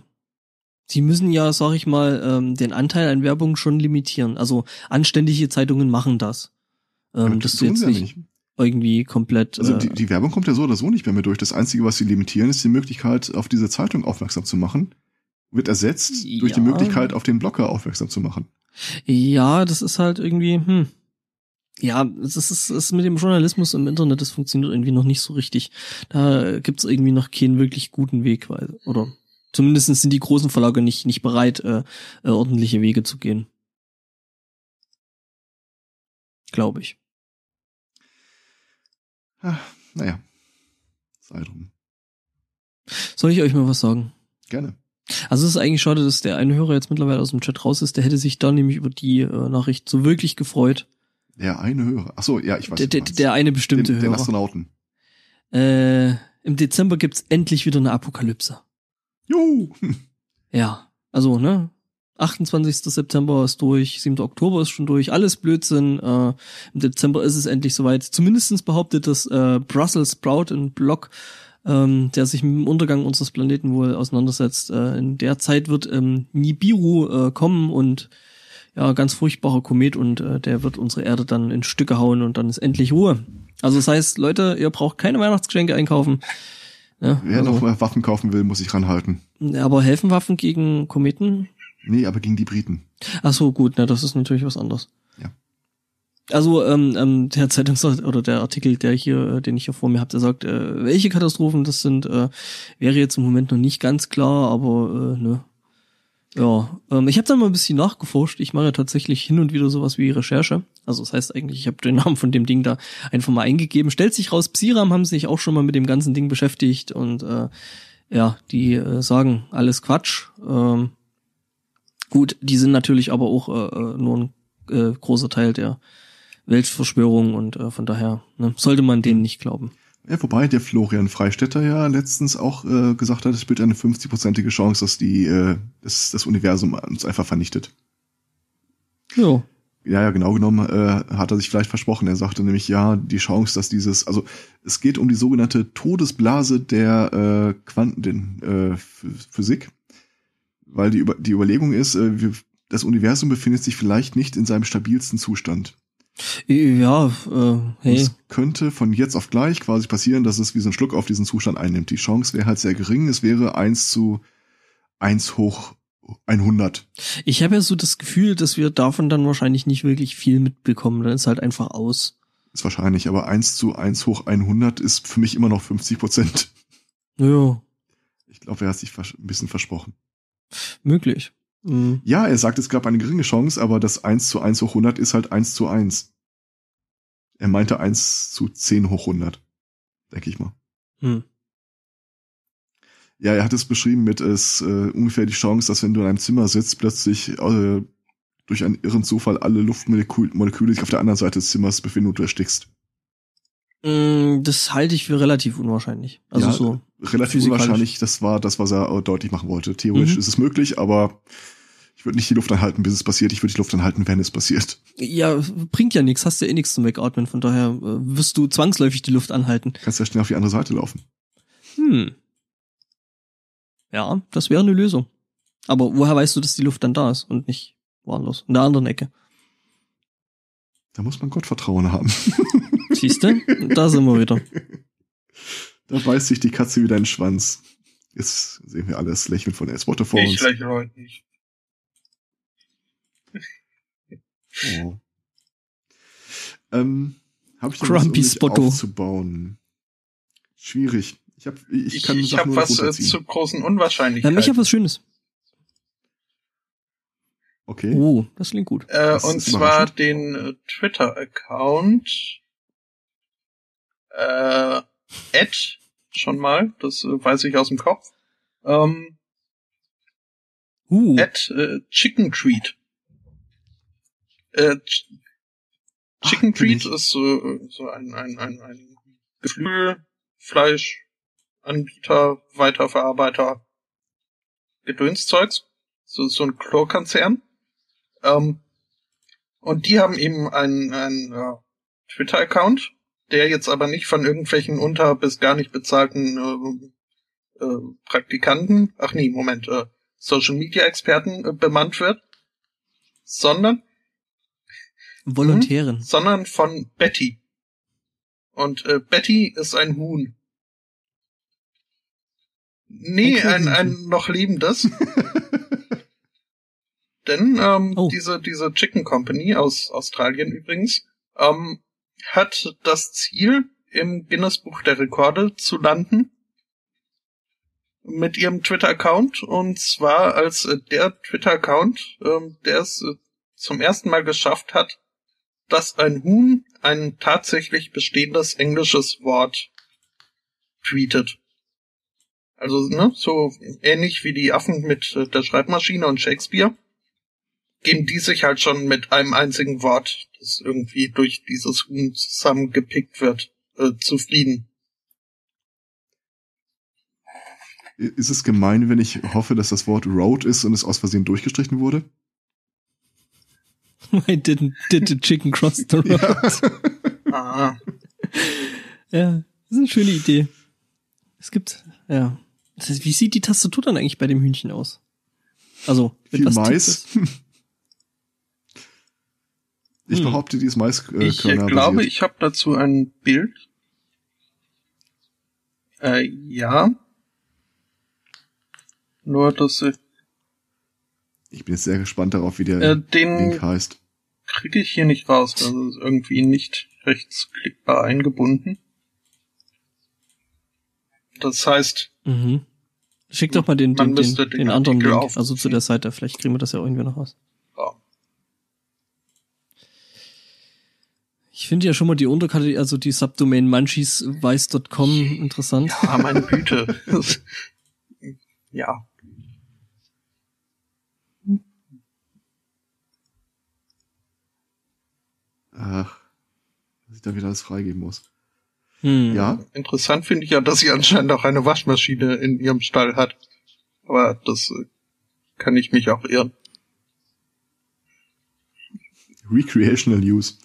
Sie müssen ja, sag ich mal, ähm, den Anteil an Werbung schon limitieren. Also anständige Zeitungen machen das. Ähm, das du jetzt ja nicht, nicht irgendwie komplett. Also die, äh, die Werbung kommt ja so oder so nicht mehr, mehr durch. Das Einzige, was sie limitieren, ist die Möglichkeit, auf diese Zeitung aufmerksam zu machen wird ersetzt ja. durch die Möglichkeit, auf den Blocker aufmerksam zu machen. Ja, das ist halt irgendwie, hm. Ja, es ist, es ist mit dem Journalismus im Internet, das funktioniert irgendwie noch nicht so richtig. Da gibt's irgendwie noch keinen wirklich guten Weg, weil, oder Zumindest sind die großen Verlage nicht, nicht bereit, äh, äh, ordentliche Wege zu gehen. Glaube ich. Ah, naja, sei drum. Soll ich euch mal was sagen? Gerne. Also es ist eigentlich schade, dass der eine Hörer jetzt mittlerweile aus dem Chat raus ist. Der hätte sich da nämlich über die äh, Nachricht so wirklich gefreut. Der eine Hörer. Ach so, ja, ich weiß. Der, der, der eine bestimmte den, den Hörer. Astronauten. Äh, Im Dezember gibt's endlich wieder eine Apokalypse. Juhu. Ja, also, ne? 28. September ist durch, 7. Oktober ist schon durch, alles Blödsinn. Äh, Im Dezember ist es endlich soweit. Zumindestens behauptet das äh, Brussels Sprout, ein Blog, ähm, der sich mit dem Untergang unseres Planeten wohl auseinandersetzt. Äh, in der Zeit wird ähm, Nibiru äh, kommen und ja, ganz furchtbarer Komet und äh, der wird unsere Erde dann in Stücke hauen und dann ist endlich Ruhe. Also das heißt, Leute, ihr braucht keine Weihnachtsgeschenke einkaufen. Ja, Wer also, noch Waffen kaufen will, muss sich ranhalten. aber helfen Waffen gegen Kometen? Nee, aber gegen die Briten. Ach so, gut, na, das ist natürlich was anderes. Also ähm, ähm, der Zeitungs oder der Artikel, der hier, äh, den ich hier vor mir habe, der sagt, äh, welche Katastrophen das sind, äh, wäre jetzt im Moment noch nicht ganz klar, aber äh, ne. Ja, ähm, ich habe da mal ein bisschen nachgeforscht. Ich mache ja tatsächlich hin und wieder sowas wie Recherche. Also das heißt eigentlich, ich habe den Namen von dem Ding da einfach mal eingegeben. Stellt sich raus, Psiram haben sich auch schon mal mit dem ganzen Ding beschäftigt und äh, ja, die äh, sagen alles Quatsch. Ähm, gut, die sind natürlich aber auch äh, äh, nur ein äh, großer Teil der Weltverschwörung und äh, von daher ne, sollte man denen nicht glauben. Ja, wobei der Florian Freistetter ja letztens auch äh, gesagt hat, es besteht eine 50-prozentige Chance, dass die äh, das, das Universum uns einfach vernichtet. Ja. Ja, ja, genau genommen äh, hat er sich vielleicht versprochen. Er sagte nämlich, ja, die Chance, dass dieses, also es geht um die sogenannte Todesblase der äh, Quanten, äh, Ph- Physik, weil die, Über die Überlegung ist, äh, wir, das Universum befindet sich vielleicht nicht in seinem stabilsten Zustand. Ja, äh, hey. Es könnte von jetzt auf gleich quasi passieren, dass es wie so ein Schluck auf diesen Zustand einnimmt. Die Chance wäre halt sehr gering. Es wäre eins zu eins hoch 100. Ich habe ja so das Gefühl, dass wir davon dann wahrscheinlich nicht wirklich viel mitbekommen. Dann ist halt einfach aus. Ist wahrscheinlich, aber eins zu eins hoch 100 ist für mich immer noch 50 Prozent. Ja, Ich glaube, er hat sich ein bisschen versprochen. möglich. Mhm. Ja, er sagt, es gab eine geringe Chance, aber das 1 zu 1 hoch 100 ist halt 1 zu 1. Er meinte 1 zu 10 hoch 100. Denke ich mal. Hm. Ja, er hat es beschrieben mit es äh, ungefähr die Chance, dass wenn du in einem Zimmer sitzt, plötzlich äh, durch einen irren Zufall alle Luftmoleküle Moleküle sich auf der anderen Seite des Zimmers befinden und du erstickst. Mm, Das halte ich für relativ unwahrscheinlich. Also Ja, so. Relativ unwahrscheinlich, das war das, was er äh, deutlich machen wollte. Theoretisch Mhm. ist es möglich, aber ich würde nicht die Luft anhalten, bis es passiert. Ich würde die Luft anhalten, wenn es passiert. Ja, bringt ja nichts, hast ja eh nichts zum Wegatmen, von daher äh, wirst du zwangsläufig die Luft anhalten. Kannst ja schnell auf die andere Seite laufen. Hm. Ja, das wäre eine Lösung. Aber woher weißt du, dass die Luft dann da ist und nicht woanders, in der anderen Ecke? Da muss man Gottvertrauen haben. Siehst du? da sind wir wieder. Da beißt sich die Katze wieder in den Schwanz. Jetzt sehen wir alles Lächeln von S. Water vor Ich uns. lächle heute nicht. Oh. Ähm, hab ich Grumpy was, um aufzubauen? Schwierig. Ich hab, ich, Ich, kann ich nur was äh, zu großen Ja, Unwahrscheinlichkeiten. ich habe was Schönes. Okay. Oh, das klingt gut. Äh, Das und zwar den äh, Twitter-Account. Äh, Ed, schon mal, das äh, weiß ich aus dem Kopf. Ähm, Uh, Ed äh, Chicken Treat. Äh, Ch Ach, Chicken kenn Treat ist so, so ein, ein, ein, ein Geflügelfleischanbieter, Weiterverarbeiter, Gedönszeugs. So, so ein Chlorkonzern. Ähm, und die haben eben einen, einen äh, Twitter-Account, der jetzt aber nicht von irgendwelchen unter bis gar nicht bezahlten äh, äh, Praktikanten, ach nee, Moment, äh, Social Media Experten äh, bemannt wird, sondern Volontärin. sondern von Betty. Und äh, Betty ist ein Huhn. Nee, Ein ein, noch lebendes. Denn ähm, Oh. diese, diese Chicken Company aus Australien übrigens ähm, hat das Ziel, im Guinness Buch der Rekorde zu landen mit ihrem Twitter-Account und zwar als äh, der Twitter-Account, ähm, der es äh, zum ersten Mal geschafft hat, dass ein Huhn ein tatsächlich bestehendes englisches Wort tweetet. Also, ne, so ähnlich wie die Affen mit äh, der Schreibmaschine und Shakespeare, geben die sich halt schon mit einem einzigen Wort, das irgendwie durch dieses Huhn zusammengepickt wird, äh, zufrieden. Ist es gemein, wenn ich hoffe, dass das Wort Road ist und es aus Versehen durchgestrichen wurde? I didn't did the chicken cross the road. Ja. Ah, Ja, das ist eine schöne Idee. Es gibt, ja. Das heißt, wie sieht die Tastatur dann eigentlich bei dem Hühnchen aus? Also, mit Viel was Mais. Ich Hm. behaupte, die ist ich äh, Maiskörner glaube, basiert. ich habe dazu ein Bild. Äh, ja. Nur, dass ich, Ich bin jetzt sehr gespannt darauf, wie der äh, den Link heißt. Kriege ich hier nicht raus. Das ist irgendwie nicht rechtsklickbar eingebunden. Das heißt, Mhm. Schick doch mal den, den, den, den den anderen Link, aufrufen. also zu der Seite. Vielleicht kriegen wir das ja irgendwie noch raus. ja, Ich finde ja schon mal die Unterkategorie, also die Subdomain munchiesweiß.com interessant. ah, meine Güte. ja. Ach, dass ich da wieder alles freigeben muss. Hm. Ja, Interessant finde ich ja, dass sie anscheinend auch eine Waschmaschine in ihrem Stall hat. Aber das äh, kann ich mich auch irren. Recreational Use.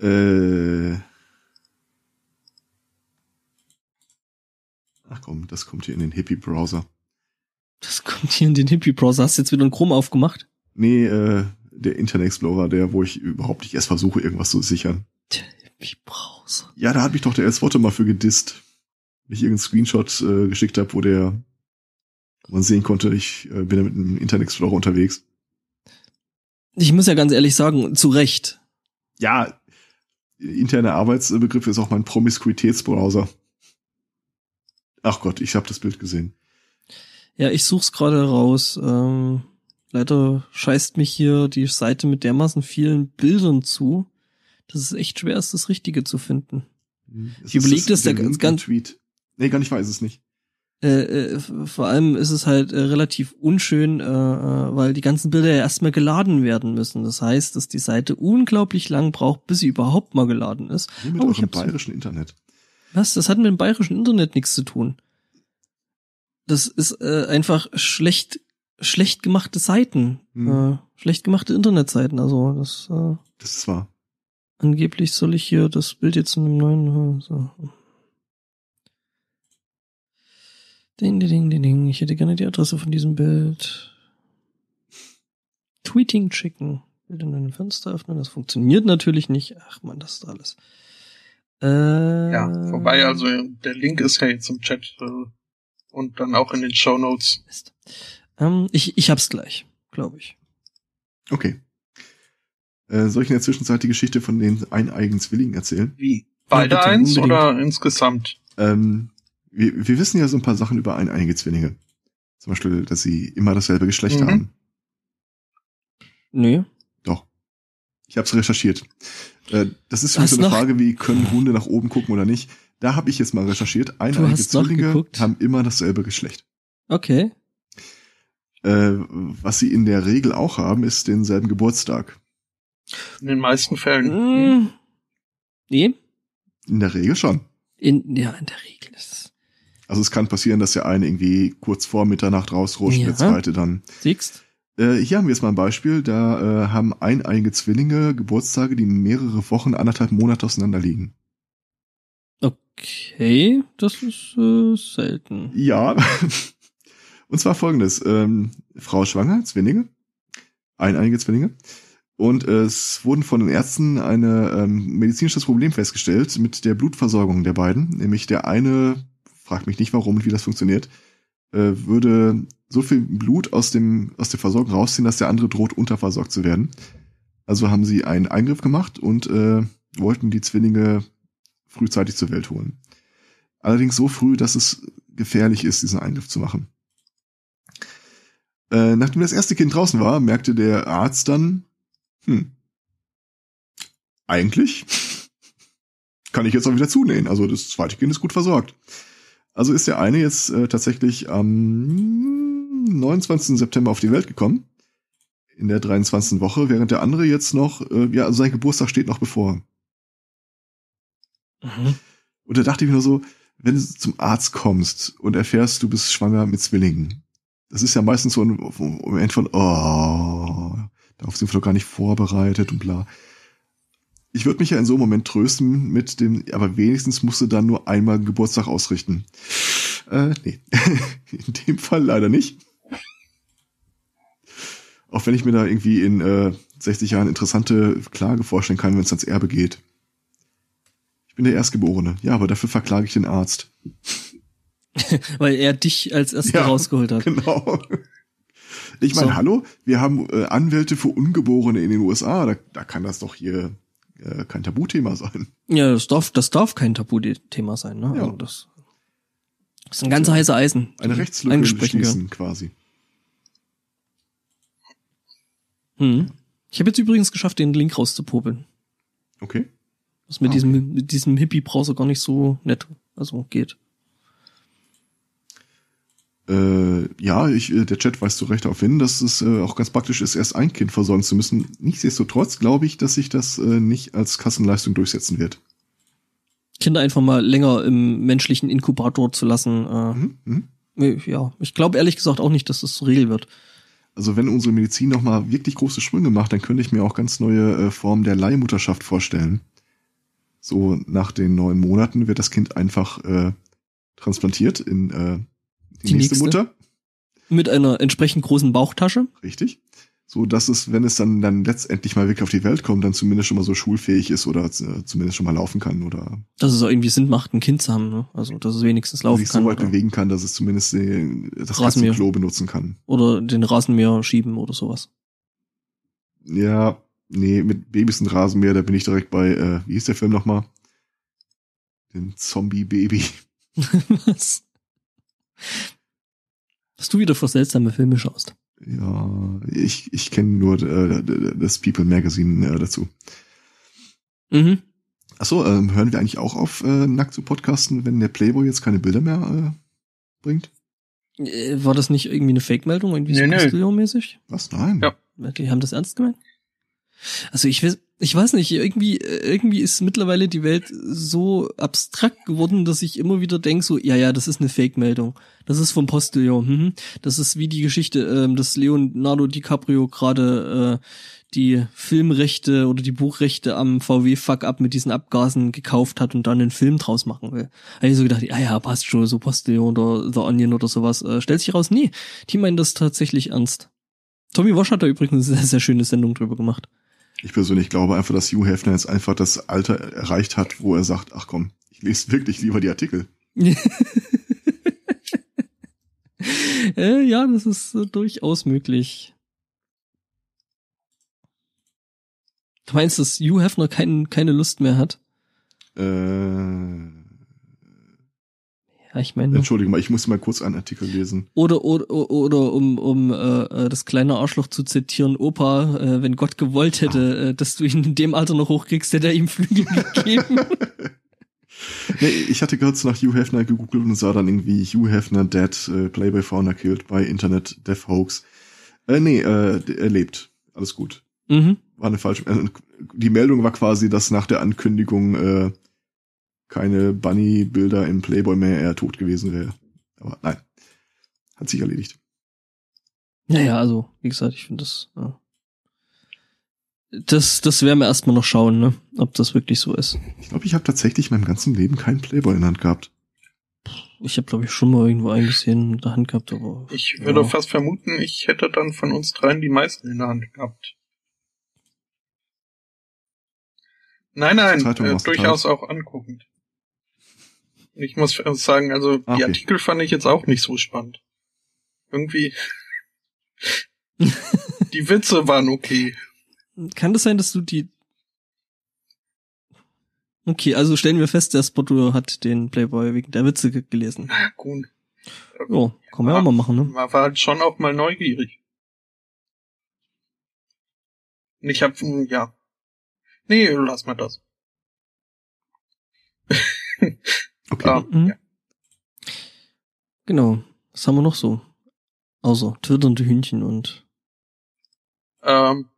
Äh. Ach komm, das kommt hier in den Hippie-Browser. Das kommt hier in den Hippie-Browser. Hast du jetzt wieder einen Chrome aufgemacht? Nee, äh, der Internet Explorer, der, wo ich überhaupt nicht erst versuche, irgendwas zu sichern. Der Hippie-Browser. Ja, da hat mich doch der S-Wotte mal für gedisst. Wenn ich irgendeinen Screenshot äh, geschickt habe, wo der wo man sehen konnte, ich äh, bin da mit einem Internet Explorer unterwegs. Ich muss ja ganz ehrlich sagen, zu Recht. Ja, interne Arbeitsbegriff ist auch mein Promiskuitätsbrowser. Ach Gott, ich habe das Bild gesehen. Ja, ich such's gerade raus. Ähm, leider scheißt mich hier die Seite mit dermaßen vielen Bildern zu, dass es echt schwer ist, das Richtige zu finden. Es Ich überleg ist das da der ganz- ganz- Tweet. Nee, gar nicht weiß es nicht. Äh, äh, vor allem ist es halt äh, relativ unschön, äh, äh, weil die ganzen Bilder ja erstmal geladen werden müssen. Das heißt, dass die Seite unglaublich lang braucht, bis sie überhaupt mal geladen ist. Nur mit Oh, ich eurem bayerischen Internet. Was? Das hat mit dem bayerischen Internet nichts zu tun. Das ist äh, einfach schlecht, schlecht gemachte Seiten, Hm. äh, schlecht gemachte Internetseiten. Also das äh, Das ist wahr. angeblich soll ich hier das Bild jetzt in dem neuen. Äh, so. Ding, ding, ding, ding, ding. Ich hätte gerne die Adresse von diesem Bild. Tweeting Chicken. Bild in einem Fenster öffnen. Das funktioniert natürlich nicht. Ach man, das ist alles. Äh, Ja, vorbei, also der Link ist ja jetzt im Chat äh, und dann auch in den Show Notes. Mist. Ähm, ich, ich hab's gleich, glaube ich. Okay. Äh, soll ich in der Zwischenzeit die Geschichte von den eineigen Zwillingen erzählen? Wie? Beide bitte, eins unbedingt. oder insgesamt? Ähm, wir, wir wissen ja so ein paar Sachen über eineiige Zwillinge. Zum Beispiel, dass sie immer dasselbe Geschlecht Mhm. haben. Nö. Doch. Ich habe es recherchiert. Äh, das ist für mich Hast so eine noch- Frage, wie können Hunde nach oben gucken oder nicht. Da habe ich jetzt mal recherchiert. Eineiige hast Zwillinge haben immer dasselbe Geschlecht. Okay. Äh, was sie in der Regel auch haben, ist denselben Geburtstag. In den meisten Fällen. Mm, nee. In der Regel schon. In, ja, in der Regel ist es. Also es kann passieren, dass der eine irgendwie kurz vor Mitternacht rausrutscht, Ja. der zweite dann. Siehst? Äh, hier haben wir jetzt mal ein Beispiel. Da äh, haben eineiige Zwillinge Geburtstage, die mehrere Wochen, anderthalb Monate auseinander liegen. Okay, das ist äh, selten. Ja. Und zwar folgendes. Ähm, Frau schwanger, Zwillinge. Eineiige Zwillinge. Und es wurden von den Ärzten eine ähm, medizinisches Problem festgestellt mit der Blutversorgung der beiden. Nämlich der eine, fragt mich nicht warum und wie das funktioniert, äh, würde so viel Blut aus dem aus der Versorgung rausziehen, dass der andere droht, unterversorgt zu werden. Also haben sie einen Eingriff gemacht und äh, wollten die Zwillinge frühzeitig zur Welt holen. Allerdings so früh, dass es gefährlich ist, diesen Eingriff zu machen. Äh, nachdem das erste Kind draußen war, merkte der Arzt dann, hm, eigentlich kann ich jetzt auch wieder zunähen. Also das zweite Kind ist gut versorgt. Also ist der eine jetzt äh, tatsächlich am 29. September auf die Welt gekommen. In der 23. Woche, während der andere jetzt noch, äh, ja, also sein Geburtstag steht noch bevor. Mhm. Und da dachte ich mir nur so, wenn du zum Arzt kommst und erfährst, du bist schwanger mit Zwillingen, das ist ja meistens so ein Moment von, oh, darauf sind wir doch gar nicht vorbereitet und bla. Ich würde mich ja in so einem Moment trösten mit dem, aber wenigstens musst du dann nur einmal Geburtstag ausrichten. Äh, nee. in dem Fall leider nicht. Auch wenn ich mir da irgendwie in äh, 60 Jahren interessante Klage vorstellen kann, wenn es ans Erbe geht. Ich bin der Erstgeborene. Ja, aber dafür verklage ich den Arzt. Weil er dich als Erster ja, rausgeholt hat. Genau. Ich meine, so. hallo, wir haben äh, Anwälte für Ungeborene in den USA. Da, da kann das doch hier äh, kein Tabuthema sein. Ja, das darf, das darf kein Tabuthema sein. Ne? Ja. Also das, das ist ein ganz heißer Eisen. Eine Rechtslücke schließen quasi. Hm. Ich habe jetzt übrigens geschafft, den Link rauszupopeln. Okay. Was mit ah, diesem, okay. mit diesem Hippie-Browser gar nicht so nett, also geht. Äh, ja, ich, äh, der Chat weist zu Recht darauf hin, dass es äh, auch ganz praktisch ist, erst ein Kind versorgen zu müssen. Nichtsdestotrotz glaube ich, dass sich das äh, nicht als Kassenleistung durchsetzen wird. Kinder einfach mal länger im menschlichen Inkubator zu lassen. Äh, mhm, mh. Ja, ich glaube ehrlich gesagt auch nicht, dass das zur Regel wird. Also wenn unsere Medizin noch mal wirklich große Sprünge macht, dann könnte ich mir auch ganz neue äh, Formen der Leihmutterschaft vorstellen. So nach den neun Monaten wird das Kind einfach äh, transplantiert in äh, die, die nächste, nächste Mutter. Mit einer entsprechend großen Bauchtasche. Richtig. So dass es, wenn es dann, dann letztendlich mal wirklich auf die Welt kommt, dann zumindest schon mal so schulfähig ist oder äh, zumindest schon mal laufen kann oder. Dass es auch irgendwie Sinn macht, ein Kind zu haben, ne? Also, dass es wenigstens laufen sich kann. Sich so weit oder? bewegen kann, dass es zumindest die, das Katzenklo benutzen kann. Oder den Rasenmäher schieben oder sowas. Ja, nee, mit Babys und Rasenmäher, da bin ich direkt bei, äh, wie hieß der Film nochmal? Den Zombie-Baby. Was? Was du wieder für seltsame Filme schaust. Ja, ich, ich kenne nur äh, das People Magazine äh, dazu. Mhm. Achso, ähm, hören wir eigentlich auch auf, äh, nackt zu podcasten, wenn der Playboy jetzt keine Bilder mehr äh, bringt? Äh, war das nicht irgendwie eine Fake-Meldung, irgendwie nee, so nee. mäßig Was? Nein. Ja. Die haben das ernst gemeint? Also ich weiß, ich weiß nicht, irgendwie, irgendwie ist mittlerweile die Welt so abstrakt geworden, dass ich immer wieder denke, so, ja, ja, das ist eine Fake-Meldung. Das ist vom Postillon. Mhm. Das ist wie die Geschichte, ähm, dass Leonardo DiCaprio gerade äh, die Filmrechte oder die Buchrechte am VW-Fuck-Up mit diesen Abgasen gekauft hat und dann einen Film draus machen will. Habe ich so gedacht, ja, ja, passt schon, so Postillon oder The Onion oder sowas. Äh, stellt sich raus, nee, die meinen das tatsächlich ernst. Tommy Wash hat da übrigens eine sehr, sehr schöne Sendung drüber gemacht. Ich persönlich glaube einfach, dass Hugh Hefner jetzt einfach das Alter erreicht hat, wo er sagt, ach komm, ich lese wirklich lieber die Artikel. Äh, ja, das ist äh, durchaus möglich. Du meinst, dass Hugh Hefner kein, keine Lust mehr hat? Äh ja, ich meine. Entschuldigung mal, ich muss mal kurz einen Artikel lesen. Oder oder oder um um äh, das kleine Arschloch zu zitieren, Opa, äh, wenn Gott gewollt hätte, ah. äh, dass du ihn in dem Alter noch hochkriegst, hätte er ihm Flügel gegeben. nee, ich hatte kurz nach Hugh Hefner gegoogelt und sah dann irgendwie Hugh Hefner dead, äh, Playboy Founder killed by Internet Death Hoax. Äh, nee, äh, er lebt. Alles gut. Mhm. War eine falsche. Äh, die Meldung war quasi, dass nach der Ankündigung äh, keine Bunny-Bilder im Playboy mehr er tot gewesen wäre. Aber nein, hat sich erledigt. Naja, also, wie gesagt, ich finde das, ja. das, das werden wir erstmal noch schauen, ne, ob das wirklich so ist. Ich glaube, ich habe tatsächlich in meinem ganzen Leben keinen Playboy in der Hand gehabt. Ich habe, glaube ich, schon mal irgendwo eingesehen in der Hand gehabt, aber. Ich würde ja. fast vermuten, ich hätte dann von uns dreien die meisten in der Hand gehabt. Nein, nein, äh, durchaus auch anguckend. Ich muss sagen, also okay. die Artikel fand ich jetzt auch nicht so spannend. Irgendwie. die Witze waren okay. Kann das sein, dass du die. Okay, also stellen wir fest, der Spotto hat den Playboy wegen der Witze gelesen. Na gut. Ja, kann man ja auch mal machen, ne? Man war halt schon auch mal neugierig. Und ich hab, hm, ja. Nee, lass mal das. Okay. Ah, Mhm. ja. Genau. Was haben wir noch so? Außer twitternde Hühnchen und Ähm,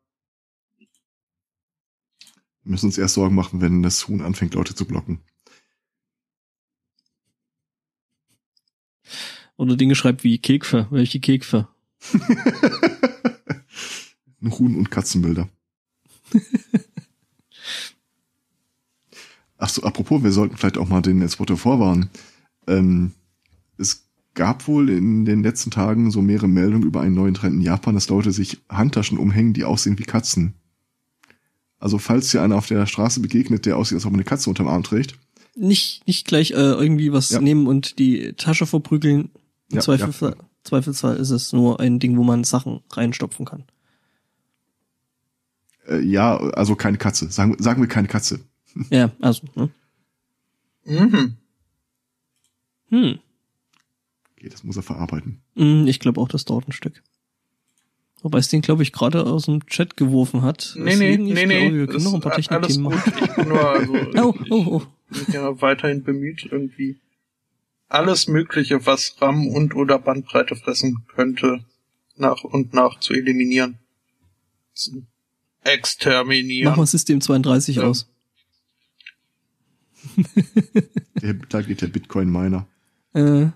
Wir müssen uns erst Sorgen machen, wenn das Huhn anfängt, Leute zu blocken. oder Dinge schreibt wie Kekfe. Welche Kekfe? Huhn- und Katzenbilder. Ach so, apropos, wir sollten vielleicht auch mal den Spotter vorwarnen. Ähm, es gab wohl in den letzten Tagen so mehrere Meldungen über einen neuen Trend in Japan, dass Leute sich Handtaschen umhängen, die aussehen wie Katzen. Also falls dir einer auf der Straße begegnet, der aussieht, als ob er eine Katze unterm Arm trägt, Nicht, nicht gleich äh, irgendwie was Ja. nehmen und die Tasche verprügeln. Im Ja, Zweifelsfall, Zweifelsfall ist es nur ein Ding, wo man Sachen reinstopfen kann. äh, ja, also keine Katze. Sagen, sagen wir keine Katze. Ja, also, ne? mhm. Hm. Okay, das muss er verarbeiten. Hm, Ich glaube auch, das dauert ein Stück. Wobei es den, glaube ich, gerade aus dem Chat geworfen hat. Nee, nee, Deswegen, nee, nee. glaube, wir können noch ein paar alles Technikthemen gut. machen. Ich bin nur, also, Oh, oh, oh. ich bin ja weiterhin bemüht, irgendwie alles Mögliche, was RAM und oder Bandbreite fressen könnte, nach und nach zu eliminieren. Zu exterminieren. Mach mal System 32 Ja. aus. Der, da geht der Bitcoin-Miner. Äh,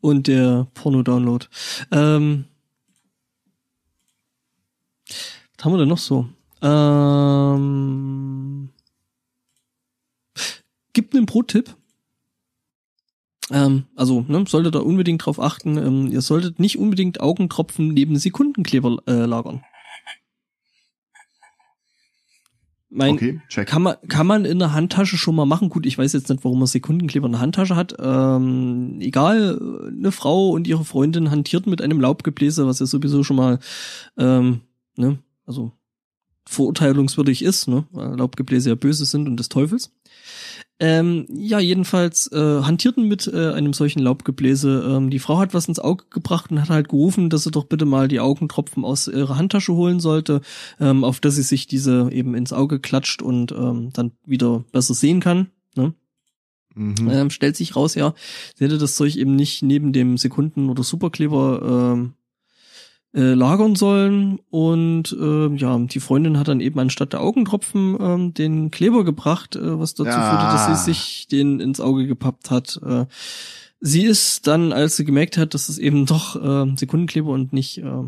und der Porno-Download. Ähm, was haben wir denn noch so? Ähm, gibt einen Pro-Tipp. Ähm, also, ne, solltet ihr unbedingt drauf achten, ähm, ihr solltet nicht unbedingt Augentropfen neben Sekundenkleber äh, lagern. Mein, Okay, check. kann man, kann man in der Handtasche schon mal machen. Gut, ich weiß jetzt nicht, warum man Sekundenkleber in der Handtasche hat. Ähm, egal, eine Frau und ihre Freundin hantiert mit einem Laubgebläse, was ja sowieso schon mal, ähm, ne, also verurteilungswürdig ist, ne, weil Laubgebläse ja böse sind und des Teufels. Ähm, ja, jedenfalls äh, hantierten mit äh, einem solchen Laubgebläse. Ähm, die Frau hat was ins Auge gebracht und hat halt gerufen, dass sie doch bitte mal die Augentropfen aus ihrer Handtasche holen sollte, ähm, auf dass sie sich diese eben ins Auge klatscht und ähm, dann wieder besser sehen kann. Ne? Mhm. Ähm, stellt sich raus, ja, sie hätte das Zeug eben nicht neben dem Sekunden- oder Superkleber ähm, äh, lagern sollen und ähm, ja, die Freundin hat dann eben anstatt der Augentropfen ähm, den Kleber gebracht, äh, was dazu Ja. führte, dass sie sich den ins Auge gepappt hat. Äh, sie ist dann, als sie gemerkt hat, dass es eben doch äh, Sekundenkleber und nicht äh,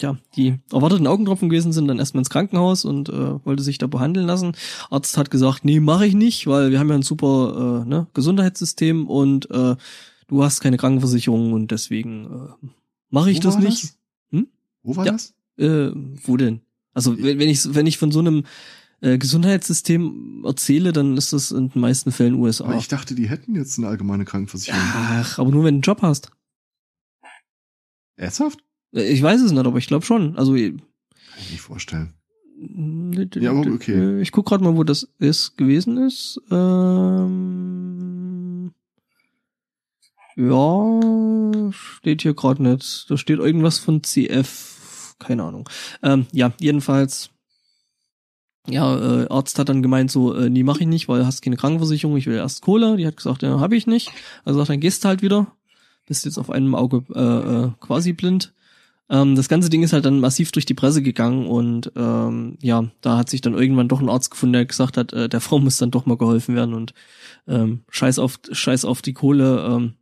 ja, die erwarteten Augentropfen gewesen sind, dann erstmal ins Krankenhaus und äh, wollte sich da behandeln lassen. Arzt hat gesagt, nee, mache ich nicht, weil wir haben ja ein super äh, ne, Gesundheitssystem und äh, du hast keine Krankenversicherung und deswegen äh, mache ich Wo das nicht. das? Wo war Ja. das? Äh, wo denn? Also wenn, wenn ich wenn ich von so einem äh, Gesundheitssystem erzähle, dann ist das in den meisten Fällen USA. Aber ich dachte, die hätten jetzt eine allgemeine Krankenversicherung. Ach, aber nur wenn du einen Job hast. Ernsthaft? Äh, Ich weiß es nicht, aber ich glaube schon. Also äh, Kann ich nicht vorstellen. Ja, aber okay. Äh, Ich guck gerade mal, wo das ist gewesen ist. Ähm, ja, steht hier gerade nicht. Da steht irgendwas von CF. Keine Ahnung. Ähm, ja, jedenfalls. Ja, äh, Arzt hat dann gemeint so, äh, nee, mach ich nicht, weil hast keine Krankenversicherung, ich will erst Kohle. Die hat gesagt, ja, habe ich nicht. Also sagt, dann gehst du halt wieder. Bist jetzt auf einem Auge äh, äh, quasi blind. Ähm, das ganze Ding ist halt dann massiv durch die Presse gegangen und ähm, ja, da hat sich dann irgendwann doch ein Arzt gefunden, der gesagt hat, äh, der Frau muss dann doch mal geholfen werden und ähm, scheiß auf scheiß auf die Kohle. Ähm,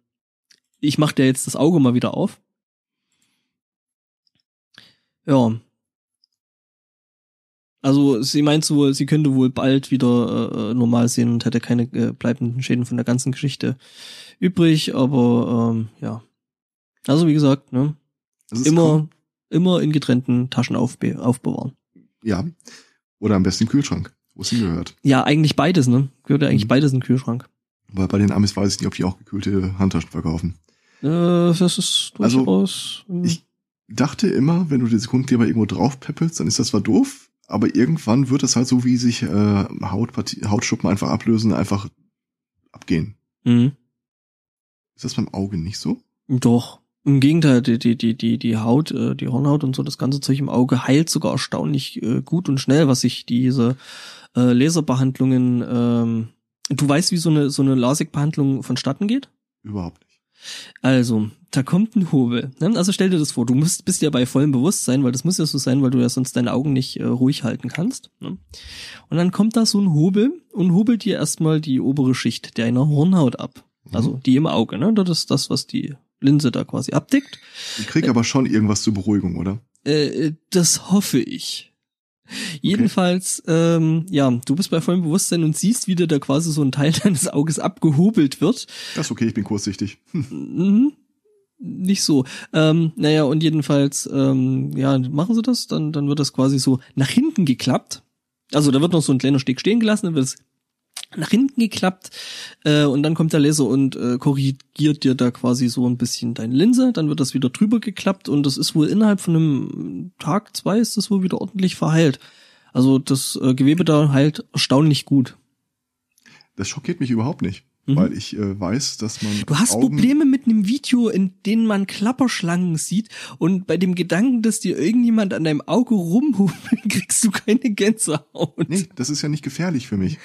ich mach dir jetzt das Auge mal wieder auf. Ja. Also sie meint so, sie könnte wohl bald wieder äh, normal sehen und hätte keine äh, bleibenden Schäden von der ganzen Geschichte übrig, aber ähm, ja. Also wie gesagt, ne, ist immer, immer in getrennten Taschen aufbe aufbewahren. Ja. Oder am besten im Kühlschrank, wo es hingehört. Ja, eigentlich beides, ne? Gehört ja eigentlich Mhm. beides in den Kühlschrank. Weil bei den Amis weiß ich nicht, ob die auch gekühlte Handtaschen verkaufen. Äh, das ist Also, durchaus. äh, Ich dachte immer, wenn du die Sekundenkleber irgendwo drauf peppelst, dann ist das zwar doof, aber irgendwann wird es halt so, wie sich äh, Hautpartie, Hautschuppen einfach ablösen, einfach abgehen. mhm. Ist das beim Auge nicht so? Doch. Im Gegenteil, die, die, die, die, die Haut, äh, die Hornhaut und so, das ganze Zeug im Auge heilt sogar erstaunlich äh, gut und schnell, was sich diese äh, Laserbehandlungen, ähm, du weißt, wie so eine, so eine LASIK-Behandlung vonstatten geht? Überhaupt nicht. Also, da kommt ein Hobel. Ne? Also stell dir das vor, du musst, bist ja bei vollem Bewusstsein, weil das muss ja so sein, weil du ja sonst deine Augen nicht äh, ruhig halten kannst. Ne? Und dann kommt da so ein Hobel und hobelt dir erstmal die obere Schicht deiner Hornhaut ab. Also die im Auge, ne? Das ist das, was die Linse da quasi abdeckt. Ich krieg aber schon irgendwas zur Beruhigung, oder? Äh, das hoffe ich. Jedenfalls, ähm, ja, du bist bei vollem Bewusstsein und siehst, wie dir da quasi so ein Teil deines Auges abgehobelt wird. Das ist okay, ich bin kurzsichtig. Hm. Mhm. Nicht so. Ähm, naja, und jedenfalls, ähm, ja, machen sie das, dann, dann wird das quasi so nach hinten geklappt. Also da wird noch so ein kleiner Steg stehen gelassen, dann wird es nach hinten geklappt äh, und dann kommt der Laser und äh, korrigiert dir da quasi so ein bisschen deine Linse, dann wird das wieder drüber geklappt und das ist wohl innerhalb von einem Tag, zwei ist das wohl wieder ordentlich verheilt. Also das äh, Gewebe da heilt erstaunlich gut. Das schockiert mich überhaupt nicht, Mhm. weil ich äh, weiß, dass man Du hast Augen, Probleme mit einem Video, in dem man Klapperschlangen sieht und bei dem Gedanken, dass dir irgendjemand an deinem Auge rumhumpelt, kriegst du keine Gänsehaut. Nee, das ist ja nicht gefährlich für mich.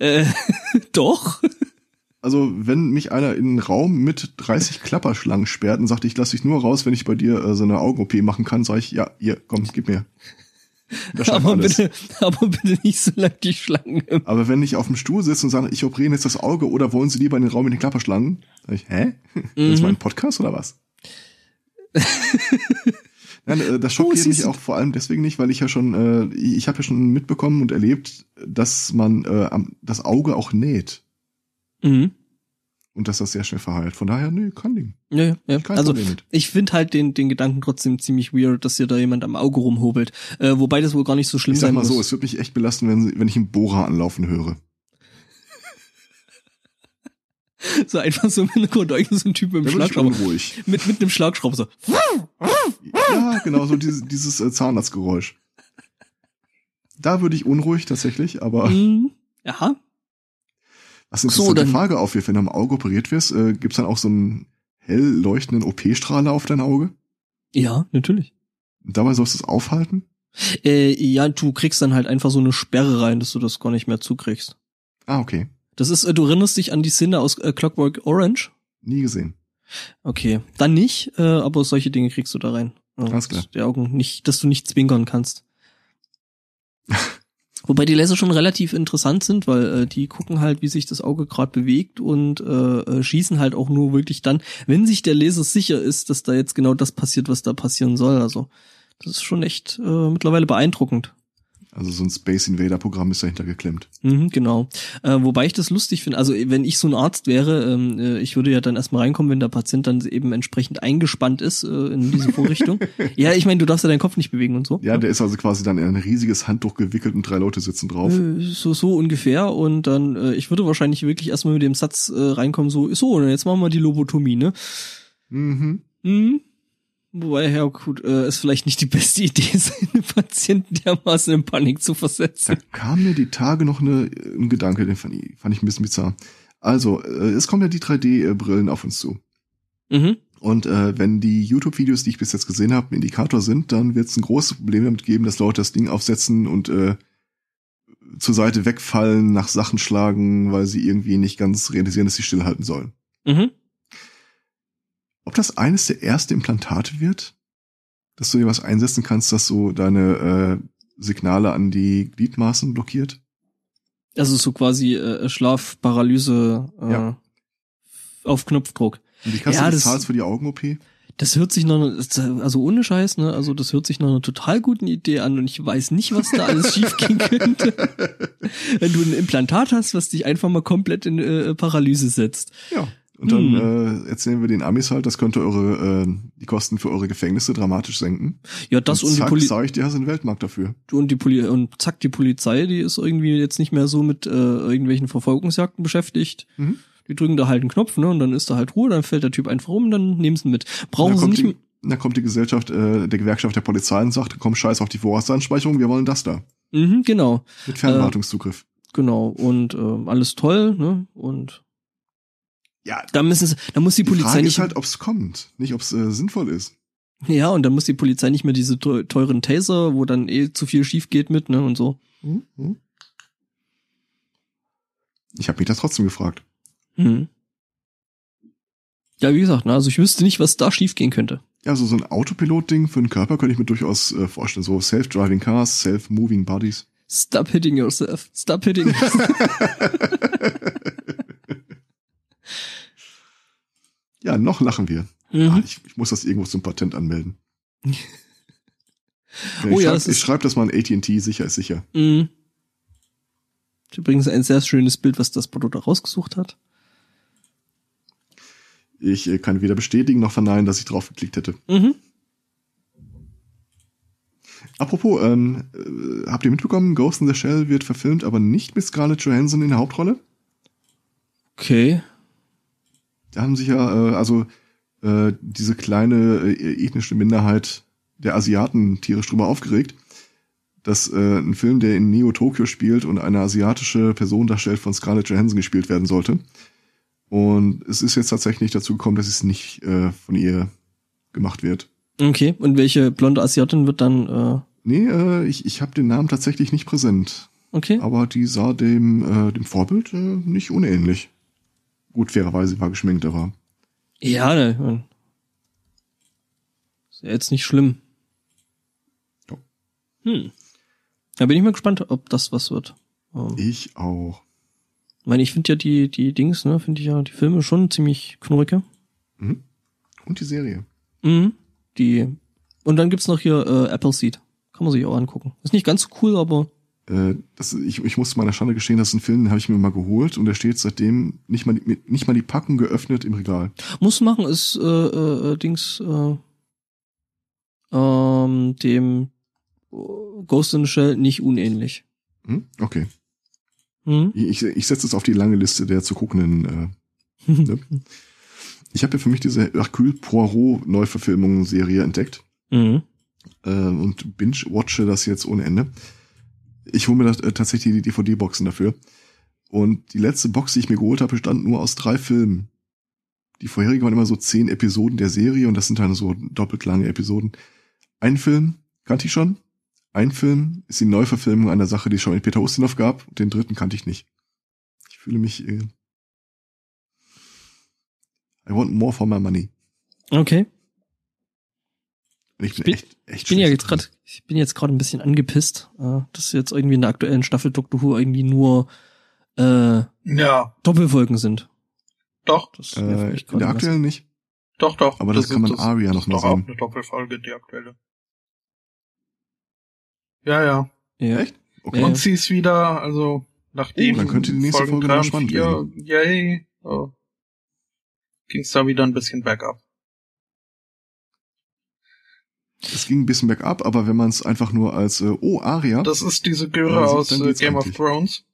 Äh, doch. Also, wenn mich einer in einen Raum mit 30 Klapperschlangen sperrt und sagt, ich lasse dich nur raus, wenn ich bei dir äh, so eine Augen-OP machen kann, sage ich, ja, hier, komm, gib mir. Aber alles. bitte, aber bitte nicht so lange die Schlangen Aber wenn ich auf dem Stuhl sitze und sage, ich operiere jetzt das Auge oder wollen Sie lieber in den Raum mit den Klapperschlangen? Sag ich, hä? Das ist Mhm. mein Podcast oder was? Nein, äh, das schockiert Oh, mich auch vor allem deswegen nicht, weil ich ja schon, äh, ich habe ja schon mitbekommen und erlebt, dass man äh, am- das Auge auch näht Mhm. und dass das sehr schnell verheilt. Von daher, nö, kein Ding. Ja, ja, ja. Kein Also ich finde halt den, den Gedanken trotzdem ziemlich weird, dass hier da jemand am Auge rumhobelt. Äh, wobei das wohl gar nicht so schlimm Ich sag sein mal muss. so, es wird mich echt belasten, wenn, wenn ich einen Bohrer anlaufen höre. So einfach so mit einem so ein Typ mit einem Schlagschrauber. unruhig. Mit, mit einem Schlagschrauber so. Ja, genau, so dieses, dieses äh, Zahnarztgeräusch. Da würde ich unruhig tatsächlich, aber Mhm. Ja, was So, interessante dann- Frage aufwirft, wenn du am Auge operiert wirst, äh, gibt's dann auch so einen hell leuchtenden OP-Strahler auf dein Auge? ja, natürlich. Und dabei sollst du es aufhalten? Äh, ja, du kriegst dann halt einfach so eine Sperre rein, dass du das gar nicht mehr zukriegst. Ah, okay. Das ist, äh, du erinnerst dich an die Szene aus äh, Clockwork Orange? Nie gesehen. Okay, dann nicht, äh, aber solche Dinge kriegst du da rein. Ja, Alles klar. dass Die Augen nicht, dass du nicht zwinkern kannst. Wobei die Laser schon relativ interessant sind, weil äh, die gucken halt, wie sich das Auge gerade bewegt und äh, äh, schießen halt auch nur wirklich dann, wenn sich der Laser sicher ist, dass da jetzt genau das passiert, was da passieren soll. Also das ist schon echt äh, mittlerweile beeindruckend. Also so ein Space Invader Programm ist dahinter geklemmt. Mhm, genau. Äh, wobei ich das lustig finde. Also wenn ich so ein Arzt wäre, ähm, äh, ich würde ja dann erstmal reinkommen, wenn der Patient dann eben entsprechend eingespannt ist äh, in diese Vorrichtung. ja, ich meine, du darfst ja deinen Kopf nicht bewegen und so. Ja, der ist also quasi dann in ein riesiges Handtuch gewickelt und drei Leute sitzen drauf. Äh, So, so ungefähr. Und dann, äh, ich würde wahrscheinlich wirklich erstmal mit dem Satz äh, reinkommen, so, so, und jetzt machen wir die Lobotomie, ne? Mhm. Mhm. Wobei, ja gut, äh, ist vielleicht nicht die beste Idee, seine Patienten dermaßen in Panik zu Da versetzen. kam mir die Tage noch eine, ein Gedanke, den fand ich, fand ich ein bisschen bizarr. Also, äh, es kommen ja die 3D-Brillen auf uns zu. Mhm. Und äh, wenn die YouTube-Videos, die ich bis jetzt gesehen habe, ein Indikator sind, dann wird es ein großes Problem damit geben, dass Leute das Ding aufsetzen und äh, zur Seite wegfallen, nach Sachen schlagen, weil sie irgendwie nicht ganz realisieren, dass sie stillhalten sollen. Mhm. Ob das eines der ersten Implantate wird, dass du dir was einsetzen kannst, das so deine äh, Signale an die Gliedmaßen blockiert? Also so quasi äh, Schlafparalyse äh, Ja. auf Knopfdruck. Und die kannst Ja, du das- bezahlst für die Augen-OP? Das hört sich noch, also ohne Scheiß, ne? Also das hört sich nach einer total guten Idee an und ich weiß nicht, was da alles schiefgehen könnte. Wenn du ein Implantat hast, was dich einfach mal komplett in äh, Paralyse setzt. Ja. Und dann Hm. äh, erzählen wir den Amis halt, das könnte eure äh, die Kosten für eure Gefängnisse dramatisch senken. Ja, das und, die zack, Poli sag ich dir, hast einen Weltmarkt dafür. und die Poli und zack, die Polizei, die ist irgendwie jetzt nicht mehr so mit äh, irgendwelchen Verfolgungsjagden beschäftigt. Mhm. Die drücken da halt einen Knopf, ne? Und dann ist da halt Ruhe, dann fällt der Typ einfach um, dann nehmen sie ihn mit. Brauchen sie nicht die, dann kommt die Gesellschaft, äh, der Gewerkschaft der Polizei und sagt, komm, scheiß auf die Vorratsanspeicherung, wir wollen das da. Mhm, genau. Mit Fernwartungszugriff. Genau. Und ähm, alles toll, ne? Und Ja, Da müssen sie, da muss die, die Polizei Frage nicht, ist halt, ob es kommt, nicht ob es äh, sinnvoll ist. ja, und dann muss die Polizei nicht mehr diese teu- teuren Taser, wo dann eh zu viel schief geht mit, ne, und so. Ich habe mich das trotzdem gefragt. Hm. Ja, wie gesagt, ne, also ich wüsste nicht, was da schief gehen könnte. Ja, so, so ein Autopilot-Ding für den Körper könnte ich mir durchaus äh, vorstellen. So Self-Driving Cars, Self-Moving Bodies. Stop hitting yourself. Stop hitting yourself. Ja, noch lachen wir. Ah, mhm. ich, ich muss das irgendwo zum Patent anmelden. Ja, ich Oh ja, schreib- das schreibe mal an AT&T, sicher ist sicher. Mhm. Ist Übrigens ein sehr schönes Bild, was das Produkt rausgesucht hat. Ich äh, kann weder bestätigen noch verneinen, dass ich drauf geklickt hätte. Mhm. Apropos, ähm, äh, habt ihr mitbekommen, Ghost in the Shell wird verfilmt, aber nicht mit Scarlett Johansson in der Hauptrolle? Okay. Da haben sich ja, äh, also äh, diese kleine äh, ethnische Minderheit der Asiaten tierisch drüber aufgeregt, dass äh, ein Film, der in Neo-Tokio spielt und eine asiatische Person darstellt, von Scarlett Johansson gespielt werden sollte. Und es ist jetzt tatsächlich dazu gekommen, dass es nicht äh, von ihr gemacht wird. Okay. Und welche blonde Asiatin wird dann, äh, Nee, äh, ich, ich habe den Namen tatsächlich nicht präsent. okay? Aber die sah dem, äh, dem Vorbild äh, nicht unähnlich. Gut, fairerweise war geschminkt, aber Ja, ne. Ist ja jetzt nicht schlimm. Ja. Hm. Da bin ich mal gespannt, ob das was wird. Ähm, ich auch. Ich meine, ich finde ja die, die Dings, ne, finde ich ja die Filme schon ziemlich knurrige. Mhm. Und die Serie. Mhm. Die. Und dann gibt's noch hier äh, Appleseed. Kann man sich auch angucken. Ist nicht ganz so cool, aber Äh, das, ich, ich muss zu meiner Schande gestehen, das ist ein Film, den habe ich mir mal geholt und der steht seitdem nicht mal, die- nicht mal die Packung geöffnet im Regal. muss machen, ist äh, äh, äh, Dings äh, ähm, dem Ghost in the Shell nicht unähnlich. Hm? Okay. Mhm. Ich, ich setze es auf die lange Liste der zu guckenden. Äh, ne? Ich habe ja für mich diese Hercule Poirot Neuverfilmung-Serie entdeckt. mhm. äh, und binge-watche das jetzt ohne Ende. Ich hole mir das, äh, tatsächlich die DVD-Boxen dafür. Und die letzte Box, die ich mir geholt habe, bestand nur aus drei Filmen. Die vorherigen waren immer so zehn Episoden der Serie und das sind dann so doppelt lange Episoden. Ein Film kannte ich schon. Ein Film ist die Neuverfilmung einer Sache, die es schon mit Peter Ustinov gab. Und den dritten kannte ich nicht. Ich fühle mich... Äh, I want more for my money. Okay. Und ich bin, bin- echt, echt Ich bin ja jetzt gerade, ich bin jetzt gerade ein bisschen angepisst, äh, dass jetzt irgendwie in der aktuellen Staffel Doctor Who irgendwie nur äh, Ja, Doppelfolgen sind. doch, Das Äh, in der aktuellen nicht. doch, doch. Aber das kann man Aria das noch ist mal doch auch sehen. eine Doppelfolge, die aktuelle. Ja, ja. Ja. Echt? Okay. Und sie ist wieder, also nachdem Oh, dann könnte die nächste Folgen Folge noch spannend vier, Yay, äh, ging's da wieder ein bisschen bergab. Es ging ein bisschen bergab, aber wenn man es einfach nur als, äh, oh, Aria, Das ist diese Göre aus äh, geht's Game of eigentlich. Thrones.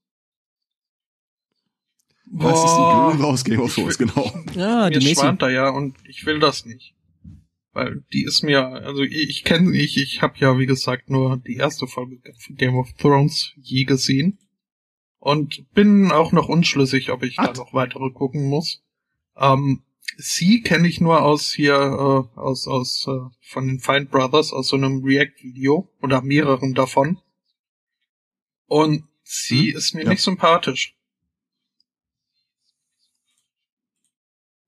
das ist die Göre aus Game of Thrones, genau. Ja, die mir schwant da ja und ich will das nicht. Weil die ist mir, also ich, ich kenne, ich, ich habe ja wie gesagt nur die erste Folge von Game of Thrones je gesehen. Und bin auch noch unschlüssig, ob ich da Ach. noch weitere gucken muss. Ähm, sie kenne ich nur aus hier, äh, aus, aus, äh, von den Find Brothers, aus so einem React-Video oder mehreren davon. Und sie Hm, ist mir ja. nicht sympathisch.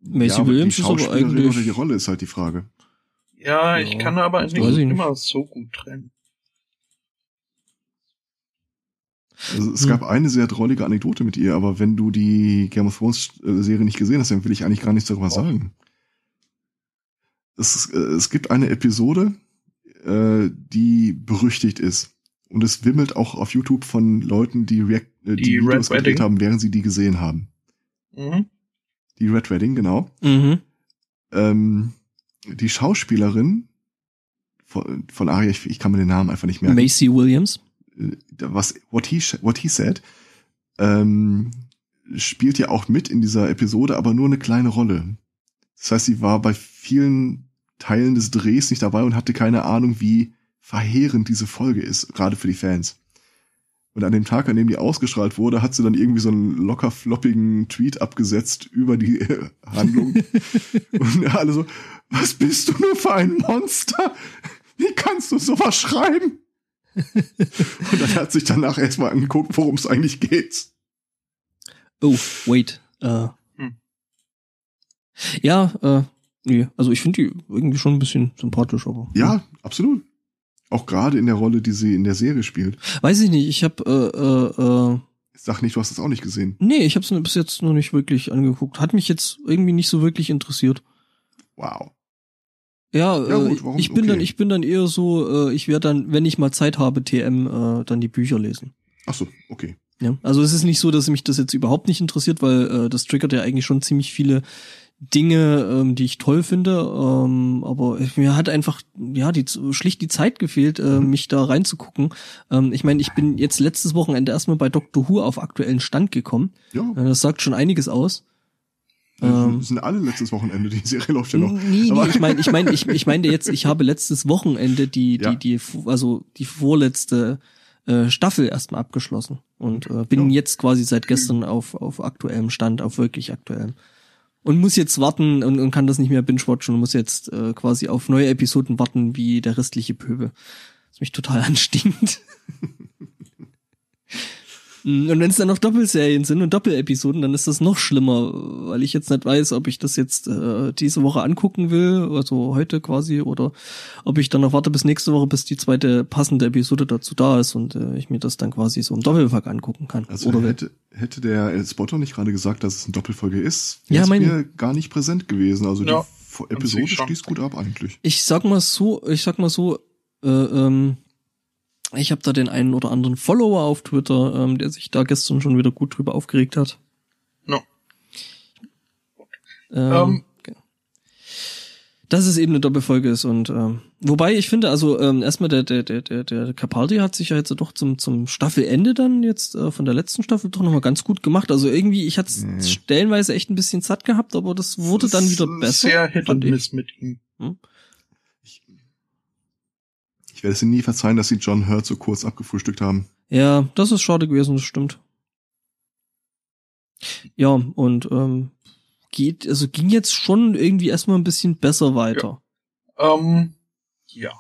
Macy ja, Williams die ist aber eigentlich. oder die Rolle ist halt die Frage. Ja, Ja, ich kann aber nicht. immer so gut trennen. Also, es Hm. gab eine sehr drollige Anekdote mit ihr, aber wenn du die Game of Thrones äh, Serie nicht gesehen hast, dann will ich eigentlich gar nichts darüber sagen. Es, äh, es gibt eine Episode, äh, die berüchtigt ist. Und es wimmelt auch auf YouTube von Leuten, die, React, äh, die, Die Red Videos gedreht Wedding? haben, während sie die gesehen haben. Mhm. Die Red Wedding, genau. Mhm. Ähm, die Schauspielerin von, von Aria, ich, ich kann mir den Namen einfach nicht merken. Macy Williams. Äh, was what he what he said ähm, spielt ja auch mit in dieser Episode, aber nur eine kleine Rolle. Das heißt, sie war bei vielen Teilen des Drehs nicht dabei und hatte keine Ahnung, wie verheerend diese Folge ist, gerade für die Fans. Und an dem Tag, an dem die ausgestrahlt wurde, hat sie dann irgendwie so einen locker floppigen Tweet abgesetzt über die äh, Handlung. und alle so, was bist du nur für ein Monster? Wie kannst du sowas schreiben? Und dann hat sich danach erstmal angeguckt, worum es eigentlich geht. Oh, wait. Äh. Hm. Ja, äh, nee, also ich finde die irgendwie schon ein bisschen sympathisch, aber. Ja, absolut. Auch gerade in der Rolle, die sie in der Serie spielt. Weiß ich nicht, ich habe äh, äh, äh, Sag nicht, du hast das auch nicht gesehen. nee, ich habe es bis jetzt noch nicht wirklich angeguckt. Hat mich jetzt irgendwie nicht so wirklich interessiert. Wow. Ja, Ja, äh, gut, warum? ich bin dann Okay. ich bin dann eher so, äh, ich werde dann, wenn ich mal Zeit habe, TM äh, dann die Bücher lesen. Ach so, okay. Ja, also es ist nicht so, dass mich das jetzt überhaupt nicht interessiert, weil äh, das triggert ja eigentlich schon ziemlich viele Dinge, ähm, die ich toll finde. Ähm, aber mir hat einfach ja die schlicht die Zeit gefehlt, äh, Mhm. mich da reinzugucken. Ähm, ich meine, ich bin jetzt letztes Wochenende erstmal bei Doctor Who auf aktuellen Stand gekommen. Ja, Äh, das sagt schon einiges aus. Ähm, das sind alle letztes Wochenende, die Serie läuft ja noch. Nee, nee, ich meine, ich meine, ich, ich meine jetzt, ich habe letztes Wochenende die, die, Ja. die, also die vorletzte äh, Staffel erstmal abgeschlossen und äh, bin Ja. jetzt quasi seit gestern auf, auf aktuellem Stand, auf wirklich aktuellem. Und muss jetzt warten und, und kann das nicht mehr binge-watchen und muss jetzt äh, quasi auf neue Episoden warten, wie der restliche Pöbel. Was mich total anstinkt. Und wenn es dann noch Doppelserien sind und Doppelepisoden, dann ist das noch schlimmer, weil ich jetzt nicht weiß, ob ich das jetzt äh, diese Woche angucken will, also heute quasi, oder ob ich dann noch warte bis nächste Woche, bis die zweite passende Episode dazu da ist und äh, ich mir das dann quasi so im Doppelpack angucken kann. Also oder hätte, hätte der El Spotter nicht gerade gesagt, dass es eine Doppelfolge ist, Ja, wäre es mein- mir gar nicht präsent gewesen. Also Ja, die Episode schließt gut ab eigentlich. Ich sag mal so, ich sag mal so, äh, ähm, ich habe da den einen oder anderen Follower auf Twitter, ähm, der sich da gestern schon wieder gut drüber aufgeregt hat. No. Ähm, Ähm. ge- dass es eben eine Doppelfolge ist und ähm, wobei ich finde, also ähm, erstmal der der der der der Capaldi hat sich ja jetzt doch zum zum Staffelende dann jetzt äh, von der letzten Staffel doch nochmal ganz gut gemacht. Also irgendwie ich hatte Mhm. stellenweise echt ein bisschen satt gehabt, aber das wurde dann Das wieder ist besser. Sehr Hit und. Miss mit ihm. Ich, ich werde es ihnen nie verzeihen, dass sie John Hurt so kurz abgefrühstückt haben. Ja, das ist schade gewesen, das stimmt. Ja, und ähm, geht, also ging jetzt schon irgendwie erstmal ein bisschen besser weiter. Ähm, ja.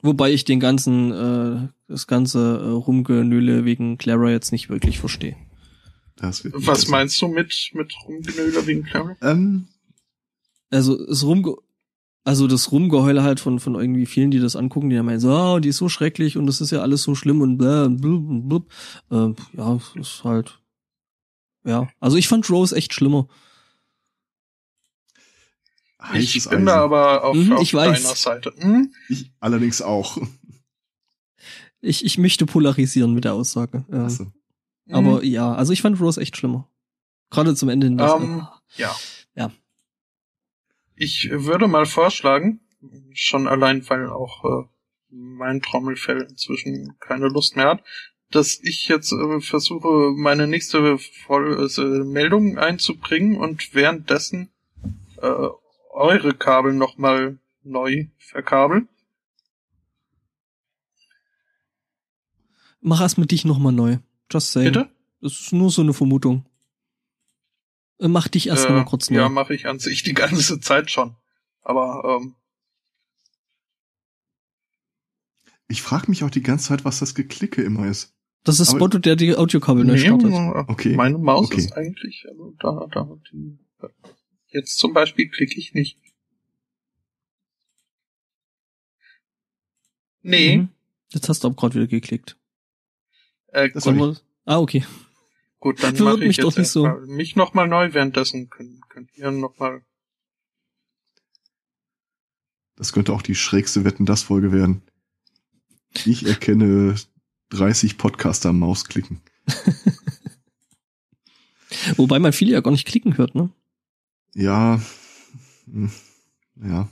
Wobei ich den ganzen, äh, das ganze äh, Rumgenöle wegen Clara jetzt nicht wirklich verstehe. Das wird Was besser. meinst du mit, mit Rumgenöler wegen Clara? Ähm, Also das Rumge also das Rumgeheule halt von von irgendwie vielen, die das angucken, die dann meinen, so, oh, die ist so schrecklich und das ist ja alles so schlimm und bla, blub, blub. Äh, ja, ist halt ja, also ich fand Rose echt schlimmer. heißes Ich bin Eisen. da aber auf, Mhm, auf ich weiß. deiner Seite. Hm? Ich allerdings auch. Ich, ich möchte polarisieren mit der Aussage. Ähm, Also, Aber ja, also ich fand Rose echt schlimmer. Gerade zum Ende hin. das- Ähm, ja. Ich würde mal vorschlagen, schon allein, weil auch äh, mein Trommelfell inzwischen keine Lust mehr hat, dass ich jetzt äh, versuche, meine nächste Voll äh, Meldung einzubringen und währenddessen äh, eure Kabel nochmal neu verkabeln. Mach erst mit dich nochmal neu. Just saying. Bitte? Das ist nur so eine Vermutung. Äh, Mach dich erst noch mal kurz neu. Ja, mache ich an sich die ganze Zeit schon. Aber ähm, ich frage mich auch die ganze Zeit, was das Geklicke immer ist. das ist Spotto, der die Audiokabel neu nee, startet. äh, Okay, meine Maus okay. ist eigentlich, also da, da, die, jetzt zum Beispiel klicke ich nicht. Nee, Mhm. Jetzt hast du aber gerade wieder geklickt. äh, Das Ah, okay. Gut, dann mache ich mich jetzt doch nicht so. mich nochmal neu, währenddessen könnt, könnt ihr nochmal, Das könnte auch die schrägste Wetten das Folge werden. Ich erkenne 30 Podcaster am Mausklicken. Wobei man viele ja gar nicht klicken hört, ne? Ja. hm, Ja.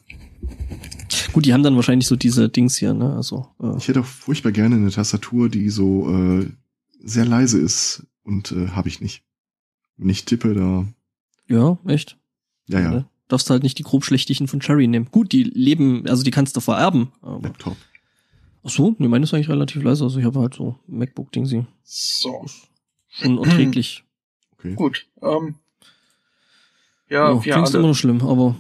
Gut, die haben dann wahrscheinlich so diese Dings hier, ne? Also, äh, Ich hätte auch furchtbar gerne eine Tastatur, die so äh, sehr leise ist und äh, habe ich nicht. Wenn ich tippe, da. ja, echt. Ja, ja. Ne? Darfst halt nicht die grobschlächtigen von Cherry nehmen. Gut, die leben, also die kannst du vererben. Aber, Laptop. Ach so, nee, meine ist eigentlich relativ leise. Also ich habe halt so MacBook-Ding sie. So, Unerträglich. Okay. gut. Ähm, ja, ja, wir klingt alle. immer noch schlimm, aber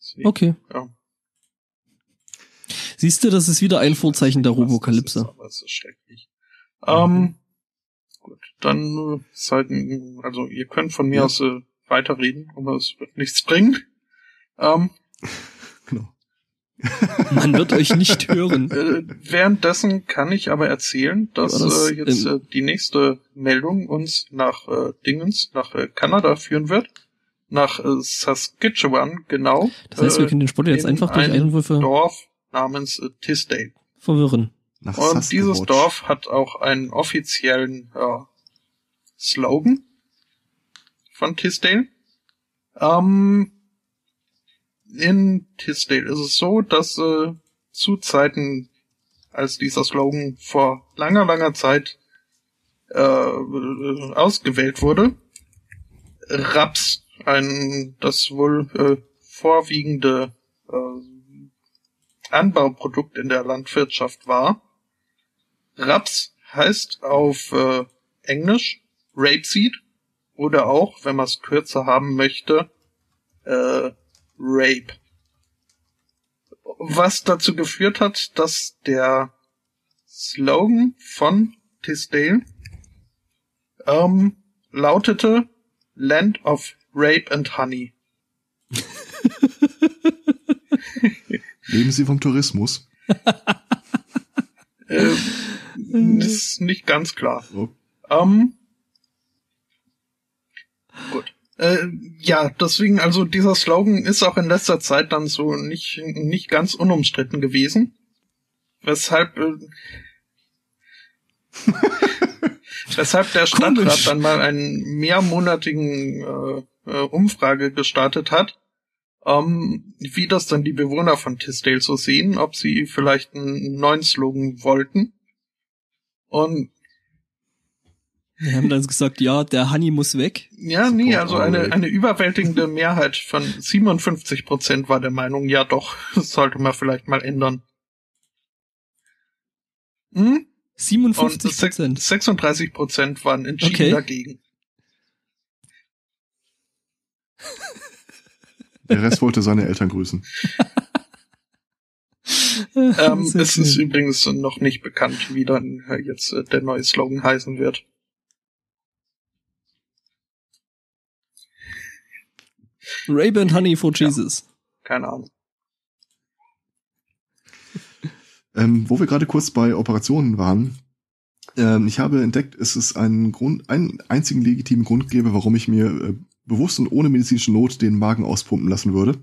Deswegen, okay. Ja. Siehst du, das ist wieder ein Vorzeichen der das Robokalypse. ist, aber es ist schrecklich. Ähm, gut, dann äh, ist halt, ein- also ihr könnt von mir Ja. aus äh, weiterreden, aber es wird nichts bringen. Ähm, Genau. Man wird euch nicht hören. äh, währenddessen kann ich aber erzählen, dass das äh, jetzt äh, die nächste Meldung uns nach äh, Dingens, nach äh, Kanada führen wird. Nach äh, Saskatchewan, genau. Das heißt, wir äh, können den Sport jetzt in einfach durch ein Einwürfe Dorf namens äh, Tisdale. verwirren. Nach Und dieses. Dorf hat auch einen offiziellen äh, Slogan von Tisdale. Ähm, in Tisdale ist es so, dass äh, zu Zeiten, als dieser Slogan vor langer, langer Zeit äh, ausgewählt wurde, Raps ein das wohl äh, vorwiegende äh, Anbauprodukt in der Landwirtschaft war. Raps heißt auf äh, Englisch Rapeseed oder auch, wenn man es kürzer haben möchte, äh, Rape. Was dazu geführt hat, dass der Slogan von Tisdale ähm, lautete Land of Rape and Honey. Leben Sie vom Tourismus? Äh, das ist nicht ganz klar. Oh, Ähm, gut. Äh, ja, deswegen, also dieser Slogan ist auch in letzter Zeit dann so nicht, nicht ganz unumstritten gewesen. Weshalb, äh, weshalb der Stadtrat Komisch. dann mal einen mehrmonatigen äh, äh, Umfrage gestartet hat, ähm, wie das dann die Bewohner von Tisdale so sehen, ob sie vielleicht einen neuen Slogan wollten. Und Wir haben dann gesagt, ja, der Honey muss weg. Ja, nee, Support also all eine, eine überwältigende Mehrheit von 57 Prozent war der Meinung, ja doch, das sollte man vielleicht mal ändern. Hm? Und 57 sech- Prozent. 36 Prozent waren entschieden Okay. dagegen. Der Rest wollte seine Eltern grüßen. Ähm, Sehr es ist schön. übrigens noch nicht bekannt, wie dann äh, jetzt äh, der neue Slogan heißen wird. Rape and Honey for Jesus. Keine Ahnung. Ähm, wo wir gerade kurz bei Operationen waren, ähm, ich habe entdeckt, es ist einen Grund, einen einzigen legitimen Grund gäbe, warum ich mir äh, bewusst und ohne medizinische Not den Magen auspumpen lassen würde.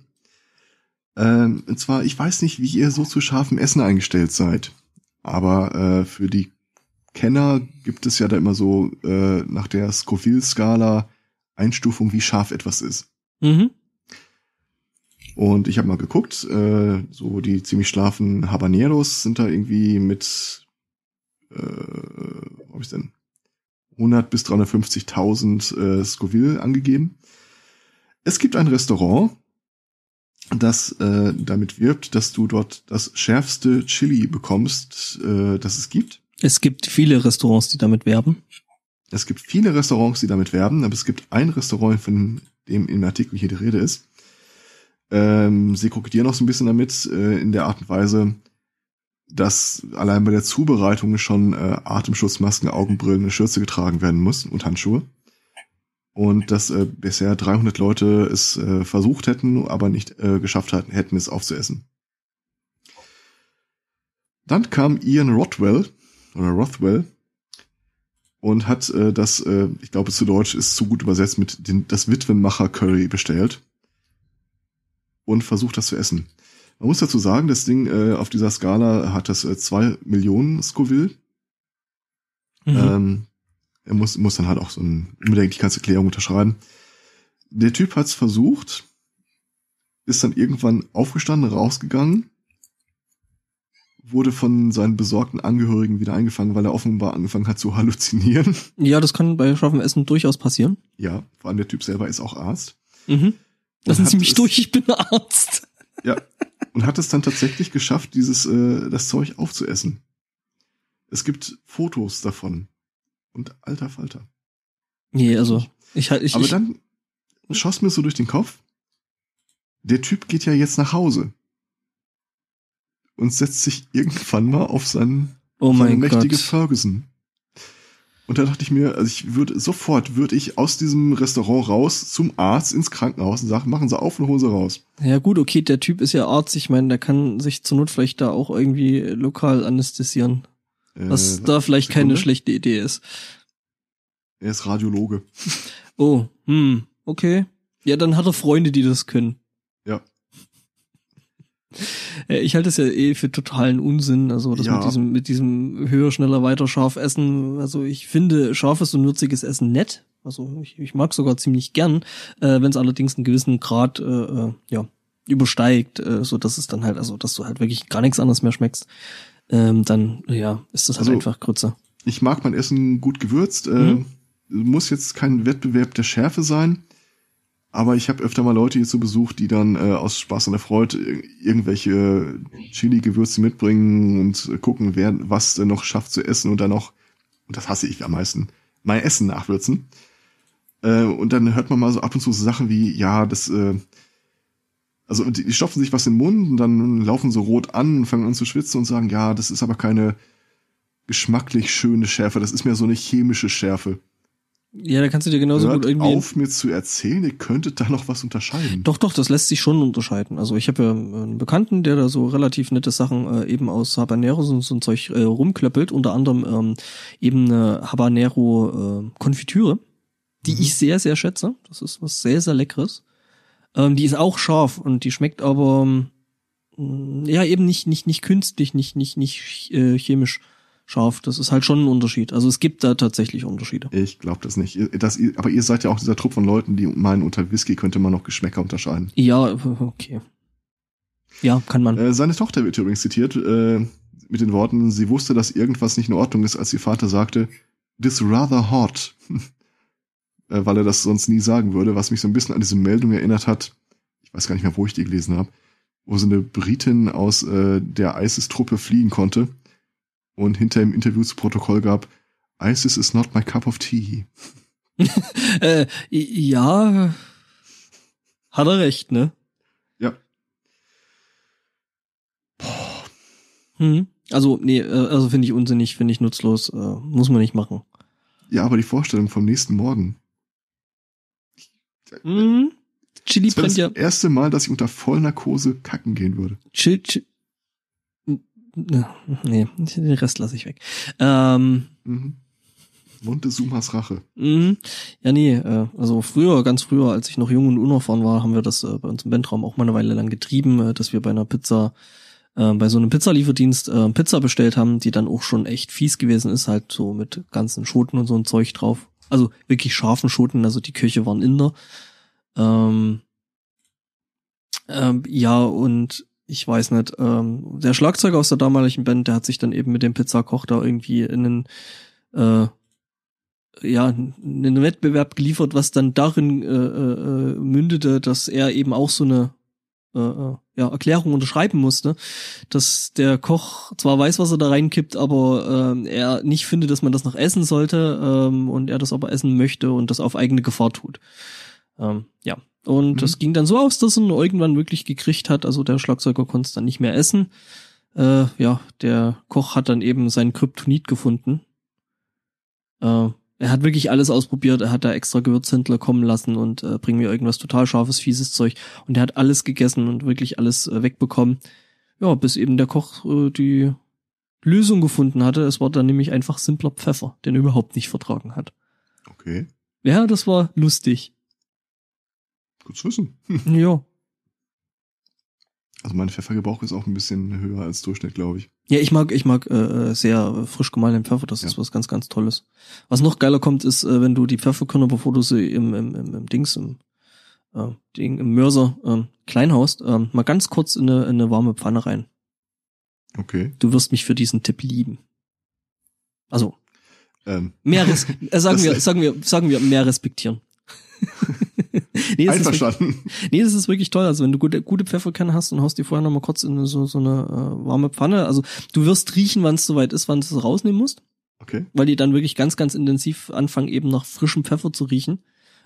Ähm, und zwar, ich weiß nicht, wie ihr so zu scharfem Essen eingestellt seid, aber äh, für die Kenner gibt es ja da immer so äh, nach der Scoville-Skala Einstufung, wie scharf etwas ist. Mhm. Und ich habe mal geguckt, äh, so die ziemlich schlafen Habaneros sind da irgendwie mit, äh, hab ich denn? 100 bis 350.000 äh, Scoville angegeben. Es gibt ein Restaurant, das äh, damit wirbt, dass du dort das schärfste Chili bekommst, äh, das es gibt. Es gibt viele Restaurants, die damit werben. Es gibt viele Restaurants, die damit werben, aber es gibt ein Restaurant, von dem im Artikel hier die Rede ist. Ähm, sie kokettieren auch so ein bisschen damit, äh, in der Art und Weise, dass allein bei der Zubereitung schon äh, Atemschutzmasken, Augenbrillen, eine Schürze getragen werden muss und Handschuhe. Und dass äh, bisher 300 Leute es äh, versucht hätten, aber nicht äh, geschafft hatten, hätten es aufzuessen. Dann kam Ian Rothwell oder Rothwell und hat äh, das, äh, ich glaube zu Deutsch ist zu gut übersetzt, mit den, das Witwenmacher Curry bestellt und versucht das zu essen. Man muss dazu sagen, das Ding äh, auf dieser Skala hat das äh, zwei Millionen Scoville. Mhm. Ähm, er muss, muss dann halt auch so ein Unbedenklichkeitserklärung unterschreiben. Der Typ hat's versucht, ist dann irgendwann aufgestanden, rausgegangen, wurde von seinen besorgten Angehörigen wieder eingefangen, weil er offenbar angefangen hat zu halluzinieren. ja, das kann bei scharfem Essen durchaus passieren. Ja, vor allem der Typ selber ist auch Arzt. Mhm. Lassen Sie mich es- durch, ich bin Arzt. Ja. und hat es dann tatsächlich geschafft, dieses äh, das Zeug aufzuessen. Es gibt Fotos davon. Und alter Falter. Nee, also ich halt ich, Aber ich, dann schoss mir so durch den Kopf, der Typ geht ja jetzt nach Hause und setzt sich irgendwann mal auf seinen oh seine mein mächtige Gott. Ferguson. Und da dachte ich mir, also ich würde sofort würde ich aus diesem Restaurant raus zum Arzt ins Krankenhaus und sagen, machen Sie auf und holen Sie raus. Ja gut, okay, der Typ ist ja Arzt, ich meine, der kann sich zur Not vielleicht da auch irgendwie lokal anästhesieren. Was Äh, da vielleicht keine Sekunde. schlechte Idee ist. Er ist Radiologe. Oh, hm, okay. Ja, dann hat er Freunde, die das können. Ja. Äh, Ich halte es ja eh für totalen Unsinn, also das Ja. mit diesem, mit diesem höher, schneller, weiter scharf essen. Also ich finde scharfes und würziges Essen nett. Also ich, ich mag sogar ziemlich gern, äh, wenn es allerdings einen gewissen Grad äh, äh, ja, übersteigt, äh, so dass es dann halt, also dass du halt wirklich gar nichts anderes mehr schmeckst. Ähm, dann ja, ist das halt Also, einfach Grütze. Ich mag mein Essen gut gewürzt. Äh, Mhm. muss jetzt kein Wettbewerb der Schärfe sein. Aber ich habe öfter mal Leute hier zu Besuch, die dann äh, aus Spaß der Freude ir- irgendwelche Chili-Gewürze mitbringen und gucken, wer was denn noch schafft zu essen und dann noch, und das hasse ich am meisten, mein Essen nachwürzen. Äh, und dann hört man mal so ab und zu so Sachen wie, ja, das, äh, also die, die stopfen sich was in den Mund und dann laufen so rot an und fangen an zu schwitzen und sagen, ja, das ist aber keine geschmacklich schöne Schärfe, das ist mehr so eine chemische Schärfe. Ja, da kannst du dir genauso Hört gut irgendwie. auf, mir zu erzählen, ihr könntet da noch was unterscheiden. Doch, doch, das lässt sich schon unterscheiden. Also ich habe ja einen Bekannten, der da so relativ nette Sachen äh, eben aus Habanero so, so ein Zeug äh, rumklöppelt, unter anderem ähm, eben eine Habanero äh, Konfitüre, die Mhm. ich sehr, sehr schätze. Das ist was sehr, sehr Leckeres. Ähm, die ist auch scharf und die schmeckt aber ähm, ja eben nicht, nicht, nicht künstlich, nicht, nicht, nicht äh, chemisch scharf. Das ist halt schon ein Unterschied. Also es gibt da tatsächlich Unterschiede. Ich glaube das nicht. Das, aber ihr seid ja auch dieser Trupp von Leuten, die meinen, unter Whisky könnte man noch Geschmäcker unterscheiden. Ja, okay. Ja, kann man. Äh, seine Tochter wird übrigens zitiert äh, mit den Worten, sie wusste, dass irgendwas nicht in Ordnung ist, als ihr Vater sagte, this rather hot. äh, weil er das sonst nie sagen würde, was mich so ein bisschen an diese Meldung erinnert hat. Ich weiß gar nicht mehr, wo ich die gelesen habe, wo so eine Britin aus äh, der ISIS-Truppe fliehen konnte und hinter im Interview zu Protokoll gab, ISIS is not my cup of tea. Äh, ja, hat er recht, ne? Ja. Hm. Also, nee, äh, also finde ich unsinnig, finde ich nutzlos, äh, muss man nicht machen. Ja, aber die Vorstellung vom nächsten Morgen. Mhm. Chili Das brennt das ja. erste Mal, dass ich unter Vollnarkose kacken gehen würde. Chill, chill. Nee, den Rest lasse ich weg. Ähm, Mhm. Montezumas Rache. mhm. Ja, nee, äh, also früher, ganz früher, als ich noch jung und unerfahren war, haben wir das äh, bei uns im Bandraum auch mal eine Weile lang getrieben, äh, dass wir bei einer Pizza, bei so einem Pizzalieferdienst Pizza bestellt haben, die dann auch schon echt fies gewesen ist, halt so mit ganzen Schoten und so ein Zeug drauf. Also wirklich scharfen Schoten, also die Köche waren Inder. Ähm, ähm, ja, und ich weiß nicht, ähm, der Schlagzeuger aus der damaligen Band, der hat sich dann eben mit dem Pizzakoch da irgendwie in einen, äh, ja, einen Wettbewerb geliefert, was dann darin äh, äh, mündete, dass er eben auch so eine äh, äh, ja, Erklärung unterschreiben musste, dass der Koch zwar weiß, was er da reinkippt, aber ähm, er nicht findet, dass man das noch essen sollte ähm, und er das aber essen möchte und das auf eigene Gefahr tut. Ähm, ja, und Mhm. das ging dann so aus, dass er ihn irgendwann wirklich gekriegt hat. Also der Schlagzeuger konnte es dann nicht mehr essen. Äh, ja, der Koch hat dann eben sein Kryptonit gefunden. Äh, er hat wirklich alles ausprobiert. Er hat da extra Gewürzhändler kommen lassen und äh, bring mir irgendwas total scharfes, fieses Zeug. Und er hat alles gegessen und wirklich alles äh, wegbekommen. Ja, bis eben der Koch äh, die Lösung gefunden hatte. Es war dann nämlich einfach simpler Pfeffer, den er überhaupt nicht vertragen hat. Okay, Ja, das war lustig. gut zu wissen. Ja. Also mein Pfeffergebrauch ist auch ein bisschen höher als Durchschnitt, glaube ich. Ja, ich mag, ich mag äh, sehr frisch gemahlenen Pfeffer. Das ist Ja. was ganz, ganz Tolles. Was noch geiler kommt, ist, äh, wenn du die Pfefferkörner, bevor du sie im, im, im, im Dings, im, äh, Ding, im Mörser ähm, klein haust, ähm, mal ganz kurz in eine, in eine warme Pfanne rein. Okay. Du wirst mich für diesen Tipp lieben. Also Ähm, mehr res äh, sagen wir, sagen wir, sagen wir mehr respektieren. nee, das ist wirklich, Einverstanden. nee, das ist wirklich toll. Also wenn du gute, gute Pfefferkerne hast und haust die vorher nochmal kurz in so, so eine äh, warme Pfanne. Also du wirst riechen, wann es soweit ist, wann du es rausnehmen musst. Okay. weil die dann wirklich ganz, ganz intensiv anfangen, eben nach frischem Pfeffer zu riechen,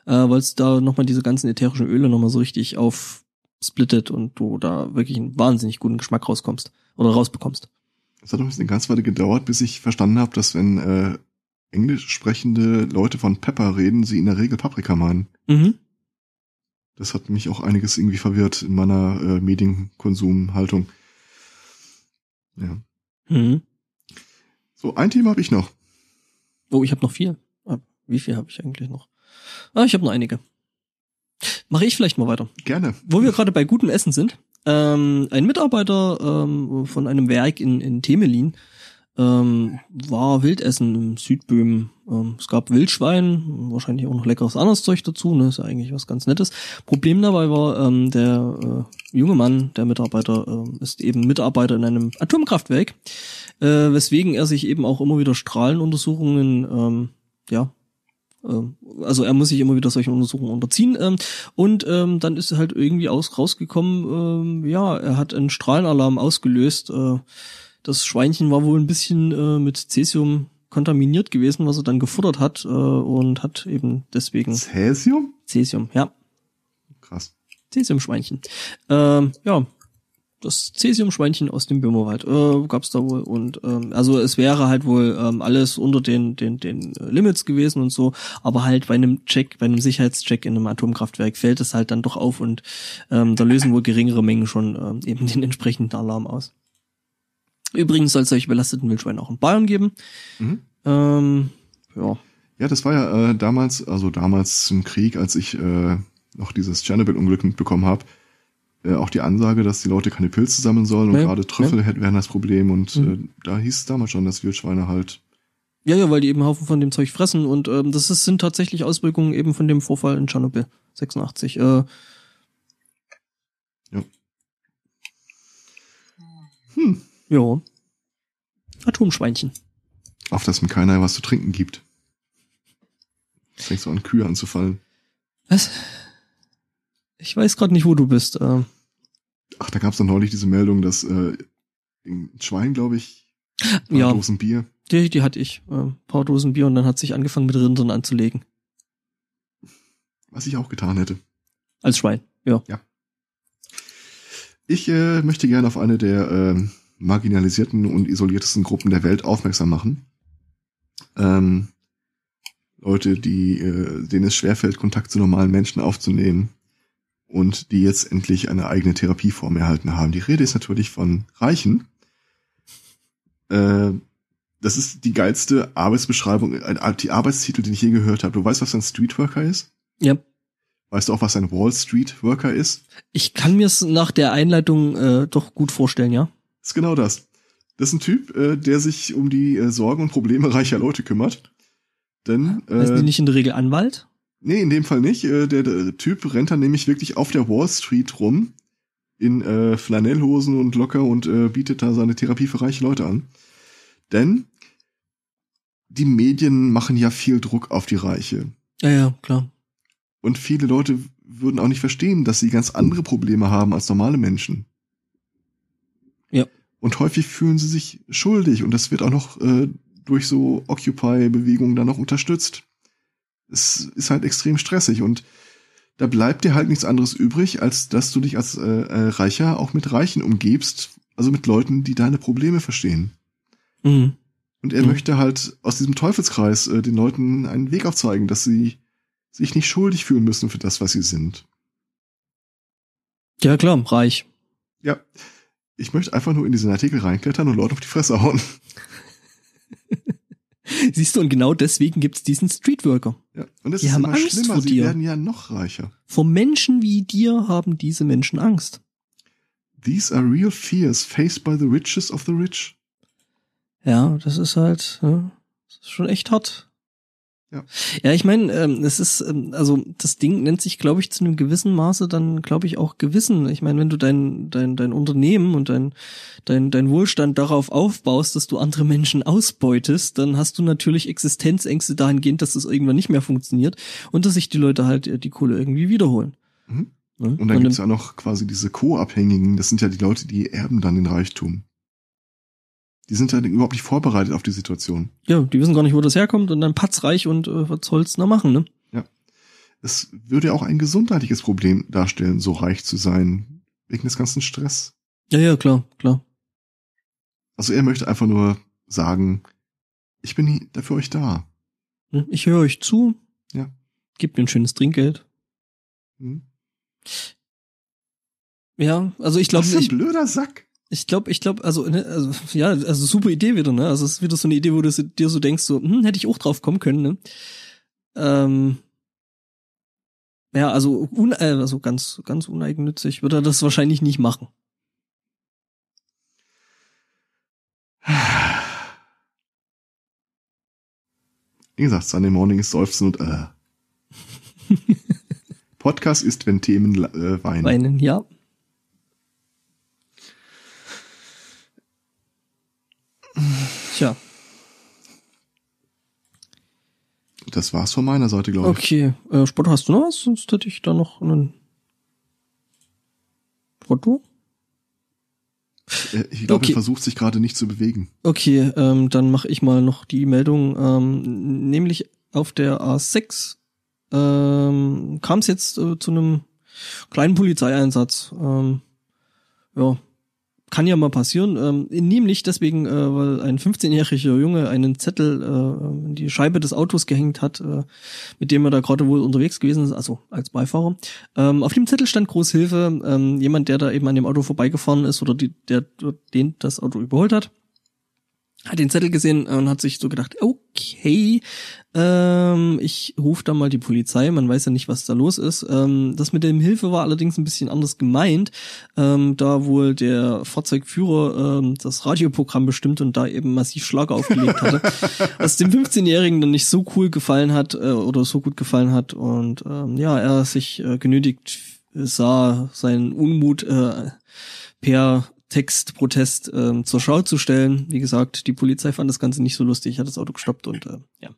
äh, weil es da nochmal diese ganzen ätherischen Öle nochmal so richtig aufsplittet und du da wirklich einen wahnsinnig guten Geschmack rauskommst oder rausbekommst. Es hat doch eine ganz Weile gedauert, bis ich verstanden habe, dass wenn äh, englisch sprechende Leute von Pepper reden, sie in der Regel Paprika meinen. Mhm. Das hat mich auch einiges irgendwie verwirrt in meiner äh, Medienkonsumhaltung. Ja. Mhm. So, ein Thema habe ich noch. Oh, ich habe noch vier. Ah, Wie viel habe ich eigentlich noch? Ah, ich habe noch einige. Mache ich vielleicht mal weiter. Gerne. Wo wir gerade bei gutem Essen sind, ähm, ein Mitarbeiter ähm, von einem Werk in, in Temelin ähm, war Wildessen im Südböhmen. Ähm, es gab Wildschwein, wahrscheinlich auch noch leckeres anderes Zeug dazu, ne, ist ja eigentlich was ganz Nettes. Problem dabei war, ähm, der äh, junge Mann, der Mitarbeiter, ähm, ist eben Mitarbeiter in einem Atomkraftwerk, äh, weswegen er sich eben auch immer wieder Strahlenuntersuchungen, ähm, ja, ähm, also er muss sich immer wieder solchen Untersuchungen unterziehen ähm, und ähm, dann ist halt irgendwie aus rausgekommen, ähm, ja, er hat einen Strahlenalarm ausgelöst. Äh, das Schweinchen war wohl ein bisschen äh, mit Cäsium kontaminiert gewesen, was er dann gefuttert hat äh, und hat eben deswegen Cäsium? Cäsium, ja, Krass. Cäsiumschweinchen. Ähm, ja, das Cäsiumschweinchen aus dem Böhmerwald äh, gab's da wohl und ähm, also es wäre halt wohl ähm, alles unter den den den äh, Limits gewesen und so, aber halt bei einem Check, bei einem Sicherheitscheck in einem Atomkraftwerk fällt es halt dann doch auf und ähm, da lösen wohl geringere Mengen schon ähm, eben den entsprechenden Alarm aus. Übrigens soll es solche belasteten Wildschweine auch in Bayern geben. Mhm. Ähm, ja. Ja, das war ja äh, damals, also damals im Krieg, als ich äh, noch dieses Tschernobyl-Unglück mitbekommen habe, äh, auch die Ansage, dass die Leute keine Pilze sammeln sollen und Ja, gerade Trüffel hätten wären das Problem und Mhm. äh, da hieß es damals schon, dass Wildschweine halt Ja, ja, weil die eben Haufen von dem Zeug fressen und ähm, das ist, sind tatsächlich Auswirkungen eben von dem Vorfall in Tschernobyl 86. Äh, hm, ja. Atomschweinchen. auf das mir keiner was zu trinken gibt. Es fängt so an Kühe anzufallen. Was? Ich weiß gerade nicht, wo du bist. Äh, Ach, da gab es doch neulich diese Meldung, dass äh, ein Schwein, glaube ich, ein paar Ja. Dosen Bier. die, die hatte ich. Äh, ein paar Dosen Bier und dann hat sich angefangen mit Rindern anzulegen. Was ich auch getan hätte. Als Schwein. Ja. Ich äh, möchte gerne auf eine der ähm, marginalisierten und isoliertesten Gruppen der Welt aufmerksam machen. Ähm, Leute, die, äh, denen es schwerfällt, Kontakt zu normalen Menschen aufzunehmen und die jetzt endlich eine eigene Therapieform erhalten haben. Die Rede ist natürlich von Reichen. Äh, das ist die geilste Arbeitsbeschreibung, die Arbeitstitel, den ich je gehört habe. Du weißt, was ein Streetworker ist? Ja. Weißt du auch, was ein Wall Street Worker ist? Ich kann mir es nach der Einleitung äh, doch gut vorstellen, ja. Ist genau das. Das ist ein Typ, äh, der sich um die äh, Sorgen und Probleme reicher Leute kümmert. Denn, äh, nicht in der Regel Anwalt? nee, in dem Fall nicht. Äh, der, der Typ rennt dann nämlich wirklich auf der Wall Street rum in äh, Flanellhosen und locker und äh, bietet da seine Therapie für reiche Leute an. Denn die Medien machen ja viel Druck auf die Reiche. Ja, ja, klar. Und viele Leute würden auch nicht verstehen, dass sie ganz andere Probleme haben als normale Menschen. Ja. Und häufig fühlen sie sich schuldig und das wird auch noch äh, durch so Occupy-Bewegungen dann noch unterstützt. Es ist halt extrem stressig und da bleibt dir halt nichts anderes übrig, als dass du dich als äh, äh, Reicher auch mit Reichen umgebst, also mit Leuten, die deine Probleme verstehen. Mhm. Und er Mhm. möchte halt aus diesem Teufelskreis äh, den Leuten einen Weg aufzeigen, dass sie sich nicht schuldig fühlen müssen für das, was sie sind. Ja, klar, reich. Ja, ich möchte einfach nur in diesen Artikel reinklettern und Leute auf die Fresse hauen. Siehst du, und genau deswegen gibt's diesen Streetworker. Ja, und es Die ist haben immer Angst schlimmer, vor sie dir. werden ja noch reicher. Vor Menschen wie dir haben diese Menschen Angst. These are real fears faced by the richest of the rich. Ja, das ist halt, ja, das ist schon echt hart. Ja. Ja, ich meine, ähm, es ist, ähm, also das Ding nennt sich, glaube ich, zu einem gewissen Maße dann, glaube ich, auch Gewissen. Ich meine, wenn du dein, dein, dein Unternehmen und dein, dein, dein Wohlstand darauf aufbaust, dass du andere Menschen ausbeutest, dann hast du natürlich Existenzängste dahingehend, dass das irgendwann nicht mehr funktioniert und dass sich die Leute halt äh, die Kohle irgendwie wiederholen. Mhm. Ne? Und dann gibt's ja noch quasi diese Co-Abhängigen, das sind ja die Leute, die erben dann den Reichtum. Die sind halt überhaupt nicht vorbereitet auf die Situation. ja, die wissen gar nicht, wo das herkommt und dann patzreich und äh, was soll's da machen, ne? Es würde ja auch ein gesundheitliches Problem darstellen, so reich zu sein, wegen des ganzen Stress. Ja, ja, klar, klar. Also er möchte einfach nur sagen, ich bin dafür euch da. Ne? Ich höre euch zu. Ja. Gebt mir ein schönes Trinkgeld. Hm? Ja, also ich glaube, Was für ein ich, blöder Sack. Ich glaube, ich glaube, also, ne, also ja, also super Idee wieder, ne? Also es ist wieder so eine Idee, wo du so- dir so denkst, so, hm, hätte ich auch drauf kommen können, ne? Ähm, ja, also, un, äh, also ganz, ganz uneigennützig würde er das wahrscheinlich nicht machen. Wie gesagt, Sunday Morning ist Seufzen und äh. Podcast ist, wenn Themen äh, weinen. Weinen, ja. Tja, Das war's von meiner Seite, glaube ich. okay. Äh, Sport, hast du noch was? Sonst hätte ich da noch einen Foto. Äh, Ich glaube, Okay. er versucht sich gerade nicht zu bewegen. Okay, ähm, dann mache ich mal noch die Meldung, ähm, nämlich auf der A6 ähm, kam es jetzt äh, zu einem kleinen Polizeieinsatz. Ähm, ja, kann ja mal passieren. Ähm, nämlich deswegen, äh, weil ein 15-jähriger Junge einen Zettel äh, in die Scheibe des Autos gehängt hat, äh, mit dem er da gerade wohl unterwegs gewesen ist, also als Beifahrer. Ähm, auf dem Zettel stand Großhilfe, ähm, jemand, der da eben an dem Auto vorbeigefahren ist oder die, der den das Auto überholt hat hat den Zettel gesehen und hat sich so gedacht, okay, ähm, ich rufe da mal die Polizei, man weiß ja nicht, was da los ist. Ähm, das mit dem Hilfe war allerdings ein bisschen anders gemeint, ähm, da wohl der Fahrzeugführer ähm, das Radioprogramm bestimmt und da eben massiv Schlager aufgelegt hatte, was dem 15-Jährigen dann nicht so cool gefallen hat äh, oder so gut gefallen hat und ähm, ja, er sich äh, genötigt sah, seinen Unmut äh, per Textprotest ähm, zur Schau zu stellen. Wie gesagt, die Polizei fand das Ganze nicht so lustig, hat das Auto gestoppt und äh, ja.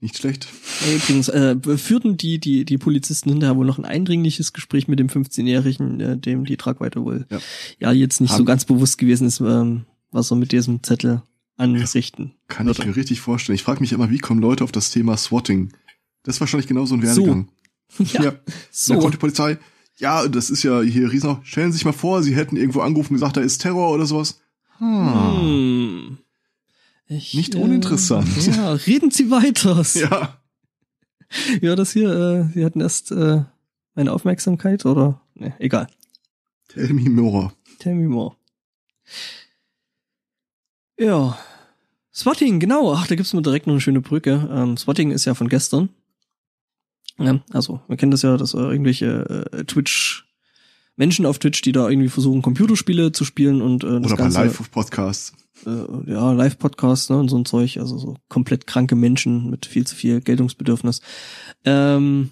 Nicht schlecht. Übrigens äh, führten die, die, die Polizisten hinterher wohl noch ein eindringliches Gespräch mit dem 15-Jährigen, äh, dem die Tragweite wohl ja, Ja. jetzt nicht so Haben- ganz bewusst gewesen ist, ähm, was er mit diesem Zettel anrichten Kann ich würde. mir richtig vorstellen. Ich frage mich immer, wie kommen Leute auf das Thema Swatting? Das ist wahrscheinlich genau so ein Werdegang. Ja, ja. so. Dann kommt die Polizei. Ja, das ist ja hier riesen. Stellen Sie sich mal vor, Sie hätten irgendwo angerufen und gesagt, da ist Terror oder sowas. Hm. Hm. Ich, Nicht uninteressant. Äh, ja, reden Sie weiter. Ja. Ja, das hier, äh, Sie hatten erst äh, meine Aufmerksamkeit oder? Ne, egal. Tell me more. Tell me more. Ja. Swatting, genau. Ach, da gibt's mir direkt noch eine schöne Brücke. Ähm, Swatting ist ja von gestern. Ja, also, wir kennen das ja, dass äh, irgendwelche äh, Twitch, Menschen auf Twitch, die da irgendwie versuchen, Computerspiele zu spielen und äh, das Oder bei Ganze, Live-Podcasts. äh, ja, Live-Podcasts ne, und so ein Zeug, also so komplett kranke Menschen mit viel zu viel Geltungsbedürfnis. Ähm,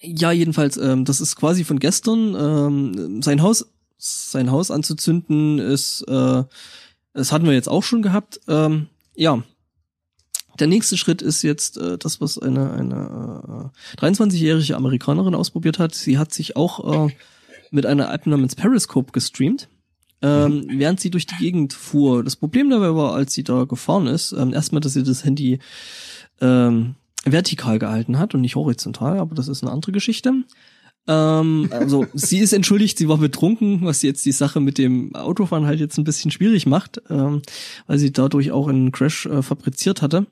ja, jedenfalls, ähm, das ist quasi von gestern. Ähm, sein Haus, sein Haus anzuzünden ist, äh, das hatten wir jetzt auch schon gehabt. Ähm, ja. Der nächste Schritt ist jetzt äh, das, was eine, eine äh, 23-jährige Amerikanerin ausprobiert hat. Sie hat sich auch äh, mit einer App namens Periscope gestreamt, ähm, während sie durch die Gegend fuhr. Das Problem dabei war, als sie da gefahren ist, ähm, erstmal, dass sie das Handy ähm, vertikal gehalten hat und nicht horizontal, aber das ist eine andere Geschichte. Ähm, also sie ist entschuldigt, sie war betrunken, was jetzt die Sache mit dem Autofahren halt jetzt ein bisschen schwierig macht, ähm, weil sie dadurch auch einen Crash äh, fabriziert hatte.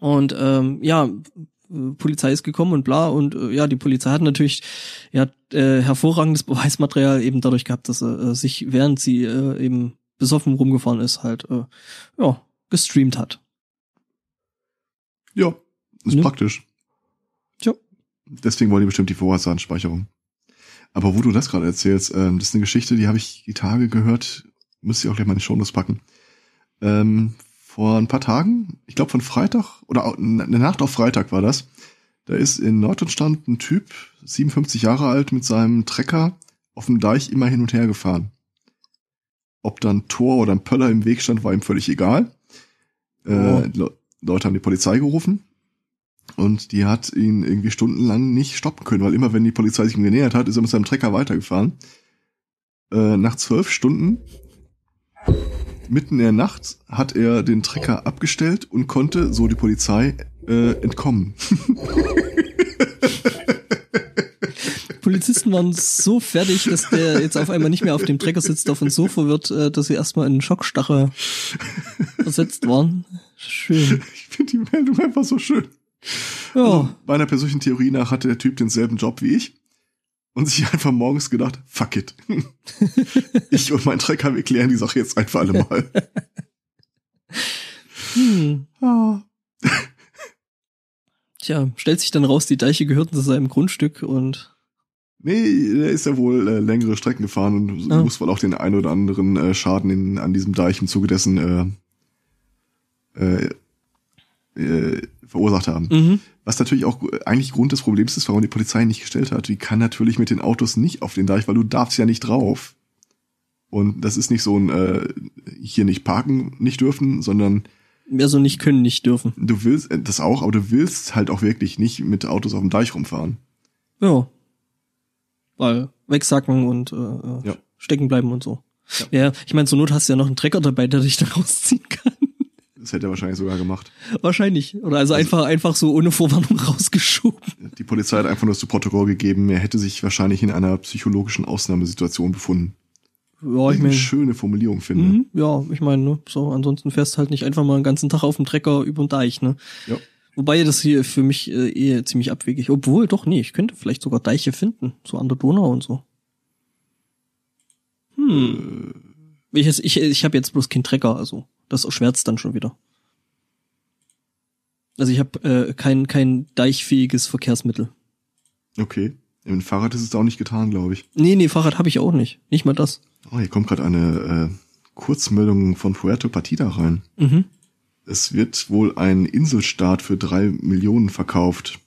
Und ähm, ja, äh, Polizei ist gekommen und bla und äh, ja, die Polizei hat natürlich ja äh, hervorragendes Beweismaterial eben dadurch gehabt, dass er äh, sich während sie äh, eben besoffen rumgefahren ist halt äh, ja gestreamt hat. Ja, ist Ne? praktisch. Tja. Deswegen wollen die bestimmt die Vorratsdatenspeicherung. Aber wo du das gerade erzählst, ähm, das ist eine Geschichte, die habe ich die Tage gehört, müsste ich auch gleich mal in die Shownotes packen. Ähm, vor ein paar Tagen, ich glaube von Freitag oder eine Nacht auf Freitag war das. Da ist in Norddeutschland ein Typ, 57 Jahre alt, mit seinem Trecker auf dem Deich immer hin und her gefahren. Ob dann Tor oder ein Pöller im Weg stand, war ihm völlig egal. Äh, Oh. Le Leute haben die Polizei gerufen und die hat ihn irgendwie stundenlang nicht stoppen können, weil immer wenn die Polizei sich ihm genähert hat, ist er mit seinem Trecker weitergefahren. Äh, nach zwölf Stunden, mitten in der Nacht, hat er den Trecker abgestellt und konnte, so die Polizei, äh, entkommen. Polizisten waren so fertig, dass der jetzt auf einmal nicht mehr auf dem Trecker sitzt, davon so verwirrt, äh, dass sie erstmal in Schockstache versetzt waren. Schön. Ich finde die Meldung einfach so schön. Ja, Also, meiner persönlichen Theorie nach hatte der Typ denselben Job wie ich und sich einfach morgens gedacht, fuck it. ich und mein Trecker, wir klären die Sache jetzt ein für alle Mal. hm. Ah. Tja, stellt sich dann raus, die Deiche gehörten zu seinem Grundstück und Nee, der ist ja wohl äh, längere Strecken gefahren und Ah. muss wohl auch den ein oder anderen äh, Schaden in, an diesem Deich im Zuge dessen äh, äh, äh, verursacht haben. mhm. Was natürlich auch eigentlich Grund des Problems ist, warum die Polizei nicht gestellt hat. Die kann natürlich mit den Autos nicht auf den Deich, weil du darfst ja nicht drauf. Und das ist nicht so ein äh, hier nicht parken nicht dürfen, sondern mehr so nicht können, nicht dürfen. du willst äh, das auch, aber du willst halt auch wirklich nicht mit Autos auf dem Deich rumfahren. Ja. Weil wegsacken und äh, äh, Ja. stecken bleiben und so. Ja, ich meine, zur Not hast du ja noch einen Trecker dabei, der dich da rausziehen kann. Das hätte er wahrscheinlich sogar gemacht. Wahrscheinlich. Oder also, einfach, einfach so ohne Vorwarnung rausgeschoben. Die Polizei hat einfach nur das Protokoll gegeben, er hätte sich wahrscheinlich in einer psychologischen Ausnahmesituation befunden. Ja, ich ich eine meine. schöne Formulierung finde. Mhm, ja, ich meine, ne, so, ansonsten fährst halt nicht einfach mal einen ganzen Tag auf dem Trecker über den Deich, ne? Ja. Wobei das hier für mich äh, eh ziemlich abwegig. Obwohl, doch, nee, ich könnte vielleicht sogar Deiche finden, so an der Donau und so. Hm. Ich, ich, ich habe jetzt bloß keinen Trecker, also das erschwert's dann schon wieder. Also ich habe äh, kein, kein deichfähiges Verkehrsmittel. Okay. Im Fahrrad ist es auch nicht getan, glaube ich. Nee, nee, Fahrrad habe ich auch nicht. Nicht mal das. Oh, hier kommt gerade eine äh, Kurzmeldung von Puerto Partida rein. Mhm. Es wird wohl ein Inselstaat für drei Millionen verkauft.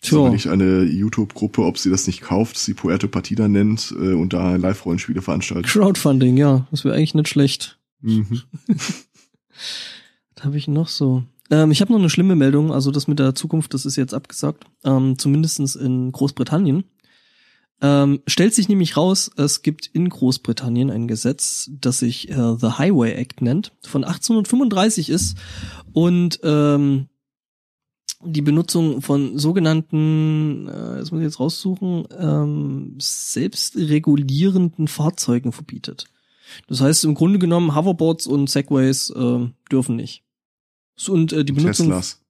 Das ist Tja. nicht eine YouTube-Gruppe, ob sie das nicht kauft, sie Puerto Partida nennt äh, und da Live-Rollenspiele veranstaltet. Crowdfunding, ja, das wäre eigentlich nicht schlecht. Mhm. Was habe ich noch so? Ähm, ich habe noch eine schlimme Meldung, also das mit der Zukunft, das ist jetzt abgesagt, ähm, zumindestens in Großbritannien. Ähm, stellt sich nämlich raus, es gibt in Großbritannien ein Gesetz, das sich äh, The Highway Act nennt, von 1835 ist und ähm, die Benutzung von sogenannten, äh, das muss ich jetzt raussuchen, ähm, selbstregulierenden Fahrzeugen verbietet. Das heißt, im Grunde genommen, Hoverboards und Segways äh, dürfen nicht. Und äh, die Benutzung. Teslas.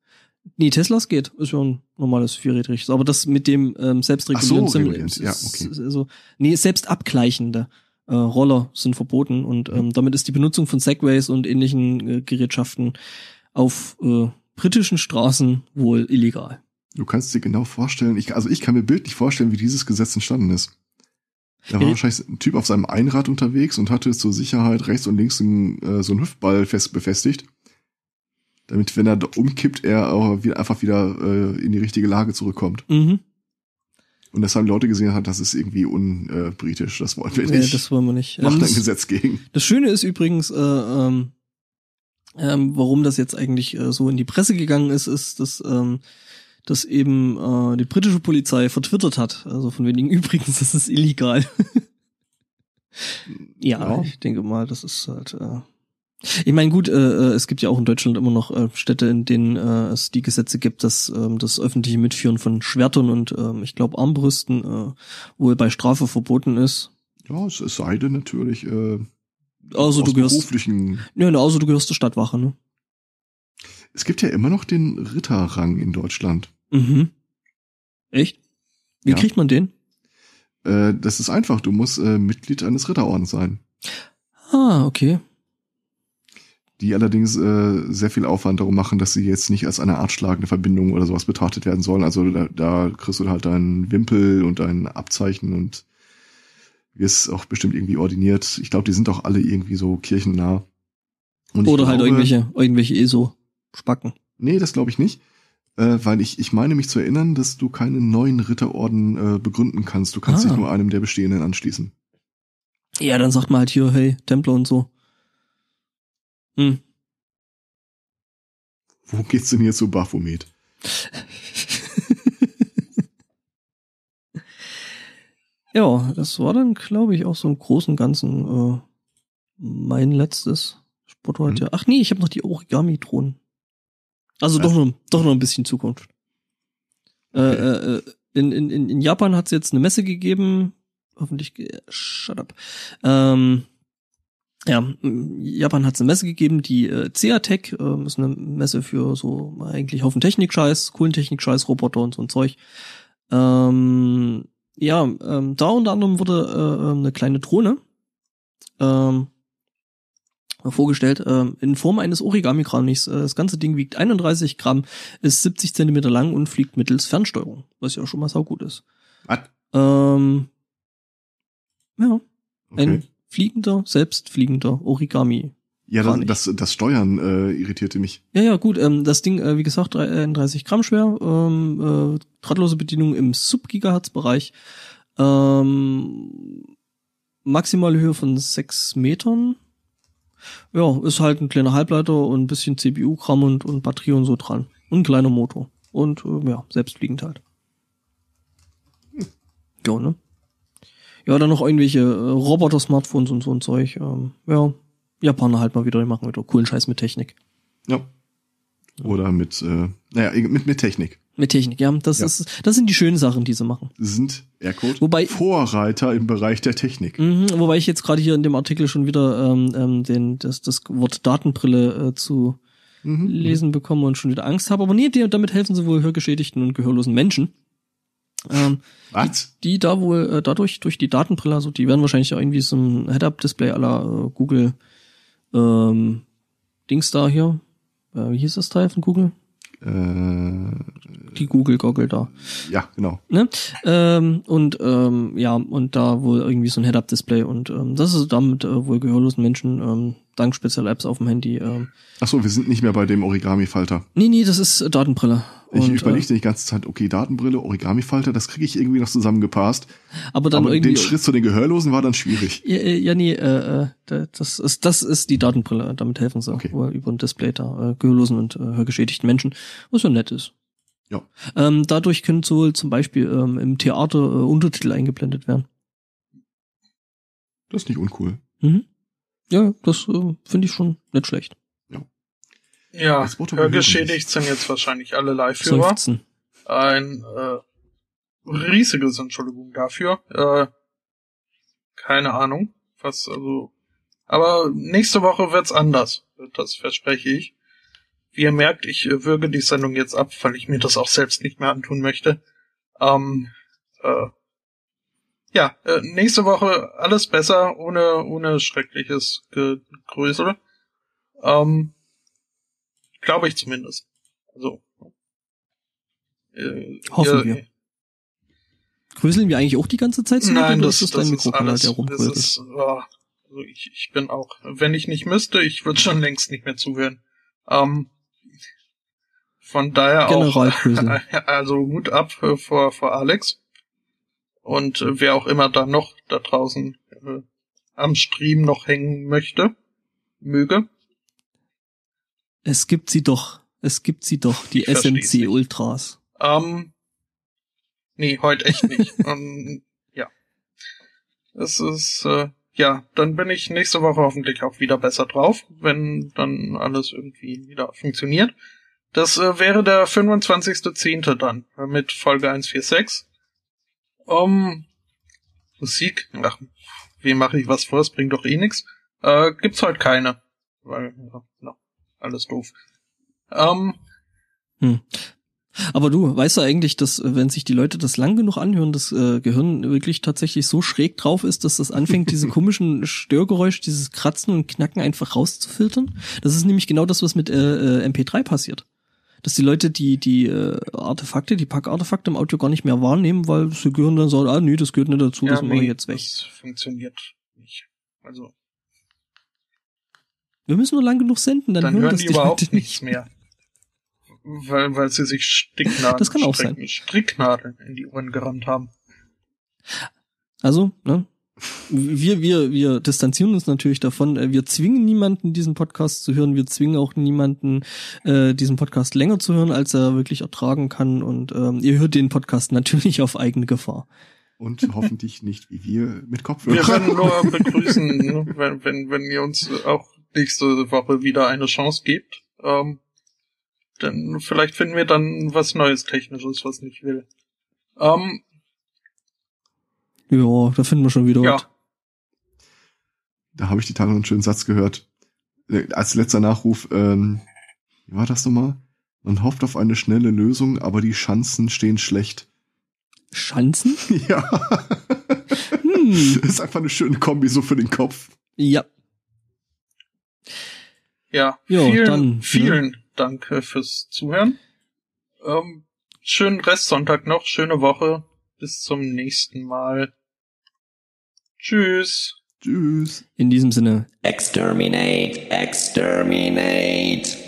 Nee, Teslas geht. Ist ja ein normales vierrädriges. Aber das mit dem ähm, selbstregulierenden so, regulierend. Ja, okay. Also, nee, selbst abgleichende äh, Roller sind verboten und ähm, damit ist die Benutzung von Segways und ähnlichen äh, Gerätschaften auf äh, britischen Straßen wohl illegal. Du kannst dir genau vorstellen, ich, also ich kann mir bildlich vorstellen, wie dieses Gesetz entstanden ist. Da war Ja. wahrscheinlich ein Typ auf seinem Einrad unterwegs und hatte zur Sicherheit rechts und links einen, äh, so einen Hüftball fest befestigt. Damit, wenn er da umkippt, er auch wieder, einfach wieder äh, in die richtige Lage zurückkommt. Mhm. Und das haben Leute gesehen, hat, das ist irgendwie unbritisch, das wollen wir Nee, nicht. das wollen wir nicht. Macht Ähm, ein Gesetz gegen. Das Schöne ist übrigens, äh, ähm, ähm, warum das jetzt eigentlich äh, so in die Presse gegangen ist, ist, dass, ähm, dass eben äh, die britische Polizei vertwittert hat. Also von wenigen übrigens, das ist illegal. ja, Ja. ich denke mal, das ist halt. Äh, ich meine, gut, äh, äh, es gibt ja auch in Deutschland immer noch äh, Städte, in denen äh, es die Gesetze gibt, dass ähm, das öffentliche Mitführen von Schwertern und ähm, ich glaube Armbrüsten äh, wohl bei Strafe verboten ist. Ja, es, es sei denn natürlich, äh, Also du aus gehörst, beruflichen. ja, also du gehörst zur Stadtwache, ne? Es gibt ja immer noch den Ritterrang in Deutschland. Mhm. Echt? Wie Ja. kriegt man den? Äh, das ist einfach, du musst äh, Mitglied eines Ritterordens sein. Ah, okay. die allerdings äh, sehr viel Aufwand darum machen, dass sie jetzt nicht als eine Art schlagende Verbindung oder sowas betrachtet werden sollen. Also da, da kriegst du halt deinen Wimpel und dein Abzeichen und wirst auch bestimmt irgendwie ordiniert. Ich glaube, die sind auch alle irgendwie so kirchennah. Oder halt glaube- irgendwelche, irgendwelche ESO-Spacken. Nee, das glaube ich nicht. Äh, weil ich, ich meine mich zu erinnern, dass du keinen neuen Ritterorden äh, begründen kannst. Du kannst Ah. dich nur einem der bestehenden anschließen. Ja, dann sagt man halt hier, hey, Templer und so. Hm. Wo geht's denn jetzt so Baphomet? ja, das war dann, glaube ich, auch so im Großen und Ganzen äh, mein letztes Sport heute. Mhm. Ach nee, ich habe noch die Origami-Drohnen. Also Was? doch noch, doch noch ein bisschen Zukunft. Äh, äh, äh, in, in, in Japan hat es jetzt eine Messe gegeben. Hoffentlich, ge- shut up. Ähm, ja, Japan hat es eine Messe gegeben, die äh, CEATEC, äh, ist eine Messe für so eigentlich Haufen Technik-Scheiß, coolen Technik-Scheiß, Roboter und so ein Zeug. Ähm, ja, ähm, da unter anderem wurde äh, eine kleine Drohne ähm, vorgestellt, ähm, in Form eines Origami-Kranichs. Äh, Das ganze Ding wiegt 31 Gramm, ist 70 Zentimeter lang und fliegt mittels Fernsteuerung, was ja schon mal saugut ist. Was? Ähm, ja, Okay. ein fliegender, selbstfliegender Origami. ja, das, das, das Steuern äh, irritierte mich. Ja, ja, gut. Ähm, das Ding, äh, wie gesagt, 31 Gramm schwer, ähm, äh, drahtlose Bedienung im Sub-Gigahertz-Bereich, ähm, maximale Höhe von 6 Metern. Ja, ist halt ein kleiner Halbleiter und ein bisschen CPU-Kram und, und Batterie und so dran. Und ein kleiner Motor. Und äh, ja, selbstfliegend halt. Ja, ne? Ja, dann noch irgendwelche äh, Roboter-Smartphones und so ein Zeug. Ähm, ja, Japaner halt mal wieder, die machen wieder coolen Scheiß mit Technik. Ja. Oder mit, äh, naja, mit, mit Technik. Mit Technik, ja. Das Ja. ist, das sind die schönen Sachen, die sie machen. Sind Aircode Wobei- Vorreiter im Bereich der Technik. Mhm, wobei ich jetzt gerade hier in dem Artikel schon wieder ähm, ähm, den, das, das Wort Datenbrille äh, zu Mhm. lesen bekomme und schon wieder Angst habe. Aber nee, die, damit helfen sie wohl hörgeschädigten und gehörlosen Menschen. Ähm, Was? die da wohl äh, dadurch, durch die Datenbrille, also die werden wahrscheinlich auch irgendwie so ein Head-Up-Display aller äh, Google ähm, Dings da hier. Äh, wie hieß das Teil von Google? Äh, Die Google-Goggle da. ja, genau. Ne? Ähm, und ähm, ja, und da wohl irgendwie so ein Head-Up-Display und ähm, das ist damit äh, wohl gehörlosen Menschen ähm, dank spezieller Apps auf dem Handy. Ähm, Ach so, wir sind nicht mehr bei dem Origami-Falter. nee, nee, das ist äh, Datenbrille. Ich überlegte die ganze Zeit, okay, Datenbrille, Origami-Falter, das kriege ich irgendwie noch zusammengepasst. äh, aber dann Aber irgendwie. den Schritt zu den Gehörlosen war dann schwierig. Ja, äh, ja, nee, äh, äh, da- das ist das ist die Datenbrille. Damit helfen sie Okay. über ein Display da äh, gehörlosen und äh, hörgeschädigten Menschen, was ja nett ist. Ja. Ähm, dadurch können sowohl zum Beispiel ähm, im Theater äh, Untertitel eingeblendet werden. Das ist nicht uncool. Mhm. Ja, das äh, finde ich schon nicht schlecht. Ja, aber hörgeschädigt sind jetzt wahrscheinlich alle Live-Hörer. Ein äh, riesiges Entschuldigung dafür. Äh, keine Ahnung, was also. Aber nächste Woche wird's anders. Das verspreche ich. Wie ihr merkt, ich äh, würge die Sendung jetzt ab, weil ich mir das auch selbst nicht mehr antun möchte. Ähm, äh, ja, äh, nächste Woche alles besser, ohne ohne schreckliches Gegrößel. Ähm, Glaube ich zumindest. Also. Äh, Hoffen ihr- wir. Grüßeln wir eigentlich auch die ganze Zeit so Nein, das, ist das dein Mikrokanal, alles. der Das ist, oh, also ich, ich bin auch, wenn ich nicht müsste, ich würde schon längst nicht mehr zuhören. Ähm, von daher Generalgrüßel. auch, also Hut ab vor, vor Alex. Und äh, wer auch immer da noch da draußen äh, am Stream noch hängen möchte, möge. Es gibt sie doch. Es gibt sie doch, die Ich SMC. Ultras. Ähm, nee, heute echt nicht. ähm, ja. Es ist, äh, ja, dann bin ich nächste Woche hoffentlich auch wieder besser drauf, wenn dann alles irgendwie wieder funktioniert. Das äh, wäre der 25.10. dann äh, mit Folge 146. Um, Musik, ach, wem mache ich was vor, es bringt doch eh nix. Äh, gibt's heute keine. Weil, ja, no, alles doof. Ähm, Aber du, weißt du eigentlich, dass äh, wenn sich die Leute das lang genug anhören, das äh, Gehirn wirklich tatsächlich so schräg drauf ist, dass das anfängt, diese komischen Störgeräusche, dieses Kratzen und Knacken einfach rauszufiltern? Das ist nämlich genau das, was mit äh, äh, MP3 passiert. Dass die Leute die, die äh, Artefakte, die Packartefakte im Audio gar nicht mehr wahrnehmen, weil das Gehirn dann sagt, ah nee, das gehört nicht dazu, das mache ich jetzt weg. Das funktioniert nicht. Also, Wir müssen nur lang genug senden, dann, Dann hören hören das die die überhaupt Leute nichts mehr. Weil, weil sie sich Sticknadeln, Das kann auch Strick- Stricknadeln in die Ohren gerammt haben. Also, ne? Wir, wir, wir distanzieren uns natürlich davon. Äh, Wir zwingen niemanden, diesen Podcast zu hören. Wir zwingen auch niemanden, äh, diesen Podcast länger zu hören, als er wirklich ertragen kann. Und ähm, ihr hört den Podcast natürlich auf eigene Gefahr. Und hoffentlich nicht wie wir mit Wir Kopfhörern. werden nur begrüßen, ne, wenn, wenn, wenn ihr uns auch nächste Woche wieder eine Chance gebt. Ähm, denn vielleicht finden wir dann was Neues Technisches, was nicht will. Ähm, Ja, da finden wir schon wieder ja, was. Da habe ich die Tage noch einen schönen Satz gehört. Äh, Als letzter Nachruf, ähm, wie war das nochmal? Man hofft auf eine schnelle Lösung, aber die Chancen stehen schlecht. Schanzen? Ja. Hm. Das ist einfach eine schöne Kombi so für den Kopf. Ja. Ja. Ja, vielen, dann, ne? vielen Dank äh, fürs Zuhören. Ähm, schönen Restsonntag noch, schöne Woche. Bis zum nächsten Mal. Tschüss. Tschüss. In diesem Sinne, Exterminate, exterminate.